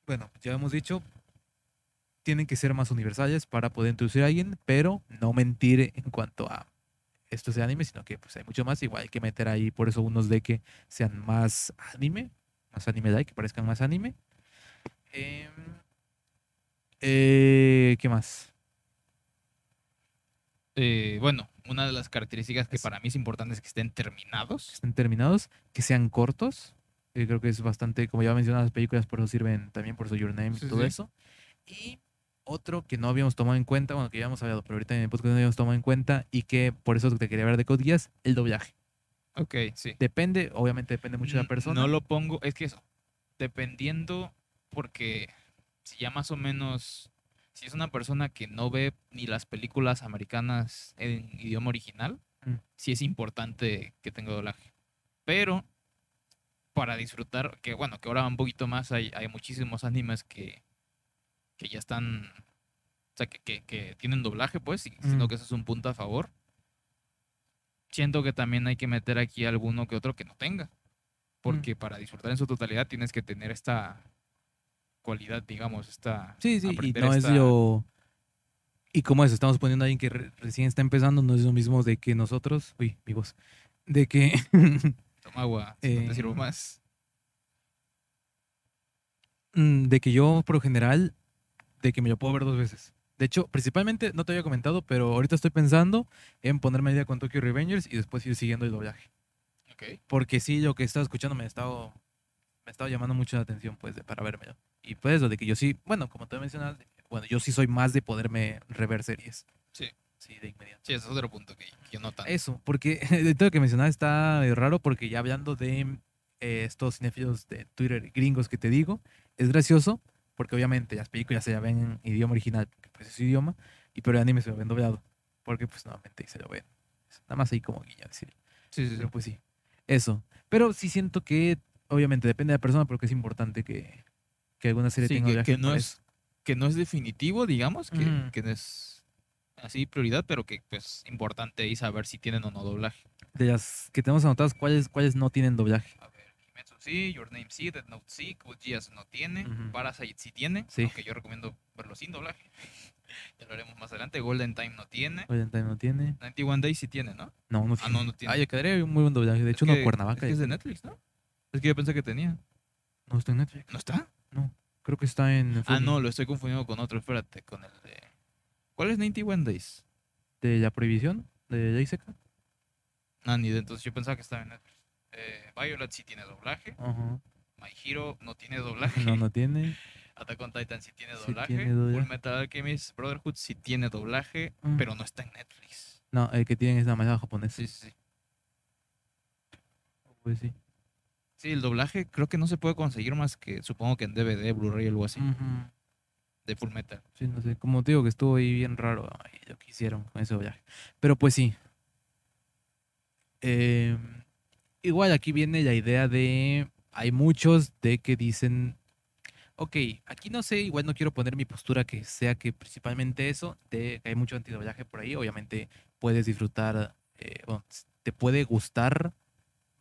Bueno, ya hemos dicho, tienen que ser más universales para poder introducir a alguien, pero no mentir en cuanto a estos de anime, sino que pues hay mucho más. Igual hay que meter ahí por eso unos de que sean más anime, más anime-like, que parezcan más anime. Em, eh, ¿Qué más? Eh, bueno, una de las características que Es- para mí es importante es que estén terminados. estén terminados, que sean cortos. que creo que es bastante, como ya mencioné, las películas por eso sirven también por su Your Name Sí, y todo sí. eso. Y otro que no habíamos tomado en cuenta, bueno, que ya hemos hablado, pero ahorita en el podcast no habíamos tomado en cuenta y que por eso te quería ver de Code Geass, el doblaje. Ok, sí. Depende, obviamente depende mucho de la persona. No lo pongo, es que eso, dependiendo, porque si ya más o menos, si es una persona que no ve ni las películas americanas en idioma original, Mm. sí es importante que tenga doblaje. Pero para disfrutar, que bueno, que ahora un poquito más, hay, hay muchísimos animes que, que ya están, o sea, que, que, que tienen doblaje, pues, y Mm. que eso es un punto a favor. Siento que también hay que meter aquí alguno que otro que no tenga. Porque para disfrutar en su totalidad tienes que tener esta cualidad, digamos, esta... Sí, sí, y no es lo... Y como eso, estamos poniendo a alguien que re- recién está empezando, no es lo mismo de que nosotros... Uy, mi voz. De que... Toma agua, si no te sirvo Eh, más. Mm, de que yo, por lo general, de que me lo puedo ver dos veces. De hecho, principalmente, no te había comentado, pero ahorita estoy pensando en ponerme al día con Tokyo Revengers y después ir siguiendo el doblaje. Ok. Porque sí, lo que he estado escuchando me ha estado, me ha estado llamando mucho la atención, pues, de- para vérmelo. Y pues, lo de que yo sí, bueno, como te mencionas, bueno, yo sí soy más de poderme rever series. Sí. Sí, de inmediato. Sí, ese es otro punto que, que yo no tanto. Eso, porque de todo lo que mencionaba está raro porque ya hablando de eh, estos cinéfilos de Twitter gringos que te digo, es gracioso porque obviamente las películas se ya ven en idioma original, porque pues es su idioma, y pero el anime se lo ven doblado, porque pues nuevamente se lo ven. Nada más ahí como guiña decir. Sí, sí, sí. Pero pues sí, eso. Pero sí siento que, obviamente, depende de la persona, pero que es importante que, que alguna serie Sí, tenga que, que no es, que no es definitivo, digamos, que, Ujú. que no es así prioridad, pero que pues importante ahí saber si tienen o no doblaje. De las que tenemos anotadas, ¿cuáles, cuáles no tienen doblaje? A ver, Kimetsu sí, Your Name sí, Death Note sí, Code Geass no tiene, Ujú. Parasite sí tiene, Sí. aunque yo recomiendo verlo sin doblaje. ya lo haremos más adelante. Golden Time no tiene. Golden Time no tiene. 91 Days sí tiene, ¿no? No, no Ah, tiene. no, no tiene. Ah, yo quedaría un muy buen doblaje. De hecho, Es uno que- Cuernavaca. Es que es de Netflix, ¿no? Es que yo pensé que tenía. No está en Netflix. ¿No está? Creo que está en. Ah, no, lo estoy confundiendo con otro. Espérate, con el de. ¿Cuál es 91 Days? De la prohibición de Ley Seca. Ah, ni de entonces yo pensaba que estaba en Netflix. Eh, Violet sí tiene doblaje. Ajá. My Hero no tiene doblaje. No, no tiene. Attack on Titan sí tiene Sí doblaje. tiene. Full Metal Alchemist Brotherhood sí tiene doblaje, Mm. pero no está en Netflix. No, el que tienen es la manera japonesa. Sí, sí, sí. Pues sí. Sí, el doblaje creo que no se puede conseguir más que supongo que en DVD, Blu-ray o algo así, de Full Metal. Sí, no sé. Como te digo que estuvo ahí bien raro ay, lo que hicieron con ese doblaje. Pero pues sí. Eh, igual aquí viene la idea de. Hay muchos de que dicen. Ok, aquí no sé, igual no quiero poner mi postura que sea que principalmente eso, de que hay mucho antidoblaje por ahí. Obviamente puedes disfrutar, eh, bueno, te puede gustar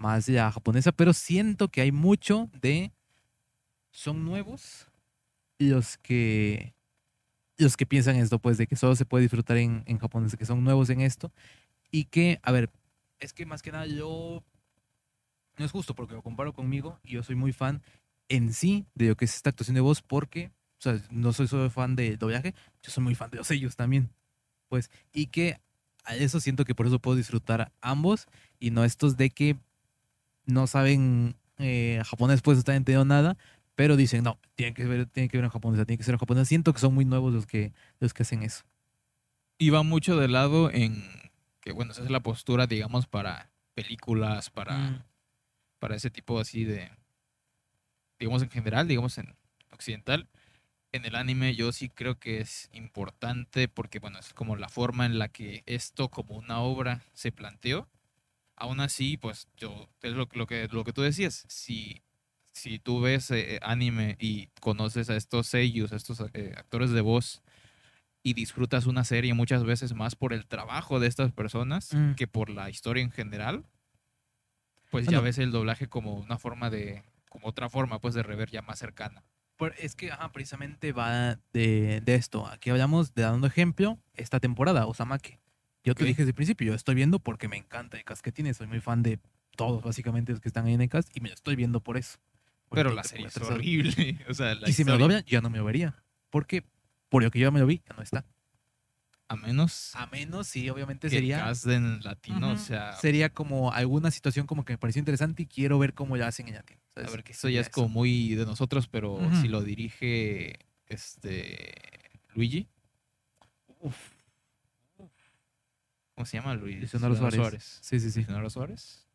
más la japonesa, pero siento que hay mucho de. Son nuevos los que los que piensan esto, pues, de que solo se puede disfrutar en, en japonés, que son nuevos en esto. Y que, a ver, es que más que nada yo. No es justo porque lo comparo conmigo y yo soy muy fan en sí de lo que es esta actuación de voz porque, o sea, no soy solo fan de doblaje, yo soy muy fan de los sellos también. Pues, y que a eso siento que por eso puedo disfrutar ambos y no estos de que no saben eh, japonés, pues no están entendiendo nada, pero dicen, no, tienen que ver, tienen que ver en japonés, tiene que ser en japonés. Siento que son muy nuevos los que, los que hacen eso. Y va mucho de lado en que, bueno, esa es la postura, digamos, para películas, para, Mm, para ese tipo así de, digamos, en general, digamos, en occidental. En el anime yo sí creo que es importante porque, bueno, es como la forma en la que esto como una obra se planteó. Aún así, pues yo, es lo, lo que, lo que tú decías, si, si tú ves eh, anime y conoces a estos seiyus, a estos eh, actores de voz, y disfrutas una serie muchas veces más por el trabajo de estas personas Mm. que por la historia en general, pues ya ves el doblaje como una forma de, como otra forma pues de rever ya más cercana. es que ajá, precisamente va de, de esto. Aquí hablamos de dando ejemplo esta temporada, Osamake. Yo te dije desde el principio, yo estoy viendo porque me encanta el cast que tiene. Soy muy fan de todos, básicamente, los que están ahí en el cast y me lo estoy viendo por eso. Porque Pero la serie es horrible. O sea, la Y si me lo doblan, ya no me lo vería. Porque por lo que yo ya me lo vi, ya no está. a menos A menos, sí, obviamente que sería. cast en latino, o sea, Sería como alguna situación como que me pareció interesante y quiero ver cómo la hacen en latino. a ver que eso ya es Eso. como muy de nosotros, pero si lo dirige este Luigi, Uf, ¿cómo se llama Luigi? Leonardo Suárez. Sí, sí, sí. Leonardo Suárez.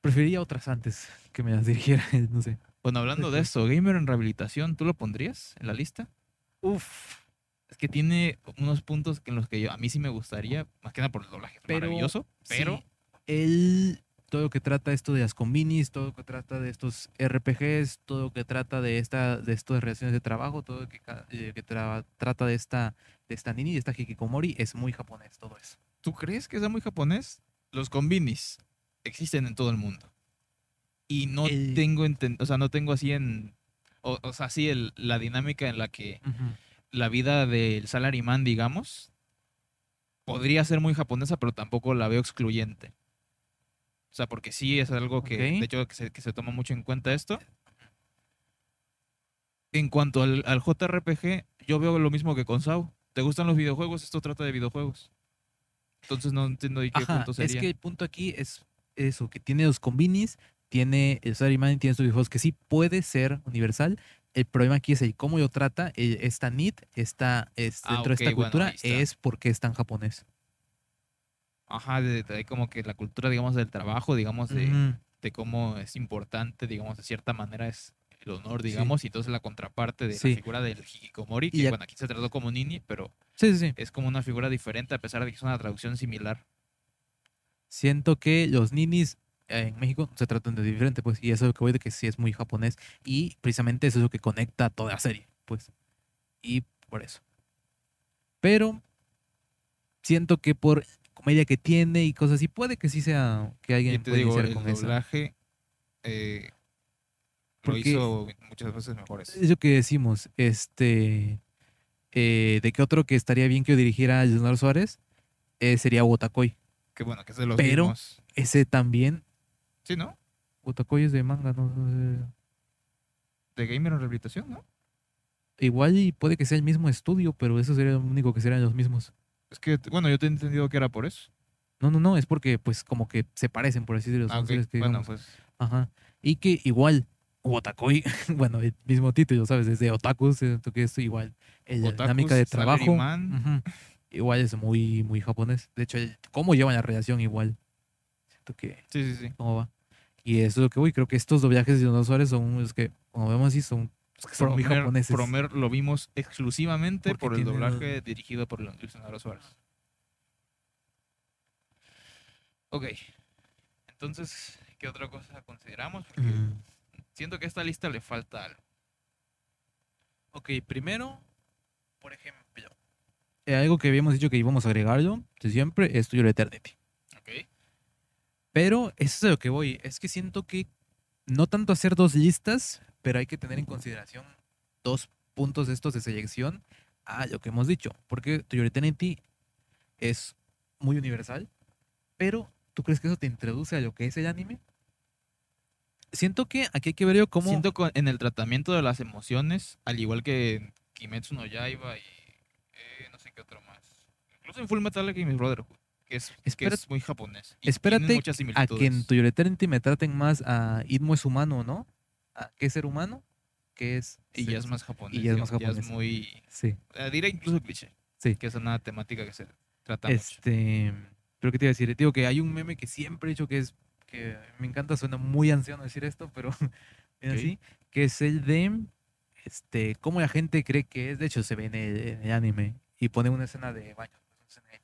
Preferiría otras antes que me las dirigiera, no sé. Bueno, hablando de eso, Gamer en Rehabilitación, ¿tú lo pondrías en la lista? Uf. Es que tiene unos puntos en los que yo, a mí sí me gustaría, más que nada por el doblaje, Pero- maravilloso, pero Sí, él, todo lo que trata esto de las combinis, todo lo que trata de estos RPGs, todo lo que trata de esta, de estas relaciones de trabajo, todo lo que, eh, que tra- trata de esta, de esta nini, de esta hikikomori, es muy japonés, todo eso. ¿tú crees que sea muy japonés? Los combinis existen en todo el mundo. Y no El- tengo, o sea, no tengo así en, o, o sea, sí el- la dinámica en la que la vida del salaryman, digamos, podría ser muy japonesa, pero tampoco la veo excluyente. O sea, porque sí es algo que, de hecho, que se, que se toma mucho en cuenta esto. En cuanto al, al JRPG, yo veo lo mismo que con Sao. ¿Te gustan los videojuegos? Esto trata de videojuegos. Entonces no entiendo de qué Ajá, punto sería. es que el punto aquí es eso, que tiene los combinis, tiene el Salaryman, tiene sus videojuegos que sí puede ser universal. El problema aquí es el cómo lo trata, el- esta NIT, esta, es, Ah, dentro de esta bueno, cultura, está. es porque es tan japonés. Ajá, de, de como que la cultura, digamos, del trabajo, digamos, de, Ujú. de cómo es importante, digamos, de cierta manera es el honor, digamos, y entonces la contraparte de Sí. la figura del hikikomori, que Y bueno, aquí se trató como nini, pero Sí, sí, sí. es como una figura diferente a pesar de que es una traducción similar. Siento que los ninis eh, en México se tratan de diferente, pues, y eso es lo que voy de que sí es muy japonés. Y precisamente eso es lo que conecta a toda la serie, pues. Y por eso. Pero siento que por comedia que tiene y cosas así, puede que sí sea que alguien te digo, iniciar el con eso. doblaje eh, lo hizo muchas veces mejores. Es lo que decimos, este. eh, de que otro que estaría bien que lo dirigiera a Leonardo Suárez eh, sería Wotakoi. Que bueno, que es de los Pero- mismos. Ese también. Sí, ¿no? Wotakoi es de manga, no no sé. De Gamer en Rehabilitación, ¿no? Igual y puede que sea el mismo estudio, pero eso sería lo único que serían los mismos. Es que, bueno, yo te he entendido que era por eso. No, no, no, es porque pues como que se parecen, por así decirlo. Ah, son ok. series que Bueno, pues Ajá. Y que igual, Wotakoi, bueno, el mismo título, ¿sabes? Desde Otakus, siento que esto igual. La dinámica de trabajo. igual es muy, muy japonés. De hecho, el- cómo llevan la relación igual. Siento que sí, sí, sí. cómo va. Y eso es lo que voy. Creo que estos doblajes de Suárez son los que, como vemos así, son, los que son muy Promer- japoneses. Promer lo vimos exclusivamente Porque por el doblaje dirigido por Leonardo Suárez. Ok. Entonces, ¿qué otra cosa consideramos? Porque Mm. siento que a esta lista le falta algo. Ok, primero, por ejemplo, eh, algo que habíamos dicho que íbamos a agregarlo de siempre es Tuyo Eternity. Ok. Pero eso es a lo que voy. Es que siento que no tanto hacer dos listas, pero hay que tener en consideración dos puntos estos de selección a lo que hemos dicho. Porque Eternity es muy universal, pero ¿tú crees que eso te introduce a lo que es el anime? Siento que aquí hay que ver yo cómo... Siento en el tratamiento de las emociones, al igual que en Kimetsu no Yaiba y eh, no sé qué otro más. Incluso en Full Metal Alchemist Brotherhood, que es, que es muy japonés. y espérate muchas a que en Tuyo Eternity me traten más a Idmo es humano, ¿no? ¿A qué es ser humano? ¿Qué es? Y ya es más japonés. y ya es más Ya es japonés. muy... Sí. eh, diré incluso cliché. Sí. Que es una temática que se trata mucho. Este, pero qué te iba a decir, Te digo que hay un meme que siempre he dicho que es que me encanta, suena muy anciano decir esto, pero es así, que es el de este cómo la gente cree que es, de hecho se ve en el, en el anime y pone una escena de baño, pues, una escena de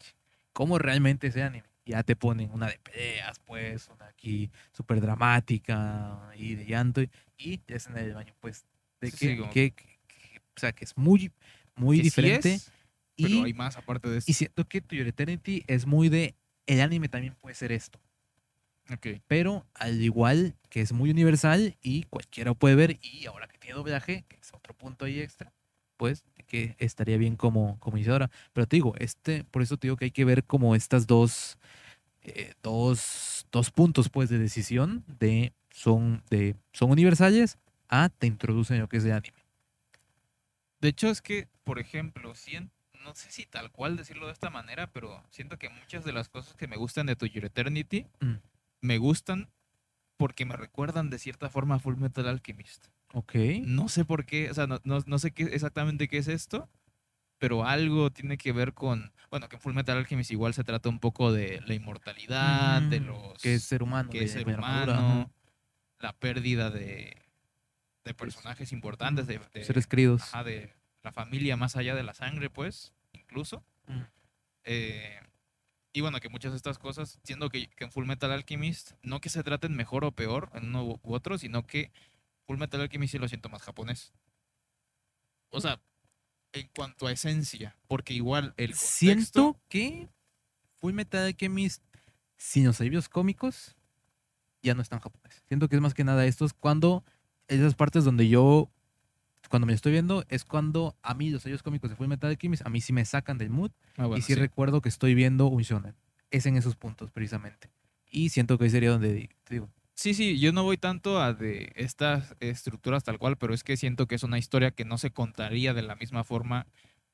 cómo realmente es el anime. Ya te ponen una de peleas, pues, una aquí súper dramática y de llanto y la escena del baño, pues, de Sí, que, sí, como- que- que- que- o sea, que es muy, muy Que sí diferente. es, pero y hay más aparte de esto. y siento que To Your Eternity es muy de. El anime también puede ser esto. Ok. Pero al igual que es muy universal y cualquiera puede ver. Y ahora que tiene doblaje, que es otro punto ahí extra, pues que estaría bien como, como iniciadora. Pero te digo, este, por eso te digo que hay que ver como estas dos. Eh, dos, dos puntos pues de decisión de son de son universales a te introducen lo que es el anime. De hecho, es que, por ejemplo, sien- no sé si tal cual decirlo de esta manera, pero siento que muchas de las cosas que me gustan de To Your Eternity Mm. me gustan porque me recuerdan de cierta forma a Full Metal Alchemist. Ok. No sé por qué, o sea, no, no- no sé qué, exactamente qué es esto, pero algo tiene que ver con, bueno, que en Full Metal Alchemist igual se trata un poco de la inmortalidad, de Mm, los... que es ser humano. que es ser humano, la pérdida de, de personajes importantes, de, de- seres queridos. ajá, de la familia más allá de la sangre, pues, incluso. Mm. Eh, y bueno, que muchas de estas cosas, siendo que, que en Full Metal Alchemist, no que se traten mejor o peor en uno u u otro, sino que Full Metal Alchemist sí lo siento más japonés. O sea, en cuanto a esencia, porque igual el contexto, Siento que Full Metal Alchemist sin los alivios cómicos ya no es tan japonés. Siento que es más que nada estos cuando esas partes donde yo cuando me estoy viendo es cuando a mí los alivios cómicos de Full Metal Alchemist a mí sí me sacan del mood Ah, bueno, y sí, sí. recuerdo que estoy viendo un shonen. Es en esos puntos precisamente. Y siento que ahí sería donde te digo, Sí, sí, yo no voy tanto a de estas estructuras tal cual, pero es que siento que es una historia que no se contaría de la misma forma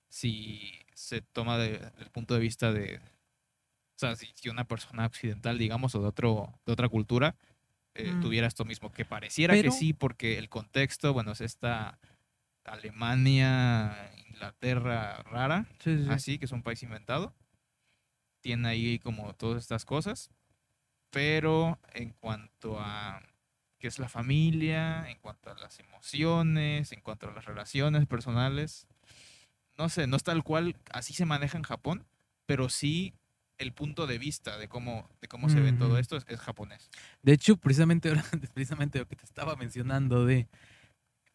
si se toma de- del punto de vista de, o sea, si, si una persona occidental, digamos, o de, otro, de otra cultura, eh, Mm. tuviera esto mismo, que pareciera Pero- que sí, porque el contexto, bueno, es esta Alemania, Inglaterra rara, sí, sí, sí. así, que es un país inventado. Tiene ahí como todas estas cosas. Pero en cuanto a que es la familia, en cuanto a las emociones, en cuanto a las relaciones personales. No sé, no es tal cual así se maneja en Japón, pero sí el punto de vista de cómo, de cómo se ve todo esto es, es japonés. De hecho, precisamente, precisamente lo que te estaba mencionando de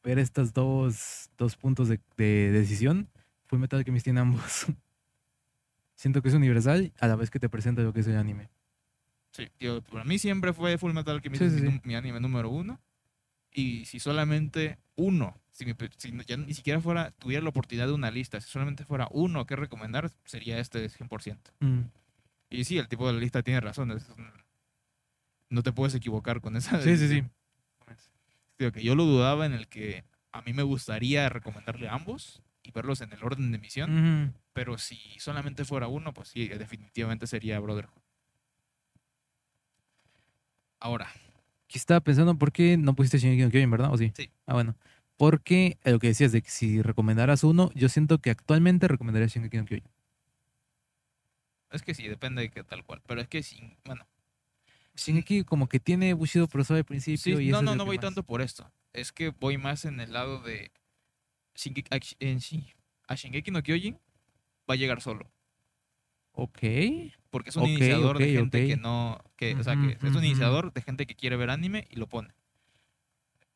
ver estos dos, dos puntos de, de decisión, Full Metal Alchemist tiene ambos. Siento que es universal a la vez que te presenta lo que es el anime. Sí, tío, para mí siempre fue Full Metal Alchemist Sí, mi, mi anime número uno. Y si solamente uno, si, me pe- si ya ni siquiera fuera, tuviera la oportunidad de una lista, si solamente fuera uno que recomendar, sería este 100%. Mm. Y sí, el tipo de la lista tiene razón. es no te puedes equivocar con esa. Sí, sí, sí. Digo, que yo lo dudaba en el que a mí me gustaría recomendarle a ambos y verlos en el orden de emisión. Ujú. Pero si solamente fuera uno, pues sí, definitivamente sería Brotherhood. Ahora, Aquí estaba pensando por qué no pusiste Shingeki no Kyojin, ¿verdad? ¿O sí? Sí. Ah, bueno. Porque eh, lo que decías de que si recomendaras uno, yo siento que actualmente recomendaría Shingeki no Kyojin. es que sí, depende de qué tal cual. Pero es que sí, bueno. Shingeki como que tiene Bushido Kurosawa al principio Sí, y no, eso no, no que voy más- tanto por esto. Es que voy más en el lado de. Shingeki, a, en Shi- a Shingeki no Kyojin va a llegar solo. Ok. Porque es un iniciador de gente que no. Que, o sea, que es un iniciador de gente que quiere ver anime y lo pone.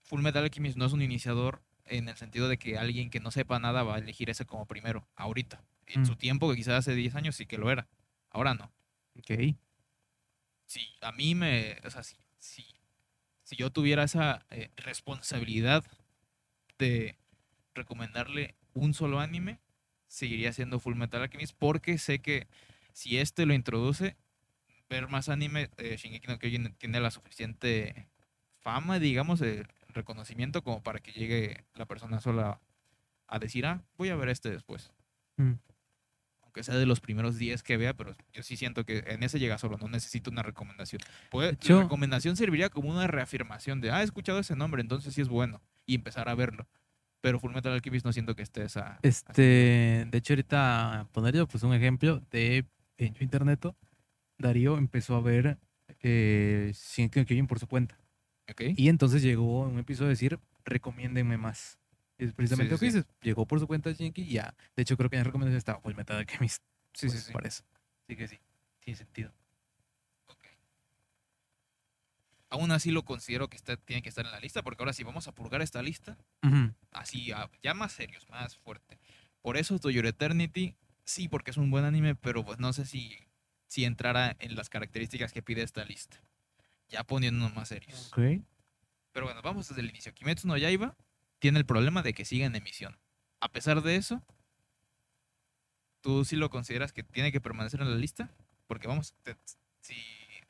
Full Metal Alchemist no es un iniciador en el sentido de que alguien que no sepa nada va a elegir ese como primero, ahorita. En Mm. su tiempo, que quizás hace 10 años sí que lo era. Ahora no. Ok. Si a mí me. O sea, si, si, si yo tuviera esa eh, responsabilidad de recomendarle un solo anime, seguiría siendo Full Metal Alchemist porque sé que si este lo introduce, ver más anime, eh, Shingeki no Kyojin tiene la suficiente fama, digamos, de reconocimiento como para que llegue la persona sola a decir, ah, voy a ver este después. Mm. Aunque sea de los primeros 10 que vea, pero yo sí siento que en ese llega solo, no necesito una recomendación. Puede- De hecho- la recomendación serviría como una reafirmación de, ah, he escuchado ese nombre, entonces sí es bueno, y empezar a verlo. Pero Fullmetal Alchemist no siento que esté esa... Este, de hecho, ahorita ponerle pues un ejemplo de en internet, Darío empezó a ver eh, Shingeki Kyojin por su cuenta. ¿Ok? Y entonces llegó un episodio a decir, recomiéndenme más. Es precisamente Sí, lo que sí, sí. dices. Llegó por su cuenta Shingeki y ya. De hecho, creo que en la recomendación estaba Full Metal Alchemist. Sí, pues, sí, sí. Por eso. Sí que sí. Tiene sentido. Ok. Aún así lo considero que está, tiene que estar en la lista, porque ahora sí vamos a purgar esta lista, así, ya más serios, más fuerte. Por eso To Your Eternity, sí, porque es un buen anime, pero pues no sé si, si entrara en las características que pide esta lista. Ya poniéndonos más serios. Ok. Pero bueno, vamos desde el inicio. Kimetsu no Yaiba tiene el problema de que sigue en emisión. A pesar de eso, ¿tú sí lo consideras que tiene que permanecer en la lista? Porque vamos, te- si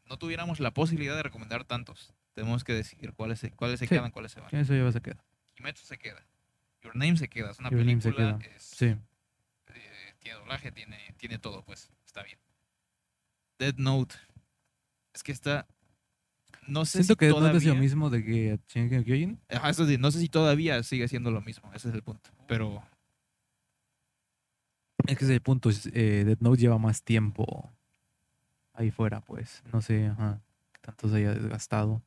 no tuviéramos la posibilidad de recomendar tantos, tenemos que decidir cuáles se, cuáles se Sí. quedan, cuáles se van. Eso ya va a quedar. Kimetsu se queda. Your Name se queda. Es una Your se película. queda. es- Sí. eh, tiene doblaje, tiene, tiene todo, pues. Está bien. Dead Note. Es que está. No sé Siento si que no todavía... es lo mismo de que Shingeki no Kyojin. Ajá, eso sí, no sé si todavía sigue siendo lo mismo, ese es el punto. Pero Es que ese es el punto. Eh, Death Note lleva más tiempo ahí fuera, pues. No sé, ajá. Tanto se haya desgastado.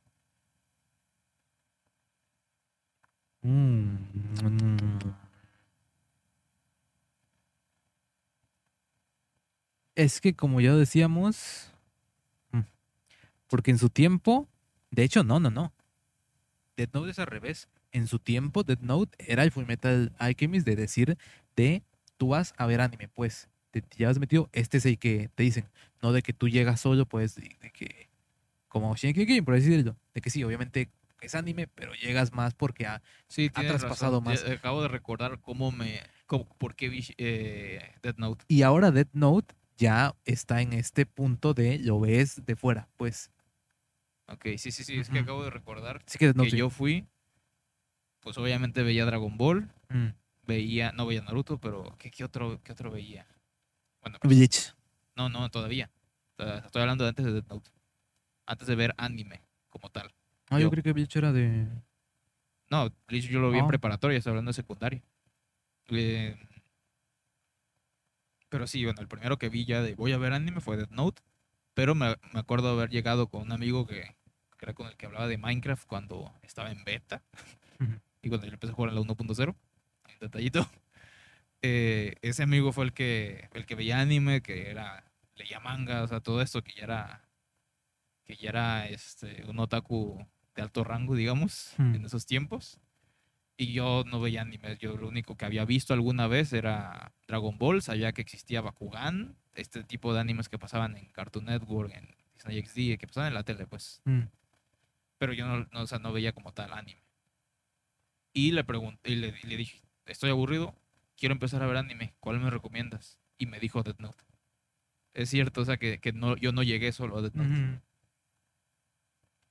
Mm. Es que como ya decíamos, mm, porque en su tiempo, de hecho, no, no, no. Death Note es al revés. En su tiempo, Death Note era el Fullmetal Alchemist de decir de tú vas a ver anime, pues te, te llevas metido, este es el que te dicen, no de que tú llegas solo, pues de, de que, como Shingeki por decirlo, de que sí, obviamente es anime, pero llegas más porque ah, sí, Ha traspasado razón. más. Acabo de recordar cómo me. Cómo, ¿Por qué vi eh, Death Note? Y ahora Death Note ya está en este punto de lo ves de fuera, pues. Ok, sí, sí, sí, es que acabo de recordar Sí que Death Note. que sí. yo fui. Pues obviamente veía Dragon Ball, Mm. veía. No veía Naruto, pero ¿qué, qué otro, qué otro veía? Bueno, Bleach. no, no, todavía. O sea, Estoy hablando de antes de Death Note. Antes de ver anime como tal. Ah, yo Yo- creí que Bleach era de. No, Bleach yo lo vi en Ah. preparatoria, estoy hablando de secundaria. Eh, pero sí, bueno, el primero que vi ya de voy a ver anime fue Death Note. Pero me, me acuerdo haber llegado con un amigo que que era con el que hablaba de Minecraft cuando estaba en beta y cuando yo empecé a jugar en la 1.0. Hay un detallito. Eh, ese amigo fue el que, el que veía anime, que era, leía manga, o sea, todo esto, que ya era, que ya era este, un otaku de alto rango, digamos, Hmm. en esos tiempos. Y yo no veía anime, yo lo único que había visto alguna vez era Dragon Ball, sabía que existía Bakugan, este tipo de animes que pasaban en Cartoon Network, en Disney XD, que pasaban en la tele, pues. Mm. Pero yo no, no, o sea, no veía como tal anime. Y le pregunté, y le, y le dije, estoy aburrido, quiero empezar a ver anime, ¿cuál me recomiendas? Y me dijo Death Note. Es cierto, o sea, que, que no, yo no llegué solo a Death Note.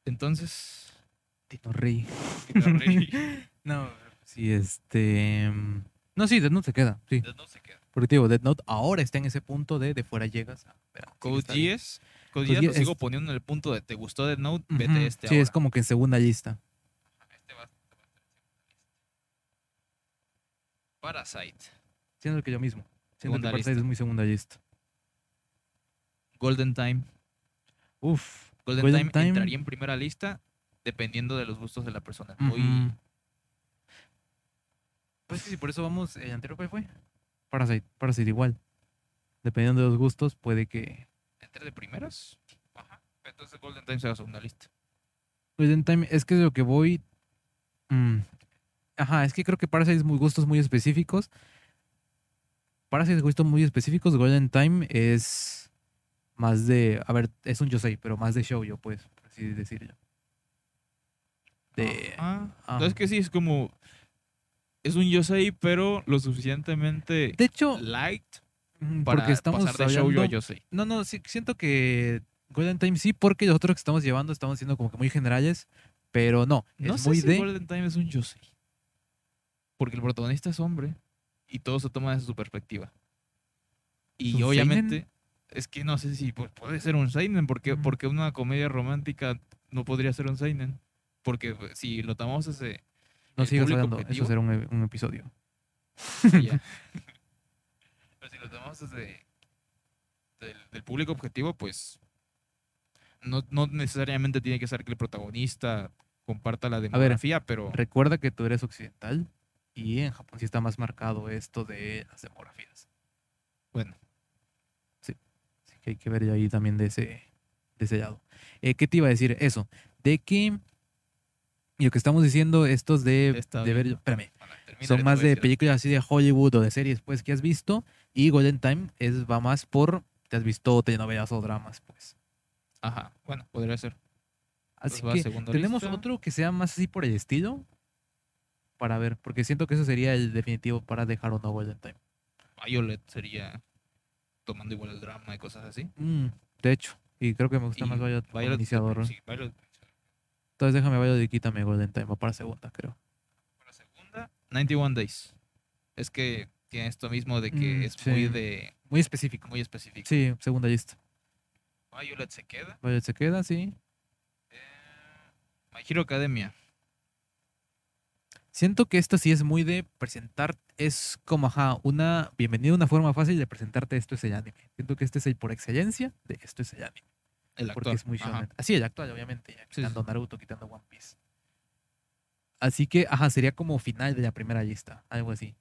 Entonces, Tito Rey. Tito Rey. No, sí, este. No, sí, Death Note se queda. Sí. Death Note se queda. Porque digo, Death Note ahora está en ese punto de de fuera llegas a. ver, sí, Code. Geass, Code Geass lo sigo es- poniendo en el punto de ¿te gustó Death Note? Ujú, Vete este Sí, ahora. es como que en segunda lista. Este va- este va a estar en segunda lista. Parasite, Siendo que yo mismo. Siento Segunda que Parasite lista. es muy segunda lista. Golden Time. Uf. Golden, Golden Time, Time- entraría en primera lista dependiendo de los gustos de la persona. Muy. Pues sí, por eso vamos. ¿El anterior cuál fue? Parasite. Parasite igual. Dependiendo de los gustos, puede que. ¿Entre de primeras? Ajá. Entonces Golden Time se va a segunda lista. Golden Time, es que de lo que voy. mm, ajá, es que creo que Parasite es muy gustos muy específicos. Parasite es gustos muy específicos. Golden Time es más de. A ver, es un Yosei, pero más de show yo, pues, por así decirlo. De. Ah, ajá. es que sí, es como. Es un Yosei, pero lo suficientemente De hecho, light mm, para porque estamos pasar de shoujo a hablando- Yosei. No, no, sí, siento que Golden Time sí, porque los otros que estamos llevando estamos siendo como que muy generales, pero no, No es sé muy si de... Golden Time es un Yosei. Porque el protagonista es hombre y todo se toma desde su perspectiva. Y ¿Un obviamente, es que no sé si pu- puede ser un Seinen, porque, porque una comedia romántica no podría ser un Seinen. Porque pues, si lo tomamos ese. No sigas hablando, eso será un, e- un episodio. Pero si lo tomamos desde. Del, del público objetivo, pues. No, no necesariamente tiene que ser que el protagonista comparta la demografía, pero. Recuerda que tú eres occidental y en Japón sí está más marcado esto de las demografías. Bueno. Así que hay que ver ahí también de ese, de ese lado. Eh, ¿Qué te iba a decir? Eso, de que... Y lo que estamos diciendo, estos de, Está de ver... bien. Espérame, Bueno, son más de películas así de Hollywood o de series pues que has visto y Golden Time es va más por te has visto telenovelas o dramas pues Ajá, bueno, podría ser. así que tenemos lista. otro que sea más así por el estilo para ver porque siento que eso sería el definitivo para dejar o no Golden Time Violet sería tomando igual el drama y cosas así. Mm, de hecho y creo que me gusta Y más Violet iniciador Sí, Violet. entonces déjame Violet y quítame Golden Time va para segunda creo Para segunda, 91 Days. Es que tiene esto mismo de que Mm, es muy de muy específico muy específico. sí segunda lista Violet se queda. Violet se queda sí Eh, My Hero Academia. Siento que esto sí es muy de presentar, es como, ajá, una bienvenida, una forma fácil de presentarte esto es el anime. Siento que este es el por excelencia de esto es el anime, El porque actor. es muy shonen. Así, el actual, obviamente, ya quitando sí. Naruto, quitando One Piece. Así que, ajá, sería como final de la primera lista, algo así.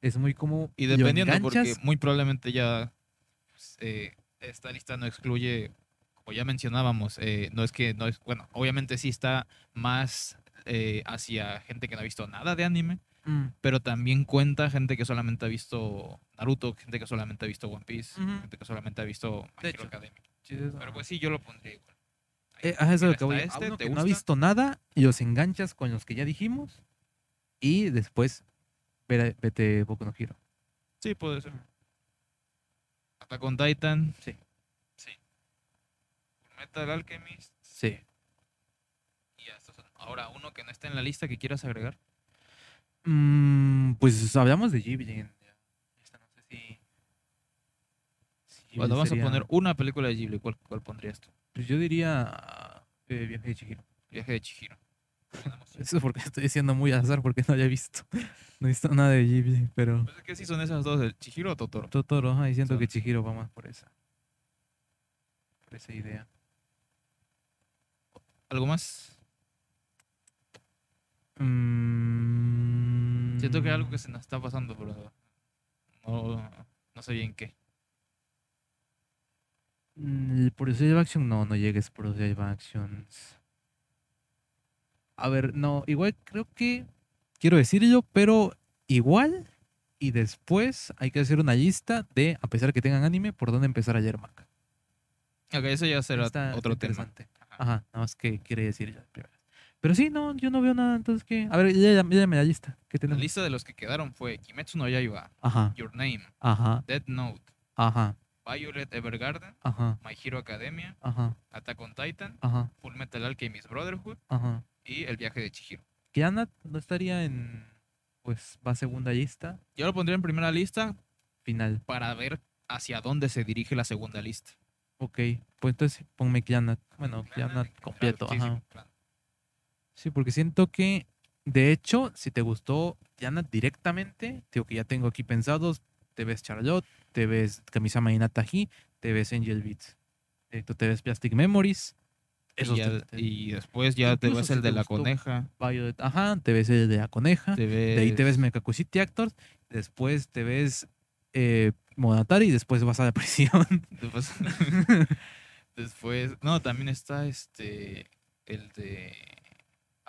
Es muy como... Y dependiendo, porque muy probablemente ya pues, eh, esta lista no excluye, como ya mencionábamos, eh, no es que, no es, bueno, obviamente sí está más eh, hacia gente que no ha visto nada de anime, mm, pero también cuenta gente que solamente ha visto Naruto, gente que solamente ha visto One Piece, gente que solamente ha visto My Hero. Academia. sí. Pero pues sí, yo lo pondría igual. Ahí, Eh, eso lo que voy. a este, uno ¿te que no ha visto nada y los enganchas con los que ya dijimos y después ver- vete Boku no Hero. Sí, puede ser. Attack on Titan. Sí. Sí. Metal Alchemist. Sí. Y ya estos son. Ahora, uno que no está en la lista que quieras agregar. Mm, pues hablamos de Ghibli. esta no sé si. Bueno, vamos sería- a poner una película de Ghibli. ¿Cuál, cuál pondrías tú? Pues yo diría. eh, Viaje de Chihiro. Viaje de Chihiro. Eso porque estoy diciendo muy azar porque no haya visto. No he visto nada de Ghibli, pero. Pues es que sí son esas dos, el Chihiro o Totoro. Totoro, ajá, y siento que Chihiro va más por esa. Por esa idea. ¿Algo más? Mm, Siento que algo que se nos está pasando, pero no, no sé bien qué. Mm, Por eso live action, no, no llegues por live actions. A ver, no, igual creo que quiero decirlo, pero igual y después hay que hacer una lista de, a pesar que tengan anime, por dónde empezar ayer, Mac. Ok, eso ya será Está otro tema. Ajá. Ajá, nada más que quiere decir ya. primero. Pero sí, no, yo no veo nada, entonces que. A ver, ya, ya, la lista. ¿Qué La tenemos? lista de los que quedaron fue Kimetsu no Yaiba, Ajá, Your Name, ajá, Dead Note, ajá, Violet Evergarden, ajá, My Hero Academia, ajá, Attack on Titan, ajá, Full Metal Alchemist Brotherhood ajá. y El viaje de Chihiro. Kiana no estaría en. Pues va segunda lista, Yo lo pondría en primera lista final. para ver hacia dónde se dirige la segunda lista. Ok, pues entonces ponme Kiana. Bueno, Kiana completo, ajá. Sí, porque siento que, de hecho, si te gustó Kiana directamente, digo que ya tengo aquí pensados, te ves Charlotte, te ves Kamisama Inatahi, te ves Angel Beats, directo te ves Plastic Memories, esos y, ya- te- te- y después ya te ves el de la coneja. Violet, ajá, te ves el de la coneja, Te ves... de ahí te ves Mechaku City Actors, después te ves eh, Monatari y después vas a la prisión. Después, después- no, también está este, el de,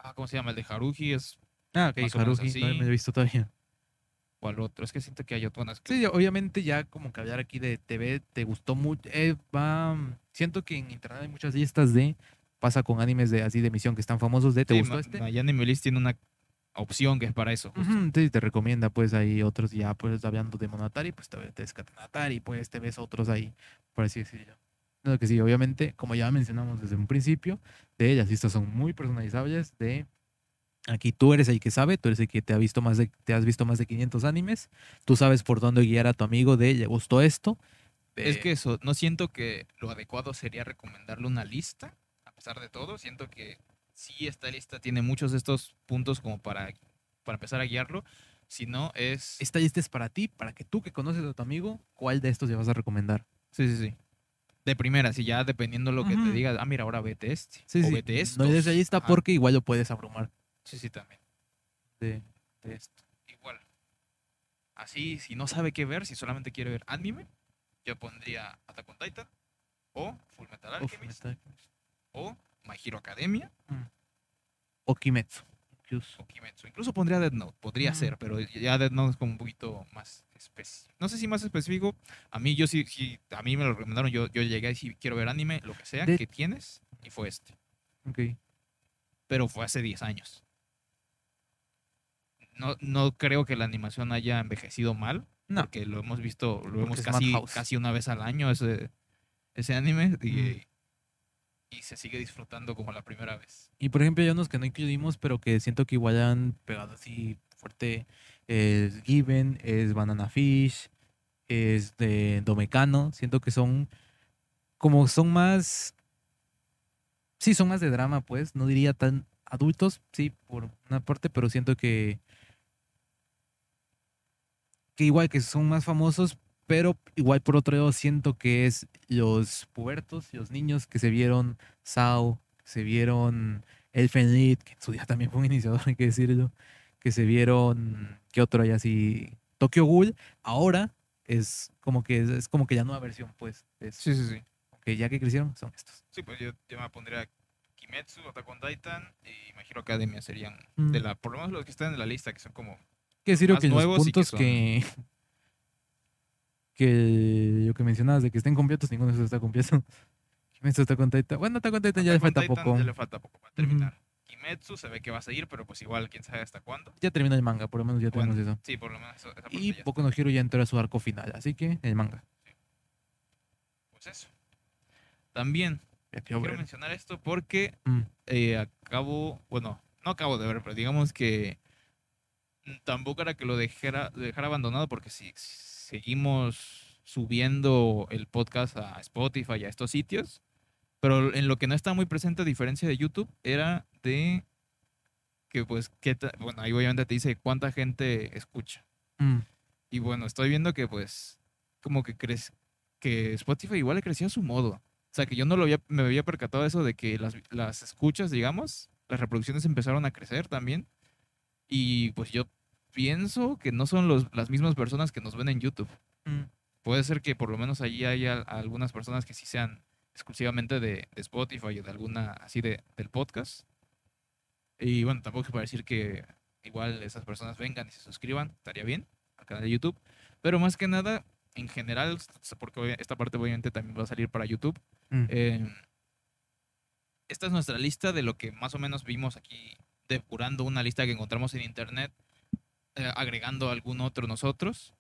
ah, ¿cómo se llama? El de Haruhi es, ah, ok, Haruhi, no me he visto todavía. o al otro, es que siento que hay otras que Sí, obviamente ya como que hablar aquí de TV te gustó mucho. eh, va, siento que en internet hay muchas listas de pasa con animes de así de emisión que están famosos de ¿te Sí, gustó este? Miami List tiene una opción que es para eso. justo. Sí, te recomienda pues ahí otros ya pues hablando de Monatari, pues te, te ves Katanatari, pues te ves otros ahí, por así decirlo. Que sí, obviamente, como ya mencionamos desde un principio, de las listas son muy personalizables, de aquí tú eres el que sabe, tú eres el que te ha visto más de, te has visto más de 500 animes, tú sabes por dónde guiar a tu amigo de, le gustó esto. Es eh, que eso, no siento que lo adecuado sería recomendarle una lista, a pesar de todo, siento que sí esta lista tiene muchos de estos puntos como para, para empezar a guiarlo, si no es... esta lista es para ti, para que tú que conoces a tu amigo, ¿cuál de estos le vas a recomendar? Sí, sí, sí. De primera, si ya dependiendo lo que te Ujú. diga, ah, mira, ahora vete este, Sí, o sí, vete estos. no es esa lista Ajá. porque igual lo puedes abrumar Sí, sí, también. de, de esto. Igual. Así, si no sabe qué ver, si solamente quiere ver anime, yo pondría Attack on Titan, o Full Metal Alchemist, está- o My Hero Academia, O Kimetsu. Incluso. Kimetsu. Incluso pondría Dead Note, podría Mm. ser, pero ya Dead Note es como un poquito más específico. No sé si más específico. A mí, yo sí, sí a mí me lo recomendaron. Yo, yo llegué y si quiero ver anime, lo que sea, Dead- que tienes, y fue este. Ok. Pero fue hace 10 años. No, no creo que la animación haya envejecido mal, No. porque lo hemos visto, lo Porque vemos casi, casi una vez al año ese, ese anime y, Mm. Y se sigue disfrutando como la primera vez. Y por ejemplo, hay unos que no incluimos, pero que siento que igual han pegado así fuerte. Es Given, es Banana Fish, es de Domecano. Siento que son como son más. Sí, son más de drama, pues. No diría tan adultos, sí, por una parte, pero siento que. Que igual que son más famosos, pero igual por otro lado siento que es los pubertos y los niños que se vieron Sao, que se vieron Elfen Lied, que en su día también fue un iniciador, hay que decirlo, que se vieron, ¿qué otro hay así? Tokyo Ghoul, ahora es como que es, como que la nueva versión, pues, eso. Sí, sí, sí. Que ya que crecieron, son estos. Sí, pues yo, yo me pondría Kimetsu, Attack on Titan y My Hero Academia serían Mm. de la, por lo menos los que están en la lista, que son como que decirlo más que los nuevos y que puntos son- que, que lo que mencionabas de que estén completos, ninguno de esos está completo. Kimetsu está con Titan. Bueno, está con Titan ya le falta Titan poco. Ya le falta poco para terminar. Kimetsu se ve que va a seguir, pero pues igual quién sabe hasta cuándo. Ya termina el manga, por lo menos ya Bueno, tenemos eso. Sí, por lo menos eso, esa parte Y ya Boku no Hero ya entró a su arco final, así que el manga. Pues eso. También quiero ver. mencionar esto porque Mm. eh, acabo, bueno, no acabo de ver, pero digamos que tampoco era que lo dejara, dejara abandonado porque si seguimos subiendo el podcast a Spotify y a estos sitios, pero en lo que no está muy presente a diferencia de YouTube era de que pues, bueno, ahí obviamente te dice cuánta gente escucha. Mm. Y bueno, estoy viendo que pues como que crees que Spotify igual le crecía a su modo. sea, que yo no lo había, me había percatado de eso de que las, las escuchas, digamos, las reproducciones empezaron a crecer también. Y pues yo pienso que no son los, las mismas personas que nos ven en YouTube. Mm. Puede ser que por lo menos allí haya algunas personas que sí sean exclusivamente de, de Spotify o de alguna así de, del podcast. Y bueno, tampoco es para decir que igual esas personas vengan y se suscriban, estaría bien al canal de YouTube. Pero más que nada, en general, porque esta parte obviamente también va a salir para YouTube. Mm. eh, esta es nuestra lista de lo que más o menos vimos aquí, depurando una lista que encontramos en internet, eh, agregando algún otro nosotros.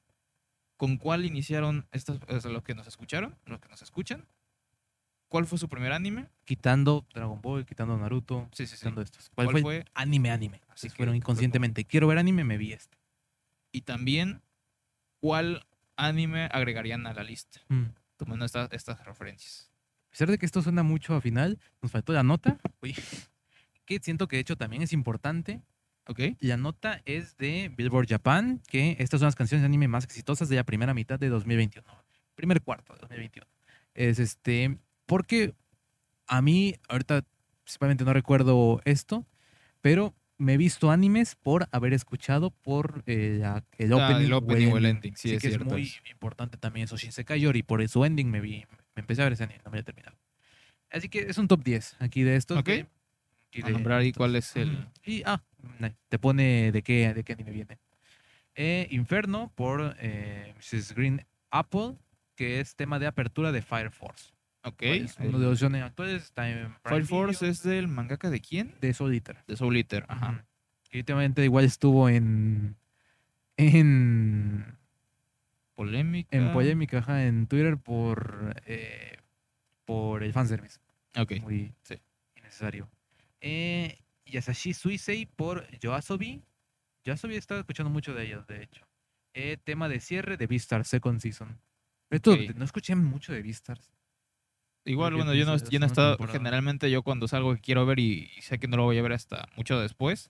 ¿Con cuál iniciaron estos, o sea, los que nos escucharon, los que nos escuchan? ¿Cuál fue su primer anime? Quitando Dragon Ball, quitando Naruto, Sí, sí, sí. quitando estos. ¿Cuál, ¿Cuál fue? Anime, anime. Así que, fueron inconscientemente. Quiero ver anime, me vi este. Y también, ¿cuál anime agregarían a la lista? Mm. Tomando estas estas referencias. A pesar de que esto suena mucho a final, nos faltó la nota. Oye, que siento que de hecho también es importante. ¿Ok? La nota es de Billboard Japan, que estas son las canciones de anime más exitosas de la primera mitad de 2021. Primer cuarto de 2021. Es este, porque a mí, ahorita principalmente no recuerdo esto, pero me he visto animes por haber escuchado por eh, la- el Ah, opening, el opening o el ending. sí, Así es que cierto. es muy importante también eso, Shinsekai Yori, por su ending me vi, me empecé a ver ese anime, no me había terminado. Así que es un top 10 aquí de estos. Ok. de- aquí A de nombrar ahí estos. cuál es el... Y, ah, te pone de qué, de qué anime viene. Eh, Inferno por eh, Mrs. Green Apple, que es tema de apertura de Fire Force. Ok. Es uno de los shonen actuales, está en Prime Fire Force es del mangaka de quién? de Soul Eater. De Soul Eater. Ajá. Que últimamente igual estuvo en en, Polémica. en polémica ajá, en Twitter por eh, por el fanservice. Ok. Muy sí. innecesario. Eh, Yasashi Suisei por Yoasobi. Yoasobi estaba escuchando mucho de ellos, de hecho. Eh, tema de cierre de Beastars Second Season. Esto, no escuché mucho de Beastars. Igual, que bueno, yo no, yo no he estado. temporada. Generalmente, yo cuando es algo que quiero ver y, y sé que no lo voy a ver hasta mucho después,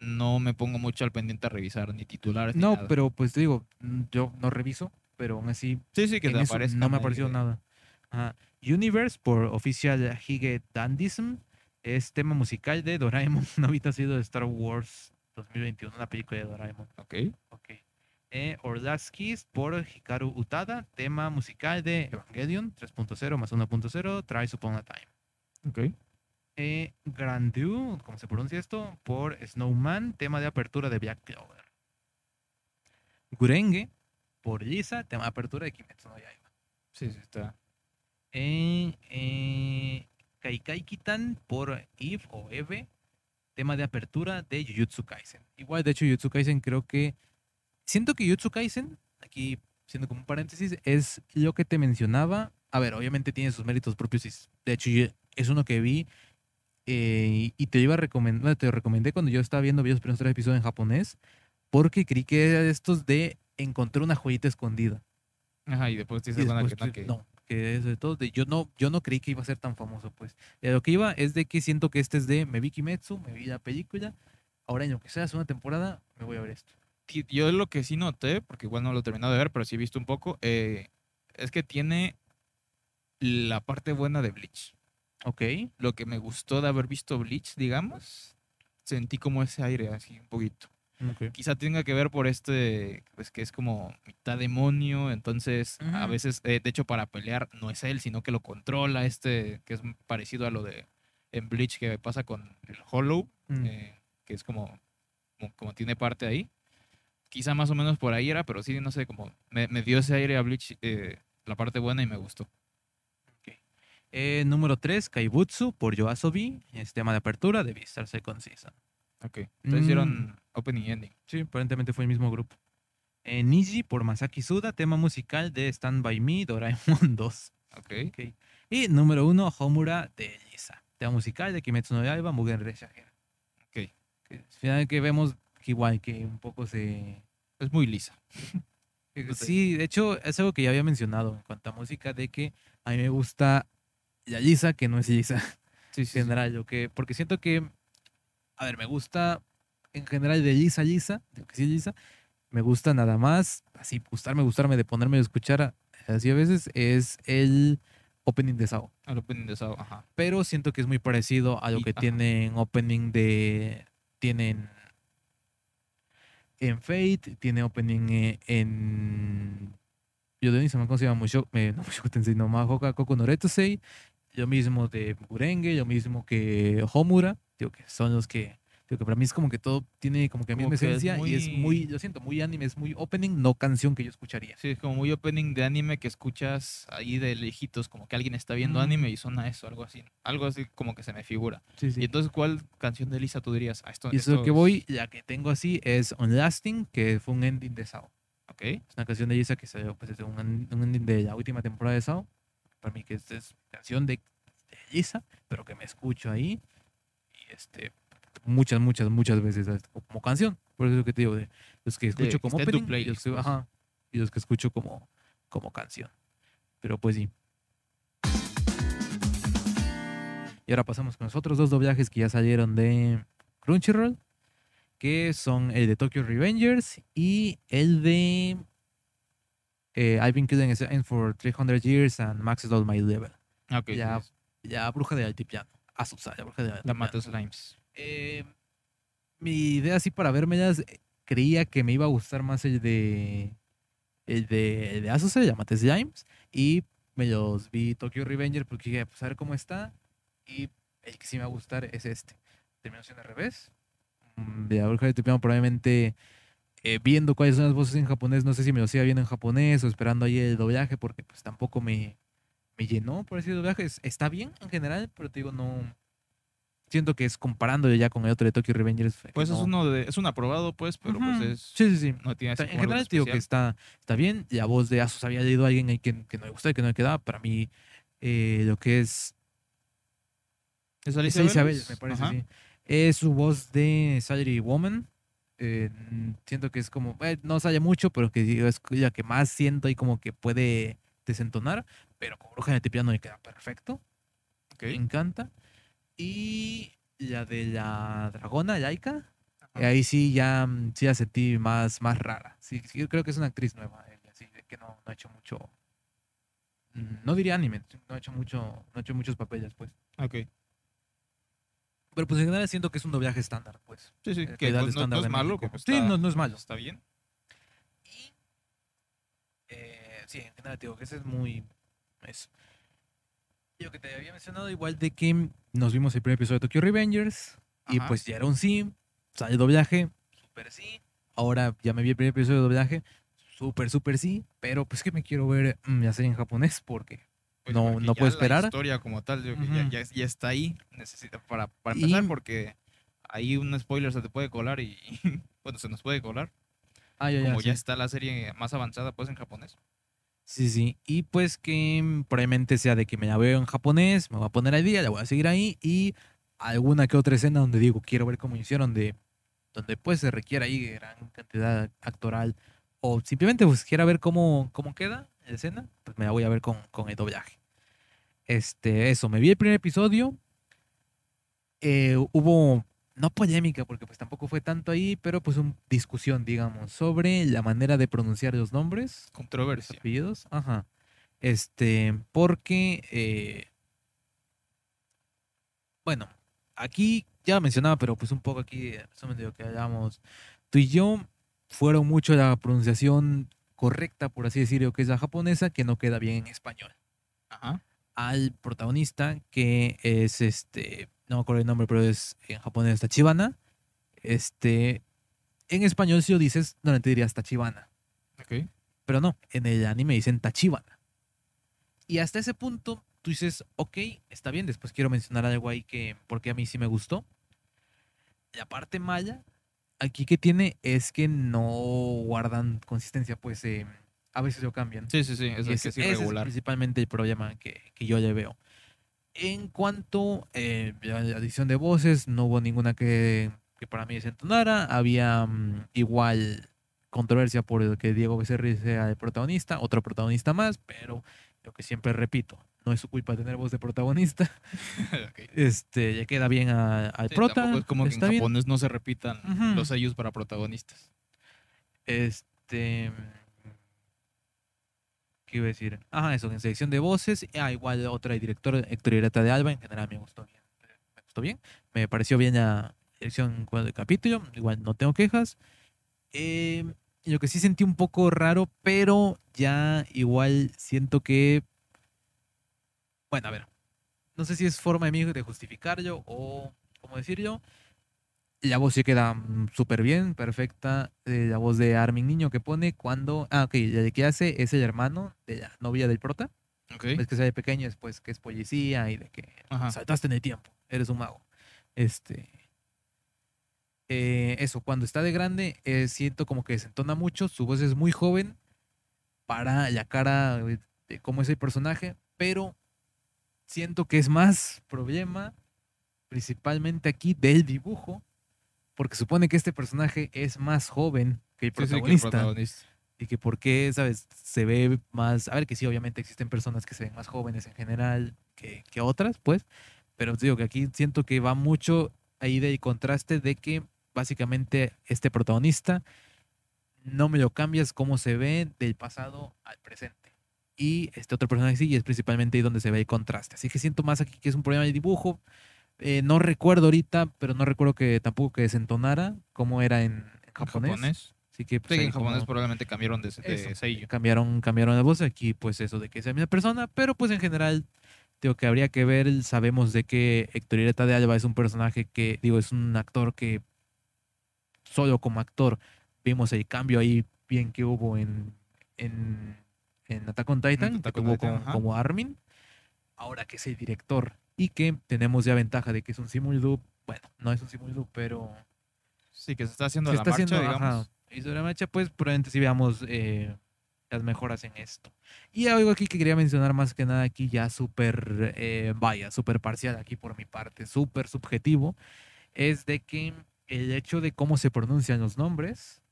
no me pongo mucho al pendiente a revisar ni titulares. ni No, nada. pero pues te digo, yo no reviso, pero aún así Sí, sí, que te aparezca. no me ha parecido nada. Ajá. Universe por Official Hige Dandism es tema musical de Doraemon, no habita sido de Star Wars 2021, una película de Doraemon. Ok. Ok. Eh, Our Last Kiss por Hikaru Utada, tema musical de Evangelion 3.0 más 1.0, Tries Upon a Time. Ok. Eh, Grandu, ¿cómo se pronuncia esto? Por Snowman, tema de apertura de Black Clover. Gurenge por Lisa, tema de apertura de Kimetsu no Yaiba. Sí, sí, está. Eh, eh, Kaikai Kitan por Eve o Eve, tema de apertura de Jujutsu Kaisen. Igual, de hecho, Jujutsu Kaisen creo que. Siento que Jujutsu Kaisen, aquí siendo como un paréntesis, es lo que te mencionaba. A ver, obviamente tiene sus méritos propios. y de hecho, es uno que vi eh, y te iba a recomendar, te lo recomendé cuando yo estaba viendo los primeros tres episodios en japonés, porque creí que era de estos de encontrar una joyita escondida. Ajá, y después te Y dices, bueno, después que no, que- es de todo. de- yo, no, yo no creí que iba a ser tan famoso, pues. A lo que iba es de que siento que este es de me vi Kimetsu, me vi la película. Ahora, en lo que sea la segunda temporada, me voy a ver esto. Yo lo que sí noté, porque igual no lo he terminado de ver, pero sí he visto un poco, eh, es que tiene la parte buena de Bleach. Ok. Lo que me gustó de haber visto Bleach, digamos, sentí como ese aire así un poquito. Quizá tenga que ver por este, pues que es como mitad demonio, entonces a veces, eh, de hecho para pelear no es él, sino que lo controla este, que es parecido a lo de en Bleach que pasa con el Hollow, Mm. eh, que es como, como, como tiene parte ahí. Quizá más o menos por ahí era, pero sí, no sé, como me, me dio ese aire a Bleach, eh, la parte buena y me gustó. Eh, número 3, Kaibutsu por Yoasobi. Es tema de apertura de Beastars Second Season. Ok. Entonces Mm. hicieron opening y ending. Sí, aparentemente fue el mismo grupo. Eh, Niji por Masaki Suda, tema musical de Stand By Me, Doraemon 2. Ok. Ok. Y número 1, Homura de Lisa. Tema musical de Kimetsu no Yaiba, Mugen Reshage. Ok. Que al final que vemos que igual que un poco se... Es muy lisa. Sí, de hecho es algo que ya había mencionado en cuanto a música, de que a mí me gusta la Lisa que no es Lisa. Sí, en general, yo que, porque siento que, a ver, me gusta en general de Lisa, Lisa, de que sí Lisa, me gusta nada más, así, gustarme, gustarme de ponerme a escuchar a- así a veces, es el opening de Sao. Al opening de Sao, ajá. Pero siento que es muy parecido a lo Y- que ajá. tienen opening de. Tienen. En Fate, tiene opening eh, en. Yo de se me ¿cómo se llama? Musho- eh, no Mushoku Tensei, no Mahoka Koku no Retosei. Yo mismo de Gurenge, yo mismo que Homura. Digo que son los que. Digo que para mí es como que todo tiene como que a mí Como me que es esencia y es muy- muy. Yo siento muy anime, es muy opening, no canción que yo escucharía. Sí, es como muy opening de anime que escuchas ahí de lejitos, como que alguien está viendo Mm. anime y suena eso, algo así. Algo así como que se me figura. Sí, sí. Y entonces, ¿cuál canción de Lisa tú dirías? Ah, esto, Y eso que voy, la que tengo así es On Lasting, que fue un ending de Sao. Ok. Es una canción de Lisa que salió pues, desde un, un ending de la última temporada de Sao. Para mí que es, es canción de, de Lisa, pero que me escucho ahí. Y este muchas, muchas, muchas veces como canción. Por eso que te digo, de los que escucho como opening y los que, pues. ajá, y los que escucho como, como canción. Pero pues sí. Y ahora pasamos con los otros dos doblajes que ya salieron de Crunchyroll, que son el de Tokyo Revengers y el de eh, I've been killing Assassins for 300 years and maxed out my level. Ah, ok, Ya, ya Bruja de Altiplano. Azusa, la Bruja de. Mata Slimes. Eh, mi idea así para vermelas, eh, creía que me iba a gustar más el de el de, el de Azusa, llámate Slimes, y me los vi Tokyo Revenger porque dije, pues a ver cómo está, y el que sí me va a gustar es este. Terminación al revés. Mm, De la Bruja de Altiplano probablemente eh, viendo cuáles son las voces en japonés, no sé si me lo siga viendo en japonés o esperando ahí el doblaje, porque pues tampoco me, me llenó por ese doblaje. Es- Está bien en general, pero te digo, no. Siento que es comparándolo ya con el otro de Tokyo Revengers. Pues es no- uno de, es un aprobado, pues, pero pues es. Sí, sí, sí. No tiene así en general te digo que está, está bien. La voz de Asus había leído a alguien ahí que, que no le gustaba y que no le quedaba. Para mí, eh, lo que es. ¿Es Es Alicia? Vélez, me parece, sí. Es su voz de Salary Woman. Eh, siento que es como. eh, no sale mucho, pero que es la que más siento y como que puede desentonar. Pero con Bruja de Tipiano le queda perfecto. Me encanta. Y la de la dragona, Laika. Ahí sí ya mm, sí la sentí más, más rara. Sí, sí, yo creo que es una actriz nueva, ella, así de que no, no ha hecho mucho. mm, No diría anime, no ha hecho mucho, no ha hecho muchos papeles, pues. Ok. Pero pues en general siento que es un doblaje estándar, pues. Sí, sí. Eh, Que calidad no, no- estándar no es malo. Sí, no, no es malo. Está bien. Y eh, sí, en general digo que ese es muy eso. Y lo que te había mencionado igual de que nos vimos el primer episodio de Tokyo Revengers y pues ya era un sí, sale el doblaje, súper sí. Ahora ya me vi el primer episodio de doblaje, súper, súper sí, pero pues que me quiero ver la serie en japonés porque Pues no- no ya puedo La esperar. historia como tal, yo ya, ya, ya está ahí. Necesita para, para empezar, Y- porque ahí un spoiler se te puede colar y. bueno, se nos puede colar. ah, ya, como ya sí. está la serie más avanzada, pues en japonés. Sí, sí. Y pues que probablemente sea de que me la veo en japonés, me voy a poner al día, la voy a seguir ahí y alguna que otra escena donde digo, quiero ver cómo hicieron, de, donde pues se requiere ahí gran cantidad actoral o simplemente pues quiera ver cómo, cómo queda la escena, pues me la voy a ver con, con el doblaje. Este, eso, me vi el primer episodio. eh, hubo, no polémica, porque pues tampoco fue tanto ahí, pero pues una discusión, digamos, sobre la manera de pronunciar los nombres los Controversia. apellidos. Ajá. Este, porque, eh, bueno, aquí ya mencionaba, pero pues un poco aquí, eh, resumen de lo que hablábamos tú y yo, fueron mucho la pronunciación correcta, por así decirlo, que es la japonesa, que no queda bien en español. Ajá. Al protagonista, que es este, no me acuerdo el nombre, pero es en japonés Tachibana. Este, en español, si lo dices, no te dirías Tachibana. Ok. Pero no, en el anime dicen Tachibana. Y hasta ese punto tú dices, ok, está bien, después quiero mencionar algo ahí que, porque a mí sí me gustó. La parte mala aquí que tiene es que no guardan consistencia, pues eh, a veces lo cambian. Sí, sí, sí. Es, ese, que es ese es irregular. principalmente el problema que, que yo le veo. En cuanto eh, a la adición de voces, no hubo ninguna que, que para mí desentonara. Había mm, igual controversia por el que Diego Becerril sea el protagonista, otro protagonista más, pero lo que siempre repito, no es su culpa tener voz de protagonista. Este, le queda bien a- al Sí, prota. tampoco es como que en está bien. japonés no se repitan los sellos para protagonistas. Este. ¿Qué iba a decir? Ajá, eso, en selección de voces. Ah, igual otra director, Héctor Ireta de Alba, en general me gustó bien. Me gustó bien. Me pareció bien la dirección de capítulo. Igual no tengo quejas. Eh, lo que sí sentí un poco raro, pero ya igual siento que. Bueno, a ver. No sé si es forma de mí de justificarlo o cómo decirlo. La voz sí queda mm, súper bien, perfecta. Eh, la voz de Armin Niño que pone cuando. Ah, ok, la que hace es el hermano de la novia del prota. Ok. Es que se ve pequeño, después que es policía y de que Ajá. saltaste en el tiempo, eres un mago. Este. eh, eso, cuando está de grande, eh, siento como que desentona mucho. Su voz es muy joven para la cara de de cómo es el personaje, pero siento que es más problema, principalmente aquí, del dibujo, porque supone que este personaje es más joven que el Sí, sí, que el protagonista. Y que por qué, ¿sabes? Se ve más... A ver, que sí, obviamente existen personas que se ven más jóvenes en general que, que otras, pues. Pero digo que aquí siento que va mucho ahí del contraste de que básicamente este protagonista no me lo cambias cómo se ve del pasado al presente. Y este otro personaje sí, y es principalmente ahí donde se ve el contraste. Así que siento más aquí que es un problema de dibujo. Eh, no recuerdo ahorita, pero no recuerdo que tampoco que desentonara cómo era en, japonés. japonés. Así que pues, en japonés como- probablemente cambiaron de, de sello. Cambiaron, cambiaron la voz aquí, pues eso de que es la misma persona, pero pues en general, digo que habría que ver, sabemos de que Héctor Ireta de Alba es un personaje que, digo, es un actor que solo como actor vimos el cambio ahí bien que hubo en, en, en Attack on Titan, Attack que tuvo Titan, con- ajá. como Armin, ahora que es el director y que tenemos ya ventaja de que es un simul bueno, no es un simul pero Sí, que se está haciendo se la está marcha, haciendo, digamos. ajá, y sobre la marcha, pues probablemente sí veamos eh, las mejoras en esto. Y algo aquí que quería mencionar más que nada aquí ya súper, eh, vaya, súper parcial aquí por mi parte, súper subjetivo, es de que el hecho de cómo se pronuncian los nombres,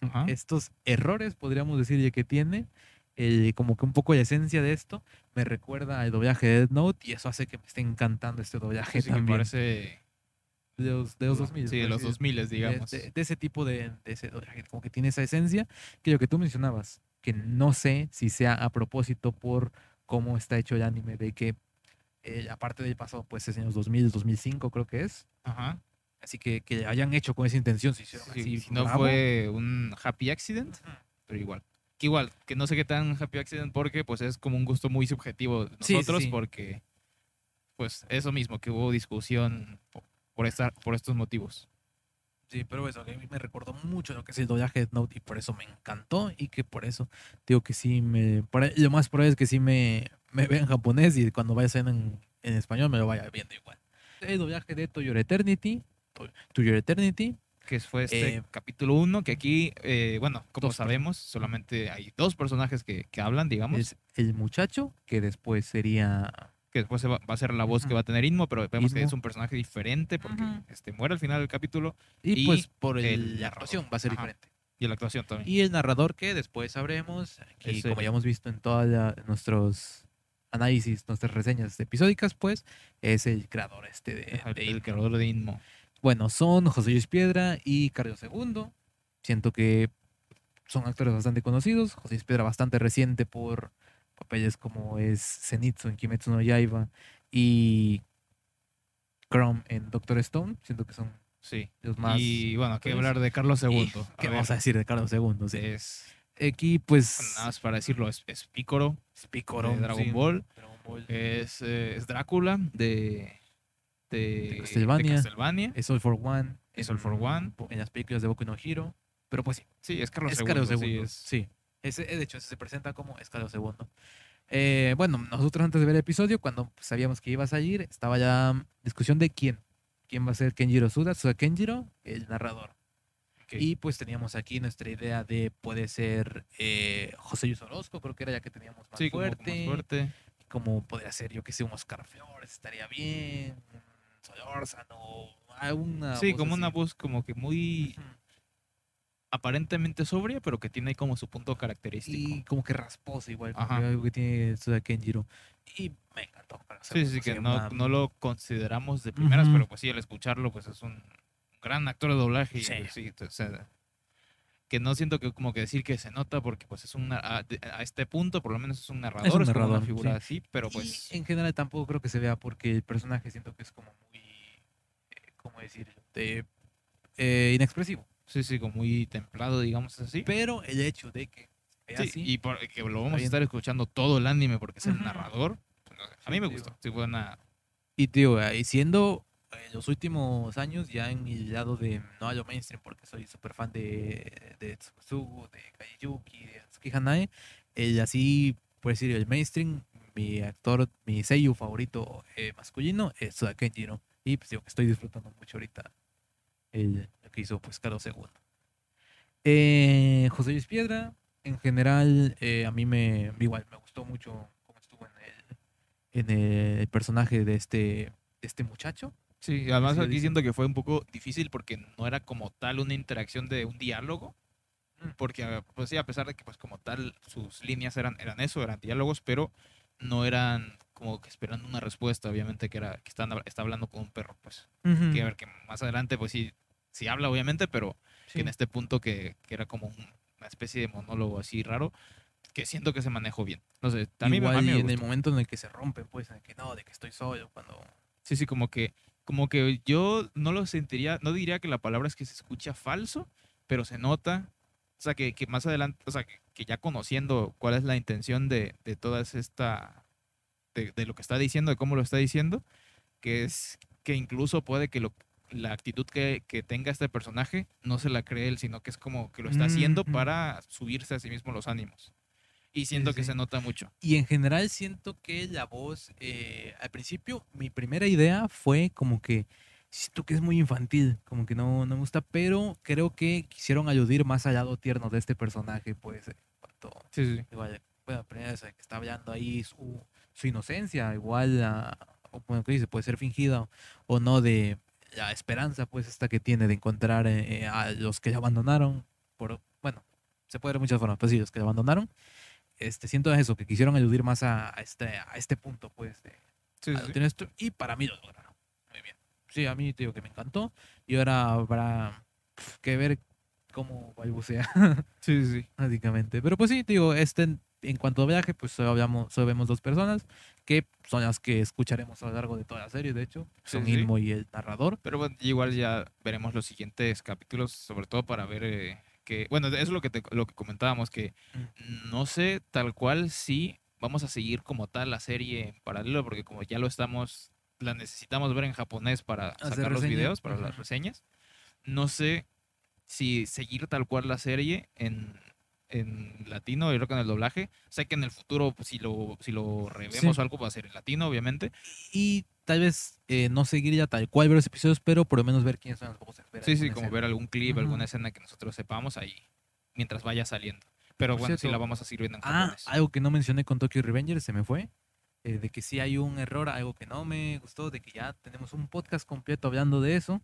Ajá. estos errores, podríamos decir, que tiene, el- como que un poco la esencia de esto, me recuerda al doblaje de Death Note y eso hace que me esté encantando este doblaje Sí, también. parece de los, de los 2000. Sí, de por los así 2000, de- digamos. De, de ese tipo de, de ese doblaje, como que tiene esa esencia, que lo que tú mencionabas, que no sé si sea a propósito por cómo está hecho el anime, de que eh, aparte del pasado, pues es en los 2000, 2005 creo que es, Ajá. así que que hayan hecho con esa intención, si hicieron Sí, así, si no bravo. fue un happy accident, pero igual. Igual, que no sé qué tan happy accident porque pues es como un gusto muy subjetivo de Sí, sí, nosotros sí. porque pues eso mismo, que hubo discusión po- por, esta, por estos motivos. Sí, pero eso, que a mí me recordó mucho lo que es el doblaje de Note y por eso me encantó y que por eso digo que sí me... por lo más probable es que sí me, me vea en japonés y cuando vaya a ser en, en español me lo vaya viendo igual. El doblaje de To Your Eternity, To Your Eternity, Que fue este Eh, capítulo 1, que aquí, eh, bueno, como Dos sabemos, solamente hay dos personajes que, que hablan, digamos, es el muchacho que después sería... que después se va, va a ser la voz que va a tener Inmo, pero vemos que es un personaje diferente porque este, muere al final del capítulo Y, Y pues por el- el la actuación va a ser Ajá. diferente. y la actuación también. Y el narrador que después sabremos, aquí, Es como ya hemos visto en todos nuestros análisis, nuestras reseñas episódicas, pues es el creador este de, Ajá, de el Inmo. creador de Inmo. Bueno, son José Luis Piedra y Carlos Segundo. Siento que son actores bastante conocidos. José Luis Piedra bastante reciente por papeles como es Zenitsu en Kimetsu no Yaiba y Chrome en Doctor Stone. Siento que son Sí. los más... y bueno, que hablar de Carlos II. y- ¿Qué vamos a decir de Carlos Segundo? Sí. Es, Aquí pues... nada más para decirlo, es, es Pícoro es Piccolo, de Dragon sí, Ball. Dragon Ball. Es, eh, es Drácula de, de, De Castlevania. Castlevania. Es All for One. Es All for One. En las películas de Boku no Hero. Pero pues sí, Sí, es Carlos es II. Carlos sí, es- Sí, de hecho, se presenta como es Carlos II. Eh, bueno, nosotros antes de ver el episodio, cuando sabíamos que iba a salir, estaba ya mm, discusión de quién. ¿Quién va a ser Kenjiro Suda? Suda Kenjiro, el narrador. Y pues teníamos aquí nuestra idea de puede ser eh, José Luis Orozco, creo que era ya que teníamos más sí, como- como fuerte. fuerte. Como podría ser, yo que sé, un Oscar Flores, estaría bien. Solórzano, alguna Sí, voz como una voz como que muy aparentemente sobria, pero que tiene ahí como su punto característico. Y como que rasposo igual, como Ajá. que algo que tiene Suda Kenjiro. Y me encantó. Sí, sí, que sí, no, una- no lo consideramos de primeras, pero pues sí, al escucharlo, pues es un gran actor de doblaje. Y Sí. pues sí, te- se- que no siento que como que decir que se nota porque pues es un a, este punto por lo menos es un narrador, es, un narrador, una figura así, pero pues en general tampoco creo que se vea porque el personaje siento que es como muy eh, ¿cómo decirlo? De, eh, inexpresivo. Sí, sí, como muy templado, digamos así. Pero el hecho de que sí, y por, que lo vamos a estar escuchando todo el anime porque es el narrador, pues, a mí me gustó. Sí, buena. Y tío, y siendo en los últimos años ya en el lado de no a lo mainstream porque soy súper fan de, de de Kaiyuki, de Tsuki Hanae, el así, por decir, el mainstream, mi actor, mi sello favorito eh, masculino es Suda. Y pues digo que estoy disfrutando mucho ahorita el, lo que hizo pues Carlos II. Eh, José Luis Piedra, en general, eh, a mí me, igual, me gustó mucho cómo estuvo en el, en el personaje de este, de este muchacho. Sí, además aquí siento que fue un poco difícil porque no era como tal una interacción de un diálogo, mm. porque ah, pues sí, a pesar de que pues como tal sus líneas eran, eran eso, eran diálogos, pero no eran como que esperando una respuesta, obviamente que era que está, está hablando con un perro, pues. Que a ver que más adelante pues sí, sí habla obviamente, pero que en este punto que, que era como una especie de monólogo así raro, que siento que se manejó bien. No sé, también Igual y en el momento en el que se rompe, pues, en el que no, de que estoy solo, cuando... Sí, sí, como que como que yo no lo sentiría, no diría que la palabra es que se escucha falso, pero se nota, o sea, que, que más adelante, o sea, que, ya conociendo cuál es la intención de, de toda esta, de, de, lo que está diciendo, de cómo lo está diciendo, que es que incluso puede que lo, la actitud que, que tenga este personaje no se la cree él, sino que es como que lo está haciendo para subirse a sí mismo los ánimos. Y siento que se nota mucho. Y en general siento que la voz, eh, al principio, mi primera idea fue como que siento que es muy infantil, como que no, no me gusta, pero creo que quisieron aludir más al lado tierno de este personaje, pues, cuanto, sí, sí. igual, bueno, que está hablando ahí su, su inocencia, igual, a, bueno, que dice, puede ser fingida o no, de la esperanza, pues, esta que tiene de encontrar eh, a los que ya abandonaron, por, bueno, se puede ver de muchas formas, pues sí, los que ya abandonaron, este, siento eso, que quisieron aludir más a, este, a este punto, pues, de, sí, sí. y para mí lo lograron. Muy bien. Sí, a mí te digo que me encantó, y ahora habrá que ver cómo balbucea. sí, sí, Básicamente. Pero pues sí, digo, este, en cuanto a viaje, pues solo, hablamos, solo vemos dos personas, que son las que escucharemos a lo largo de toda la serie, de hecho. Son Ilmo y el narrador. Pero bueno, igual ya veremos los siguientes capítulos, sobre todo para ver... Eh, que, bueno, eso es lo que, lo que comentábamos, que mm. no sé tal cual si vamos a seguir como tal la serie en paralelo, porque como ya lo estamos, la necesitamos ver en japonés para sacar los videos, para las reseñas. No sé si seguir tal cual la serie en, en latino, yo creo que en el doblaje. Sé que en el futuro, pues, si lo, si lo revemos o algo, va a ser en latino, obviamente. Y tal vez eh, no seguir ya tal cual ver los episodios, pero por lo menos ver quiénes son los voces. Sí, sí, como ver algún clip, alguna escena que nosotros sepamos ahí mientras vaya saliendo. Pero bueno, sí la vamos a seguir viendo en Ah, algo que no mencioné con Tokyo Revengers, se me fue. Eh, de que sí hay un error, algo que no me gustó, de que ya tenemos un podcast completo hablando de eso.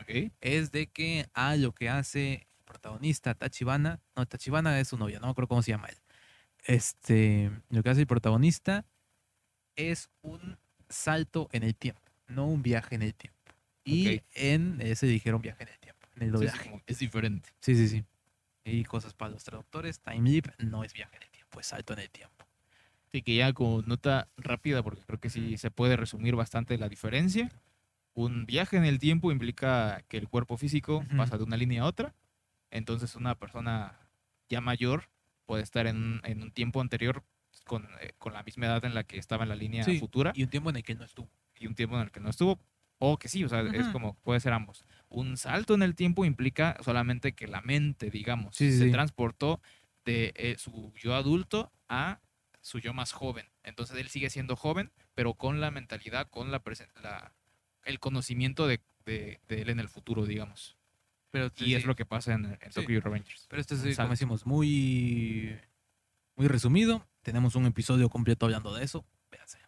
Okay. Es de que a lo que hace el protagonista Tachibana, no, Tachibana es su novia, no me acuerdo cómo se llama él. Este, lo que hace el protagonista es un salto en el tiempo, no un viaje en el tiempo. Y en ese dijeron viaje en el tiempo, en el doblaje. es diferente. Sí, sí, sí. Y cosas para los traductores, time leap no es viaje en el tiempo, es salto en el tiempo. Sí, que ya como nota rápida, porque creo que sí se puede resumir bastante la diferencia. Un viaje en el tiempo implica que el cuerpo físico pasa de una línea a otra. Entonces una persona ya mayor puede estar en, en un tiempo anterior con, eh, con, la misma edad en la que estaba en la línea futura. Y un tiempo en el que no estuvo. Y un tiempo en el que no estuvo. O que sí, o sea, es como, puede ser ambos. Un salto en el tiempo implica solamente que la mente, digamos, se transportó de eh, su yo adulto a su yo más joven. Entonces él sigue siendo joven, pero con la mentalidad, con la, la el conocimiento de, de, él en el futuro, digamos. Pero, y es lo que pasa en, Tokyo Revengers. Pero esto es, como decimos, muy, muy resumido. Tenemos un episodio completo hablando de eso. Véanse.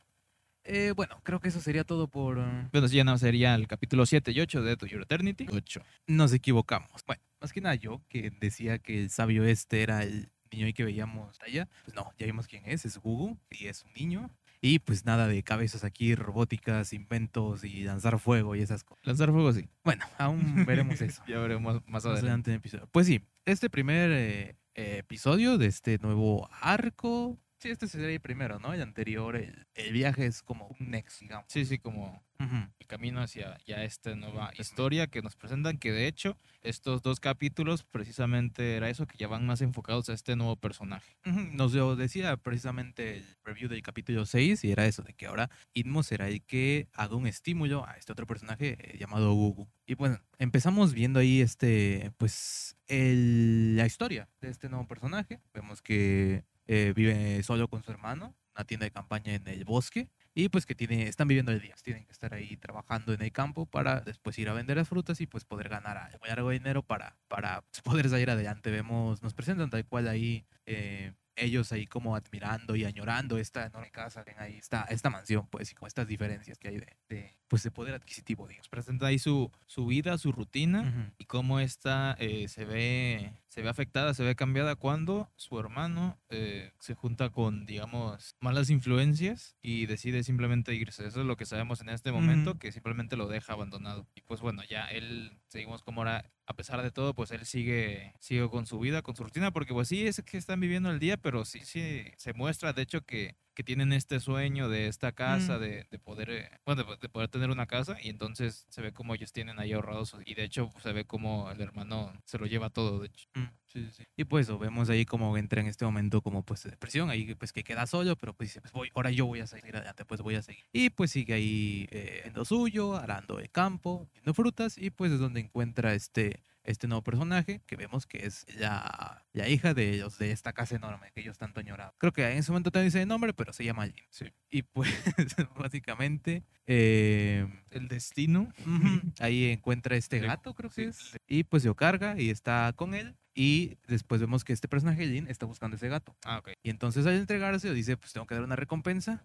Eh, bueno, creo que eso sería todo por. Uh, bueno, sí, ya no sería el capítulo 7 y 8 de To Your Eternity. 8. Nos equivocamos. Bueno, más que nada yo, que decía que el sabio este era el niño que veíamos allá. Pues no, ya vimos quién es, es Google y es un niño. Y pues nada de cabezas aquí, robóticas, inventos y lanzar fuego y esas cosas. Lanzar fuego sí. Bueno, aún veremos eso. ya veremos más adelante. adelante en el episodio. Pues sí, este primer eh, episodio de este nuevo arco Sí, este sería el primero, ¿no? El anterior, el, viaje es como un next, digamos. Sí, sí, como el camino hacia ya esta nueva historia que nos presentan, que de hecho estos dos capítulos precisamente era eso, que ya van más enfocados a este nuevo personaje. Nos lo decía precisamente el review del capítulo 6 y era eso, de que ahora Inmo será el que haga un estímulo a este otro personaje eh, llamado Gugu. Y bueno, empezamos viendo ahí este, pues, el, la historia de este nuevo personaje. Vemos que eh, vive solo con su hermano, una tienda de campaña en el bosque y pues que tiene, están viviendo el día, tienen que estar ahí trabajando en el campo para después ir a vender las frutas y pues poder ganar algo de dinero para, para poder salir adelante. Vemos, nos presentan tal cual ahí eh, ellos ahí como admirando y añorando esta enorme casa, ahí está esta mansión, pues, y con estas diferencias que hay de, pues, de poder adquisitivo, digamos. Presenta ahí su, su vida, su rutina y cómo esta eh, se, ve, se ve afectada, se ve cambiada cuando su hermano eh, se junta con, digamos, malas influencias y decide simplemente irse. Eso es lo que sabemos en este momento, que simplemente lo deja abandonado. Y pues bueno, ya él, seguimos como ahora a pesar de todo, pues él sigue, sigue con su vida, con su rutina, porque pues sí, es que están viviendo el día, pero sí, sí, se muestra, de hecho, que que tienen este sueño de esta casa, mm. de, de, poder, eh, bueno, de, poder tener una casa y entonces se ve como ellos tienen ahí ahorrados y de hecho se ve como el hermano se lo lleva todo, de hecho. Mm, sí, sí. Y pues vemos ahí como entra en este momento como pues de depresión, ahí pues que queda solo, pero pues dice, pues voy, ahora yo voy a seguir adelante, pues voy a seguir. Y pues sigue ahí eh, en lo suyo, arando el campo, viendo frutas y pues es donde encuentra este este nuevo personaje que vemos que es la, la hija de ellos, de esta casa enorme que ellos tanto añoraban. Creo que en ese momento te dice el nombre, pero se llama Jin. Sí. Y pues básicamente eh, el destino, ahí encuentra este gato, creo que es, y pues lo carga y está con él. Y después vemos que este personaje, Jin, está buscando ese gato. Ah, ok. Y entonces al entregarse dice, pues tengo que dar una recompensa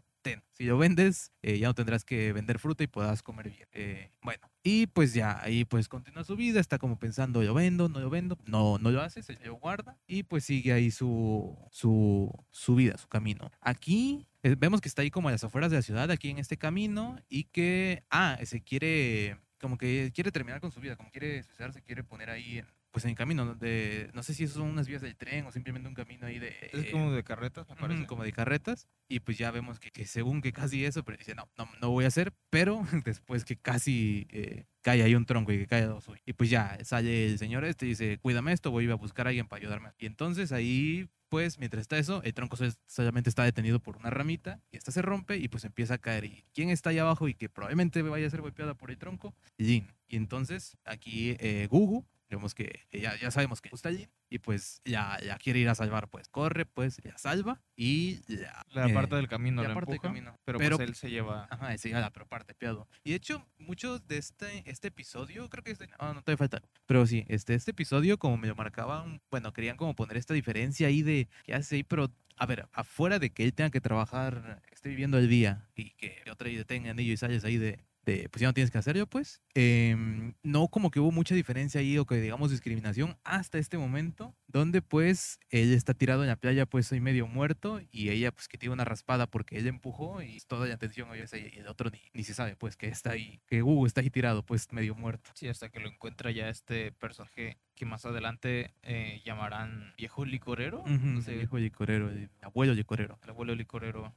si lo vendes, eh, ya no tendrás que vender fruta y puedas comer bien. Eh, bueno, y pues ya, ahí pues continúa su vida, está como pensando, yo vendo, no lo vendo, no, no lo hace, se lo guarda y pues sigue ahí su, su, su vida, su camino. Aquí eh, vemos que está ahí como a las afueras de la ciudad, aquí en este camino y que, ah, se quiere, como que quiere terminar con su vida, como quiere suicidarse, quiere poner ahí en, pues en camino, de, no sé si son unas vías del tren o simplemente un camino ahí de... Es como de carretas, me parece. como de carretas, y pues ya vemos que, según que casi eso, pero dice, no, no, no voy a hacer, pero después que casi eh, cae ahí un tronco y que cae dos Y pues ya sale el señor este y dice, cuídame esto, voy a buscar a alguien para ayudarme. Y entonces ahí pues mientras está eso, el tronco solamente está detenido por una ramita y esta se rompe y pues empieza a caer. ¿Y quién está ahí abajo y que probablemente vaya a ser golpeada por el tronco? Jin. Y entonces aquí eh, Gugu Vemos que ya, ya sabemos que está allí y pues ya, ya quiere ir a salvar, pues corre, pues ya salva y ya. La parte del camino la, parte del camino. Pero, pues él se lleva. Ajá, él se lleva la pero parte piado. Y de hecho, muchos de este, este episodio, creo que este, no, no te falta. Pero sí, este, este episodio, como me lo marcaban, bueno, querían como poner esta diferencia ahí de qué hace ahí, pero a ver, afuera de que él tenga que trabajar, esté viviendo el día y que otra y tenga anillo y sales ahí de, pues ya no tienes que hacer yo, pues. Em, no como que hubo mucha diferencia ahí o que digamos discriminación hasta este momento, donde pues él está tirado en la playa pues soy medio muerto y ella pues que tiene una raspada porque ella empujó y toda la atención y el otro ni, ni se sabe pues que está ahí, que Hugo está ahí tirado pues medio muerto. Sí, hasta que lo encuentra ya este personaje que más adelante eh, llamarán viejo licorero. no sé. Viejo licorero, el abuelo licorero. El abuelo licorero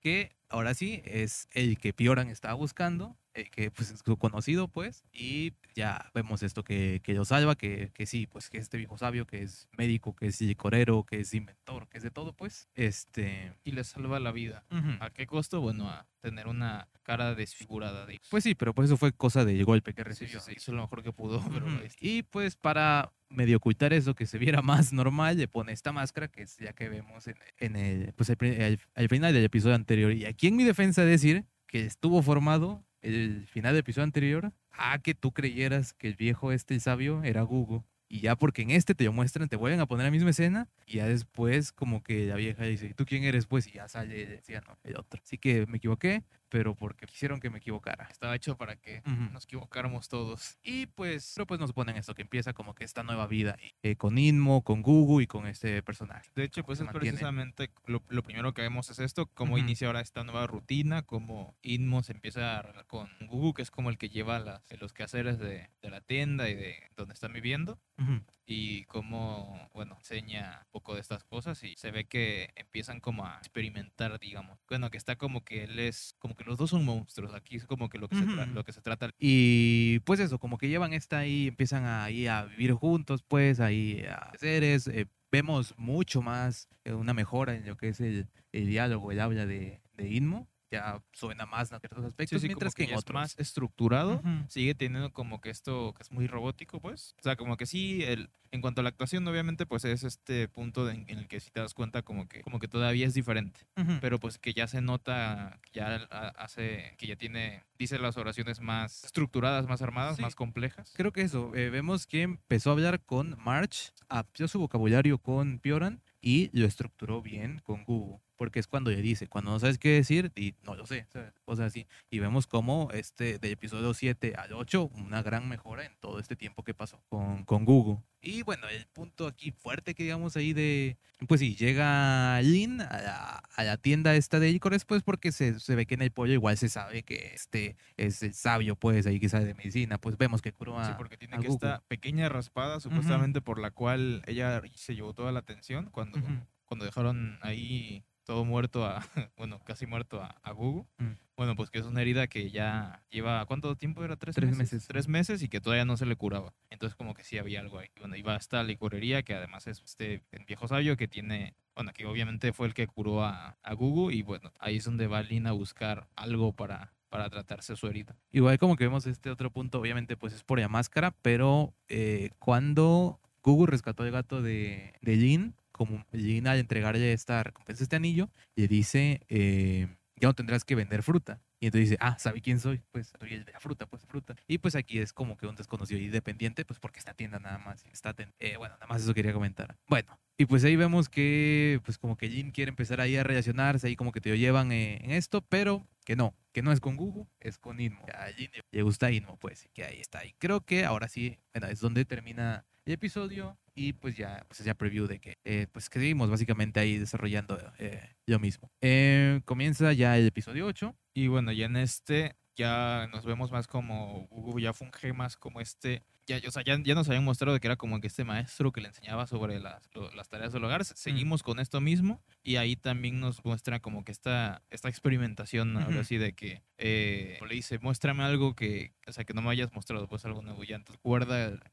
que ahora sí es el que Pioran estaba buscando, que pues es su conocido pues, y ya vemos esto que, que lo salva, que, que, sí, pues que este viejo sabio, que es médico, que es licorero, que es inventor, que es de todo pues, este... Y le salva la vida. ¿A qué costo? Bueno, a tener una cara desfigurada. De... Pues sí, pero pues eso fue cosa de golpe que recibió. Sí, hizo lo mejor que pudo. Y pues para medio ocultar eso, que se viera más normal, le pone esta máscara, que es ya que vemos en, el, pues el, final del episodio anterior. Y aquí en mi defensa decir que estuvo formado el final del episodio anterior a que tú creyeras que el viejo este, el sabio, era Google. Y ya porque en este te lo muestran, te vuelven a poner la misma escena y ya después como que la vieja dice, ¿tú quién eres? Pues y ya sale, decía, no, el otro. Así que me equivoqué, pero porque quisieron que me equivocara. Estaba hecho para que nos equivocáramos todos. Y pues, pero pues nos ponen esto, que empieza como que esta nueva vida eh, con Inmo, con Gugu y con este personaje. De hecho, pues es precisamente lo, primero que vemos es esto, cómo inicia ahora esta nueva rutina, cómo Inmo se empieza con Gugu, que es como el que lleva las, los quehaceres de, de la tienda y de donde están viviendo y cómo, bueno, enseña un poco de estas cosas y se ve que empiezan como a experimentar, digamos. Bueno, que está como que él es, como que los dos son monstruos, aquí es como que lo que, se, lo que se trata. Y pues eso, como que llevan esta ahí, empiezan ahí a vivir juntos, pues ahí a seres, eh, vemos mucho más eh, una mejora en lo que es el, el diálogo, el habla de, de Inmo ya suena más en ciertos aspectos, mientras que, en otros. más estructurado, sigue teniendo como que esto que es muy robótico, pues. O sea, como que sí, el, en cuanto a la actuación, obviamente, pues es este punto en, el que si te das cuenta como que, como que todavía es diferente, pero pues que ya se nota, ya hace, que ya tiene, dice las oraciones más estructuradas, más armadas, más complejas. Creo que eso, eh, vemos que empezó a hablar con March, amplió su vocabulario con Pioran y lo estructuró bien con Google porque es cuando ella dice, cuando no sabes qué decir, y no lo sé, o sea, así. Y vemos como este, del episodio 7 al 8, una gran mejora en todo este tiempo que pasó con, con Google. Y bueno, el punto aquí fuerte que digamos ahí de, pues sí, llega Lynn a la, tienda esta de Licores, pues porque se, se, ve que en el pollo igual se sabe que este es el sabio, pues ahí que sabe de medicina, pues vemos que curó a Sí, porque tiene que esta pequeña raspada supuestamente por la cual ella se llevó toda la atención cuando, cuando dejaron ahí todo muerto a, bueno, casi muerto a, a Gugu. Mm. Bueno, pues que es una herida que ya lleva, ¿cuánto tiempo era? ¿Tres, meses? Tres meses y que todavía no se le curaba. Entonces como que sí había algo ahí. Bueno, iba hasta la licorería, que además es este viejo sabio que tiene, bueno, que obviamente fue el que curó a, a Gugu y bueno, ahí es donde va Lina a buscar algo para, para tratarse su herida. Igual como que vemos este otro punto, obviamente pues es por la máscara, pero eh, cuando Gugu rescató el gato de, de Lin, como Lina al entregarle esta recompensa, este anillo, le dice, eh, ya no tendrás que vender fruta. Y entonces dice, ah, ¿sabe quién soy? Pues soy el de la fruta, pues fruta. Y pues aquí es como que un desconocido independiente, pues porque esta tienda nada más está... Eh, bueno, nada más eso quería comentar. Bueno, y pues ahí vemos que pues como que Jin quiere empezar ahí a relacionarse, ahí como que te lo llevan eh, en esto, pero que no, que no es con Google, es con Inmo. A Jin le gusta Inmo, pues, que ahí está. Y creo que ahora sí, bueno, es donde termina el episodio y pues ya, pues ya preview de que, eh, pues que seguimos básicamente ahí desarrollando eh, lo mismo. Eh, comienza ya el episodio 8. Y bueno, ya en este ya nos vemos más como Google ya funge más como este ya, o sea, ya, nos habían mostrado que era como que este maestro que le enseñaba sobre las, las tareas del hogar. Seguimos con esto mismo y ahí también nos muestra como que esta, esta experimentación, ahora sí, de que eh, le dice, muéstrame algo que, o sea, que no me hayas mostrado, pues algo nuevo. Ya entonces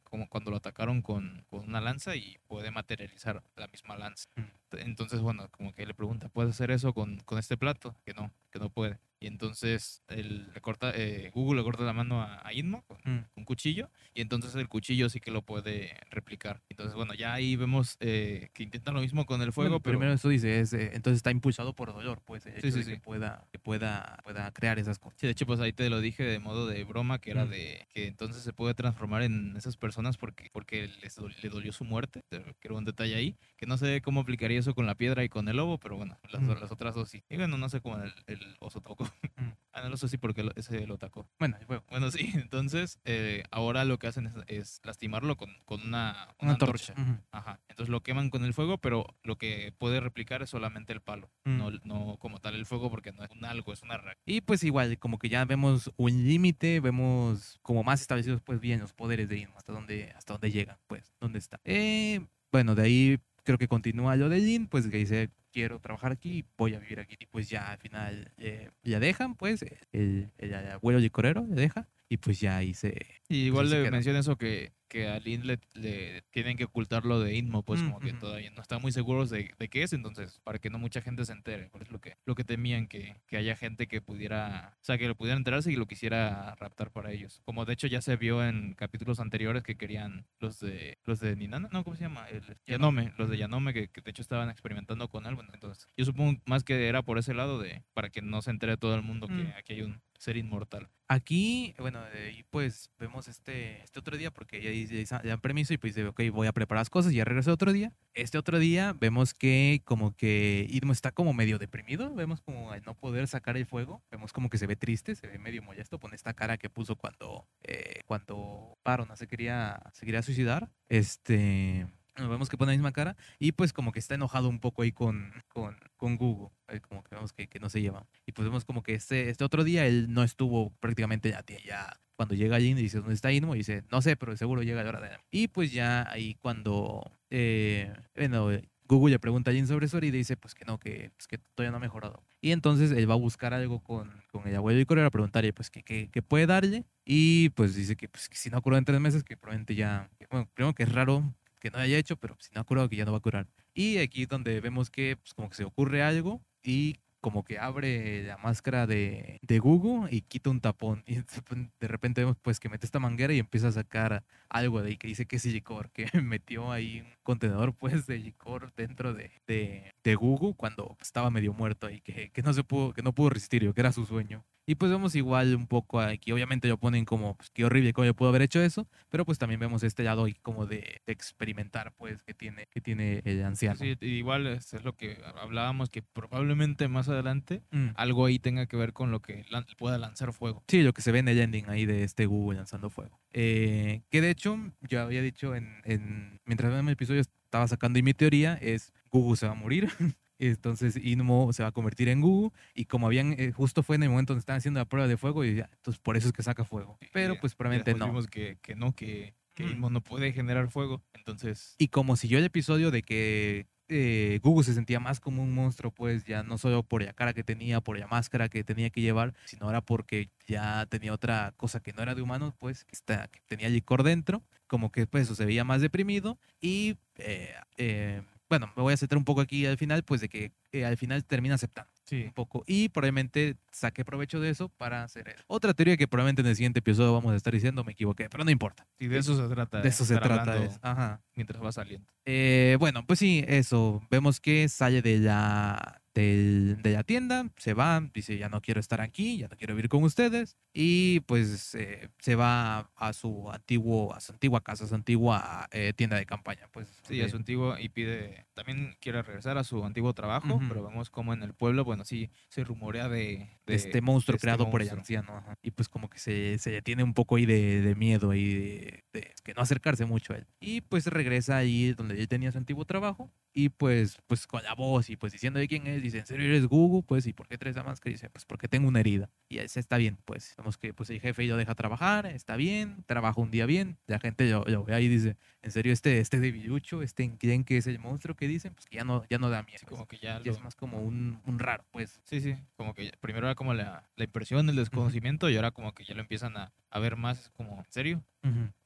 como cuando lo atacaron con, con una lanza y puede materializar la misma lanza. Entonces, bueno, como que le pregunta, ¿puedes hacer eso con, con este plato? Que no, que no puede. Y entonces él le corta, eh, Google le corta la mano a, a Inmo con un cuchillo y entonces el cuchillo sí que lo puede replicar. Entonces, bueno, ya ahí vemos eh, que intentan lo mismo con el fuego, pero... Primero eso dice, es, eh, entonces está impulsado por dolor, pues, sí, sí, que, pueda, que pueda, pueda crear esas cosas. Sí, de hecho, pues ahí te lo dije de modo de broma, que era mm. de que entonces se puede transformar en esas personas porque, porque les le dolió su muerte, era un detalle ahí, que no sé cómo aplicaría eso con la piedra y con el lobo, pero bueno, las, mm. las otras dos sí. Y bueno, no sé cómo el, el oso tocó. Mm. ah, no lo sé sí porque ese lo atacó. Bueno, bueno, sí, entonces eh, ahora lo que hacen es lastimar con, con una, una, antorcha. Ajá. Entonces lo queman con el fuego, pero lo que puede replicar es solamente el palo, no, mm. no como tal el fuego, porque no es un algo, es una reacción. Y pues igual, como que ya vemos un límite, vemos como más establecidos pues bien los poderes de Inmo, hasta dónde, hasta dónde llegan, pues, dónde está. Eh, bueno, de ahí creo que continúa lo de Jin, pues que dice, quiero trabajar aquí, voy a vivir aquí. Y pues ya al final eh, ya dejan, pues, el, el, abuelo licorero le deja. Y pues ya ahí se... igual le menciona eso que que a Lynn le, tienen que ocultar lo de Inmo, pues como que todavía no están muy seguros de, de, qué es, entonces, para que no mucha gente se entere, por eso lo que, lo que temían, que, que haya gente que pudiera, o sea, que lo pudiera enterarse y lo quisiera raptar para ellos. Como de hecho ya se vio en capítulos anteriores que querían los de, los de Ninana, no, ¿cómo se llama? El Yanome, los de Yanome que, de hecho estaban experimentando con él, bueno, entonces, yo supongo más que era por ese lado de, para que no se entere todo el mundo que mm. aquí hay un, ser inmortal. Aquí, bueno, y pues vemos este, este otro día, porque ya, ya, dan permiso y pues dice, ok, voy a preparar las cosas y ya regreso otro día. Este otro día vemos que como que Idmo está como medio deprimido, vemos como al no poder sacar el fuego, vemos como que se ve triste, se ve medio molesto, pone esta cara que puso cuando, eh, cuando Parona se quería, se quería suicidar. Este, nos vemos que pone la misma cara y pues como que está enojado un poco ahí con, con, con Google, como que vemos que, que, no se lleva. Y pues vemos como que este, este otro día él no estuvo prácticamente ya, ya cuando llega Jin y dice, ¿dónde está Inmo? Y dice, no sé, pero seguro llega la hora de... Y pues ya ahí cuando, eh, bueno, Google le pregunta a Jin sobre eso y dice, pues que no, que, pues, que todavía no ha mejorado. Y entonces él va a buscar algo con, con el abuelo y Corea a preguntarle, pues, que, que, puede darle. Y pues dice que, pues, que si no cura en tres meses, que probablemente ya, bueno, primero que es raro que no haya hecho, pero si no ha curado, que ya no va a curar. Y aquí donde vemos que pues, como que se ocurre algo y como que abre la máscara de, de Google y quita un tapón. Y de repente vemos pues que mete esta manguera y empieza a sacar algo de ahí que dice que es licor, que metió ahí un contenedor pues de licor dentro de, de, de Google cuando estaba medio muerto y que, que, no se pudo, que no pudo resistir, que era su sueño. Y pues vemos igual un poco aquí, obviamente lo ponen como, pues qué horrible cómo yo pudo haber hecho eso, pero pues también vemos este lado ahí como de, experimentar, pues, que tiene, que tiene el anciano. Sí, igual es, lo que hablábamos, que probablemente más adelante mm. algo ahí tenga que ver con lo que pueda lanzar fuego. Sí, lo que se ve en el ending ahí de este Google lanzando fuego. Eh, que de hecho, yo había dicho en, en mientras en el episodio estaba sacando y mi teoría es Google se va a morir. Entonces Inmo se va a convertir en Google y como habían, eh, justo fue en el momento donde estaban haciendo la prueba de fuego y ya, entonces por eso es que saca fuego. Pero pues probablemente no. Vimos que, que no, que, que Inmo no puede generar fuego, entonces... Y como siguió el episodio de que eh, Google se sentía más como un monstruo, pues ya no solo por la cara que tenía, por la máscara que tenía que llevar, sino era porque ya tenía otra cosa que no era de humanos, pues que, está, que tenía licor dentro, como que pues se veía más deprimido y eh, eh, bueno, me voy a centrar un poco aquí al final, pues de que eh, al final termina aceptando sí. un poco y probablemente saque provecho de eso para hacer otra teoría que probablemente en el siguiente episodio vamos a estar diciendo, me equivoqué, pero no importa. Y de eso se trata. De eso se trata. ajá. Mientras va saliendo. Eh, bueno, pues sí, eso. Vemos que sale de la de la tienda, se va, dice ya no quiero estar aquí, ya no quiero vivir con ustedes y pues eh, se va a su antiguo, a su antigua casa, a su antigua eh, tienda de campaña, pues. Sí, a su antiguo y pide, también quiere regresar a su antiguo trabajo, pero vemos como en el pueblo, bueno, sí se rumorea de, de, este monstruo este creado por el anciano, y pues como que se, se tiene un poco ahí de, de miedo y de, de, que no acercarse mucho a él. Y pues regresa ahí donde él tenía su antiguo trabajo y pues, pues con la voz y pues diciendo de quién es, dice, ¿en serio eres Google? Pues, ¿y por qué traes la máscara? Y dice, pues porque tengo una herida. Y ese está bien, pues, vemos que pues el jefe lo deja trabajar, está bien, trabaja un día bien, la gente lo, ve ahí y dice, ¿en serio este, este debilucho, este creen que es el monstruo que dicen? Pues que ya no, ya no da miedo. como que ya, es más como un, un, raro, pues. Sí, sí, como que primero era como la, la impresión, el desconocimiento y ahora como que ya lo empiezan a, a ver más como, ¿en serio?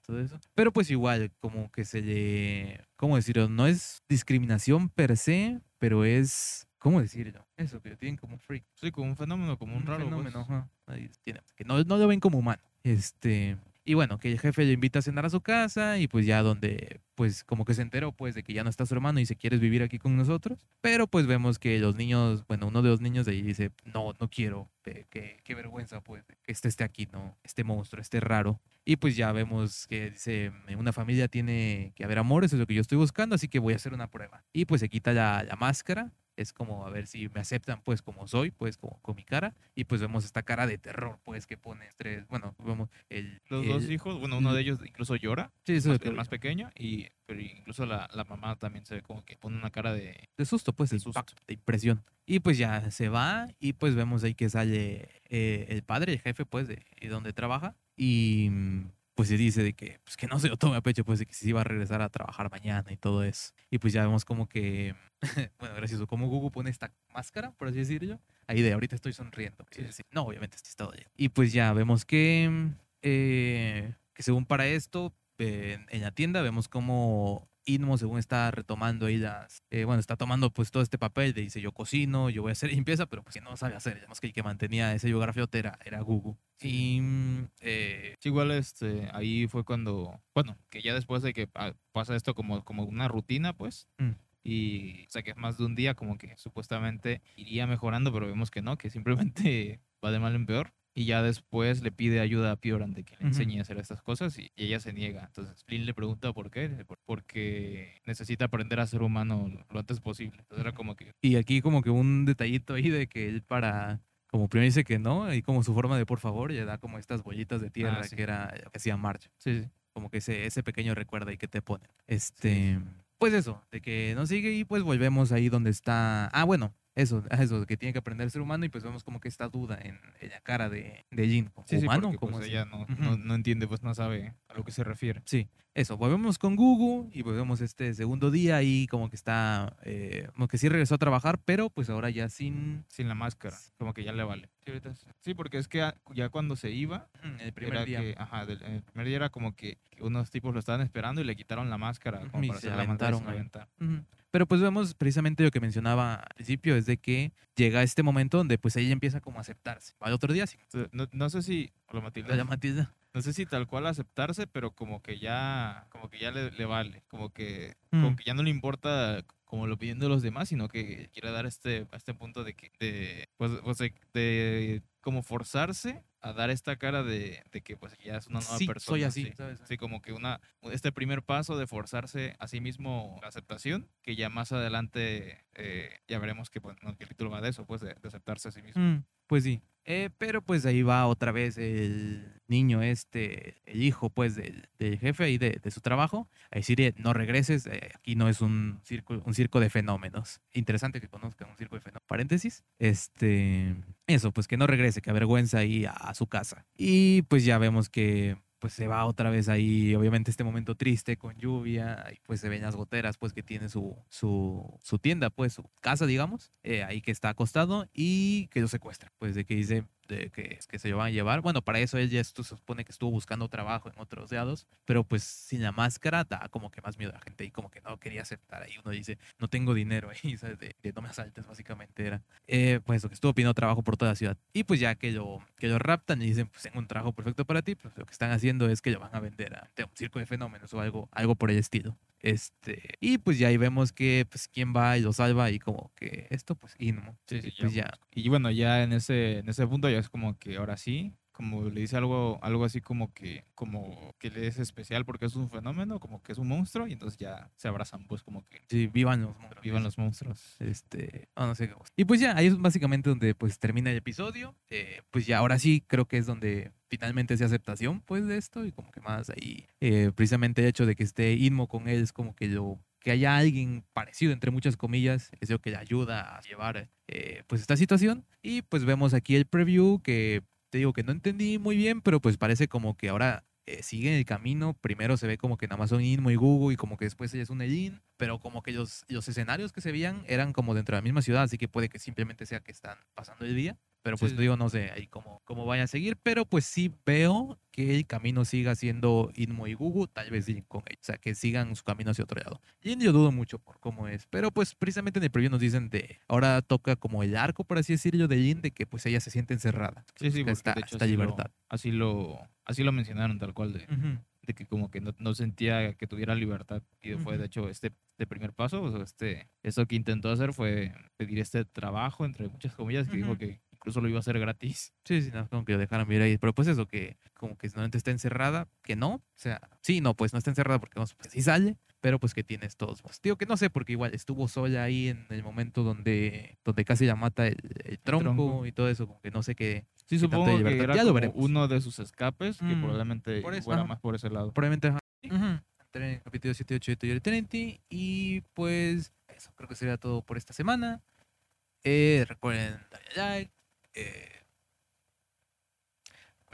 todo eso. Pero pues igual, como que se le, ¿cómo decirlo? No es discriminación per se, pero es, ¿cómo decirlo? Eso, que lo tienen como freak. Sí, como un fenómeno, como un, raro. Pues. Fenómeno, que no, no lo ven como humano. Este, y bueno, que el jefe le invita a cenar a su casa y pues ya donde pues como que se enteró pues de que ya no está su hermano y se quieres vivir aquí con nosotros. Pero pues vemos que los niños, bueno, uno de los niños de ahí dice, no, no quiero, qué, qué vergüenza pues que este esté aquí, ¿no? Este monstruo, este raro. Y pues ya vemos que dice, una familia tiene que haber amor, eso es lo que yo estoy buscando, así que voy a hacer una prueba. Y pues se quita la, la máscara es como a ver si me aceptan pues como soy, pues como con mi cara y pues vemos esta cara de terror pues que pone tres, bueno, vemos el... Los dos hijos, bueno, uno de ellos incluso llora, sí, eso el más pequeño y pero incluso la, la, mamá también se ve como que pone una cara de... De susto, pues, de, susto. de impresión. Y pues ya se va y pues vemos ahí que sale eh, el padre, el jefe pues de, de donde trabaja y pues se dice de que, pues que no se lo tome a pecho, pues de que se iba a regresar a trabajar mañana y todo eso. Y pues ya vemos como que, bueno, gracioso, como Google pone esta máscara, por así decirlo, ahí de ahorita estoy sonriendo. no, obviamente estoy estado ahí. Y pues ya vemos que, eh, que según para esto, en, en la tienda vemos como Inmo, según está retomando ahí las, eh, bueno, está tomando pues todo este papel de dice yo cocino, yo voy a hacer limpieza, pero pues si no sabe hacer, digamos que el que mantenía ese biografía era, era Google. Y eh, igual este, ahí fue cuando, bueno, que ya después de que pasa esto como, como una rutina, pues, mm. y o sea que es más de un día como que supuestamente iría mejorando, pero vemos que no, que simplemente va de mal en peor. Y ya después le pide ayuda a Pioran de que le enseñe a hacer estas cosas y, ella se niega. Entonces Flynn le pregunta por qué. Porque necesita aprender a ser humano lo antes posible. Entonces era como que... Y aquí como que un detallito ahí de que él para como primero dice que no, y como su forma de por favor, le da como estas bollitas de tierra Ah, sí. que era que hacía March. Sí, sí. Como que ese, ese pequeño recuerdo ahí que te ponen. Este, pues eso, de que no sigue y pues volvemos ahí donde está. Ah, bueno, eso, eso, de que tiene que aprender a ser humano y pues vemos como que esta duda en, en la cara de, de Jin. como Sí, sí, ¿Humano? porque, ¿Cómo pues, ella no, no entiende, pues no sabe a lo que se refiere. Sí, eso, volvemos con Gugu y volvemos este segundo día y como que está, eh, como que sí regresó a trabajar, pero pues ahora ya sin... Sin la máscara, como que ya le vale. Sí, porque es que ya cuando se iba, En el primer era día. que, ajá, del- en el primer día era como que, unos tipos lo estaban esperando y le quitaron la máscara como y para se la máscara aventaron se aventaron. Ujú. Pero pues vemos precisamente lo que mencionaba al principio, es de que llega este momento donde pues ella empieza como a aceptarse. Al otro día sí. No, no sé si, hola Matilda, La Matilda. No sé si tal cual aceptarse, pero como que ya, como que ya le, le vale, como que, Mm. como que ya no le importa como lo pidiendo los demás, sino que quiere dar este, a este punto de que, de, pues, pues, de, de como forzarse a dar esta cara de, de que pues ya es una nueva Sí, persona. soy así, sí. ¿sabes? Sí, como que una, este primer paso de forzarse a sí mismo la aceptación, que ya más adelante eh, ya veremos que, pues, no, que el título va de eso, pues de, de aceptarse a sí mismo. Mm, pues sí. Eh, pero pues ahí va otra vez el niño este, el hijo pues del, jefe ahí de, su trabajo, a decirle no regreses, eh, aquí no es un circo, un circo de fenómenos. Interesante que conozcan un circo de fenómenos. Paréntesis. Este, eso, pues que no regrese, que avergüenza ahí a su casa. Y pues ya vemos que pues se va otra vez ahí, obviamente este momento triste con lluvia, y pues se ven las goteras, pues que tiene su, su, su tienda, pues su casa, digamos, eh, ahí que está acostado y que lo secuestra, pues de que dice de que, que se lo van a llevar. Bueno, para eso esto se supone que estuvo buscando trabajo en otros lados, pero pues sin la máscara da como que más miedo a la gente y como que no quería aceptar ahí. Uno dice, no tengo dinero ahí, ¿sabes? De, de no me asaltes, básicamente era. Eh, pues eso, que estuvo pidiendo trabajo por toda la ciudad. Y pues ya que lo, que lo raptan y dicen, pues tengo un trabajo perfecto para ti, pues lo que están haciendo es que lo van a vender a, a un circo de fenómenos o algo, algo por el estilo. Este, y pues ya ahí vemos que pues quién va y lo salva y como que esto pues Inmo. Sí, Y sí, pues ya. Y bueno, ya en ese, en ese punto ya es como que ahora sí, como le dice algo, algo así como que, como que le es especial porque es un fenómeno, como que es un monstruo, y entonces ya se abrazan, pues como que Sí, vivan los monstruos. vivan los monstruos. Este, ah, no sé. Y pues ya, ahí es básicamente donde pues termina el episodio. Eh, pues ya, ahora sí creo que es donde finalmente se aceptación pues de esto y como que más ahí, eh, precisamente el hecho de que esté Inmo con él es como que lo que haya alguien parecido entre muchas comillas es lo que ayuda a llevar eh, pues esta situación y pues vemos aquí el preview que te digo que no entendí muy bien pero pues parece como que ahora eh, sigue el camino. Primero se ve como que nada más son Inmo y Gugu y como que después ella es un Elin, pero como que los, los escenarios que se veían eran como dentro de la misma ciudad, así que puede que simplemente sea que están pasando el día. Pero pues Sí, digo, no sé ahí cómo, cómo vaya a seguir, pero pues sí veo que el camino siga siendo Inmo y Gugu, tal vez con ellos, o sea, que sigan su camino hacia otro lado. Jin yo dudo mucho por cómo es, pero pues precisamente en el preview nos dicen de, ahora toca como el arco, por así decirlo, de Jin, de que pues ella se siente encerrada. Sí, sí, esta, de hecho esta así lo- libertad. así lo, así lo mencionaron tal cual de, Ujú. de que como que no, no sentía que tuviera libertad y fue Ujú. de hecho este, este primer paso, o sea, este, eso que intentó hacer fue pedir este trabajo entre muchas comillas que dijo Ujú. que incluso lo iba a hacer gratis. Sí, sí, no, como que lo dejaran vivir ahí. Pero pues eso, que como que normalmente está encerrada, que no. O sea, sí, no, pues no está encerrada porque no, pues, sí sale, pero pues que tiene estos. Pues, digo que no sé, porque igual estuvo sola ahí en el momento donde, donde casi la mata el, el tronco, tronco. y todo eso, como que no sé qué. Sí, qué supongo que era Ya lo veremos. uno de sus escapes que Mm, probablemente por eso, fuera ajá. más por ese lado. Probablemente. ajá. Ujú. Entré en el capítulo 7 8 de Toy Trinity. Y pues eso, creo que sería todo por esta semana. Eh, recuerden darle like. Eh,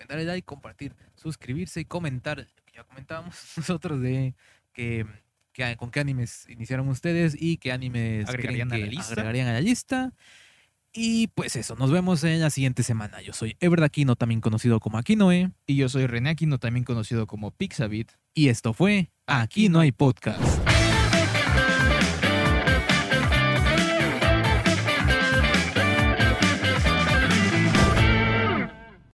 darle like, compartir, suscribirse y comentar. lo que ya comentábamos nosotros de que, que- con qué animes iniciaron ustedes y qué animes creen Agregarían a la lista. agregarían a la lista. Y pues eso, nos vemos en la siguiente semana. Yo soy Ever Aquino, también conocido como Aquinoe. Y yo soy René Aquino, también conocido como Pixabit. Y esto fue Aquí no hay podcast.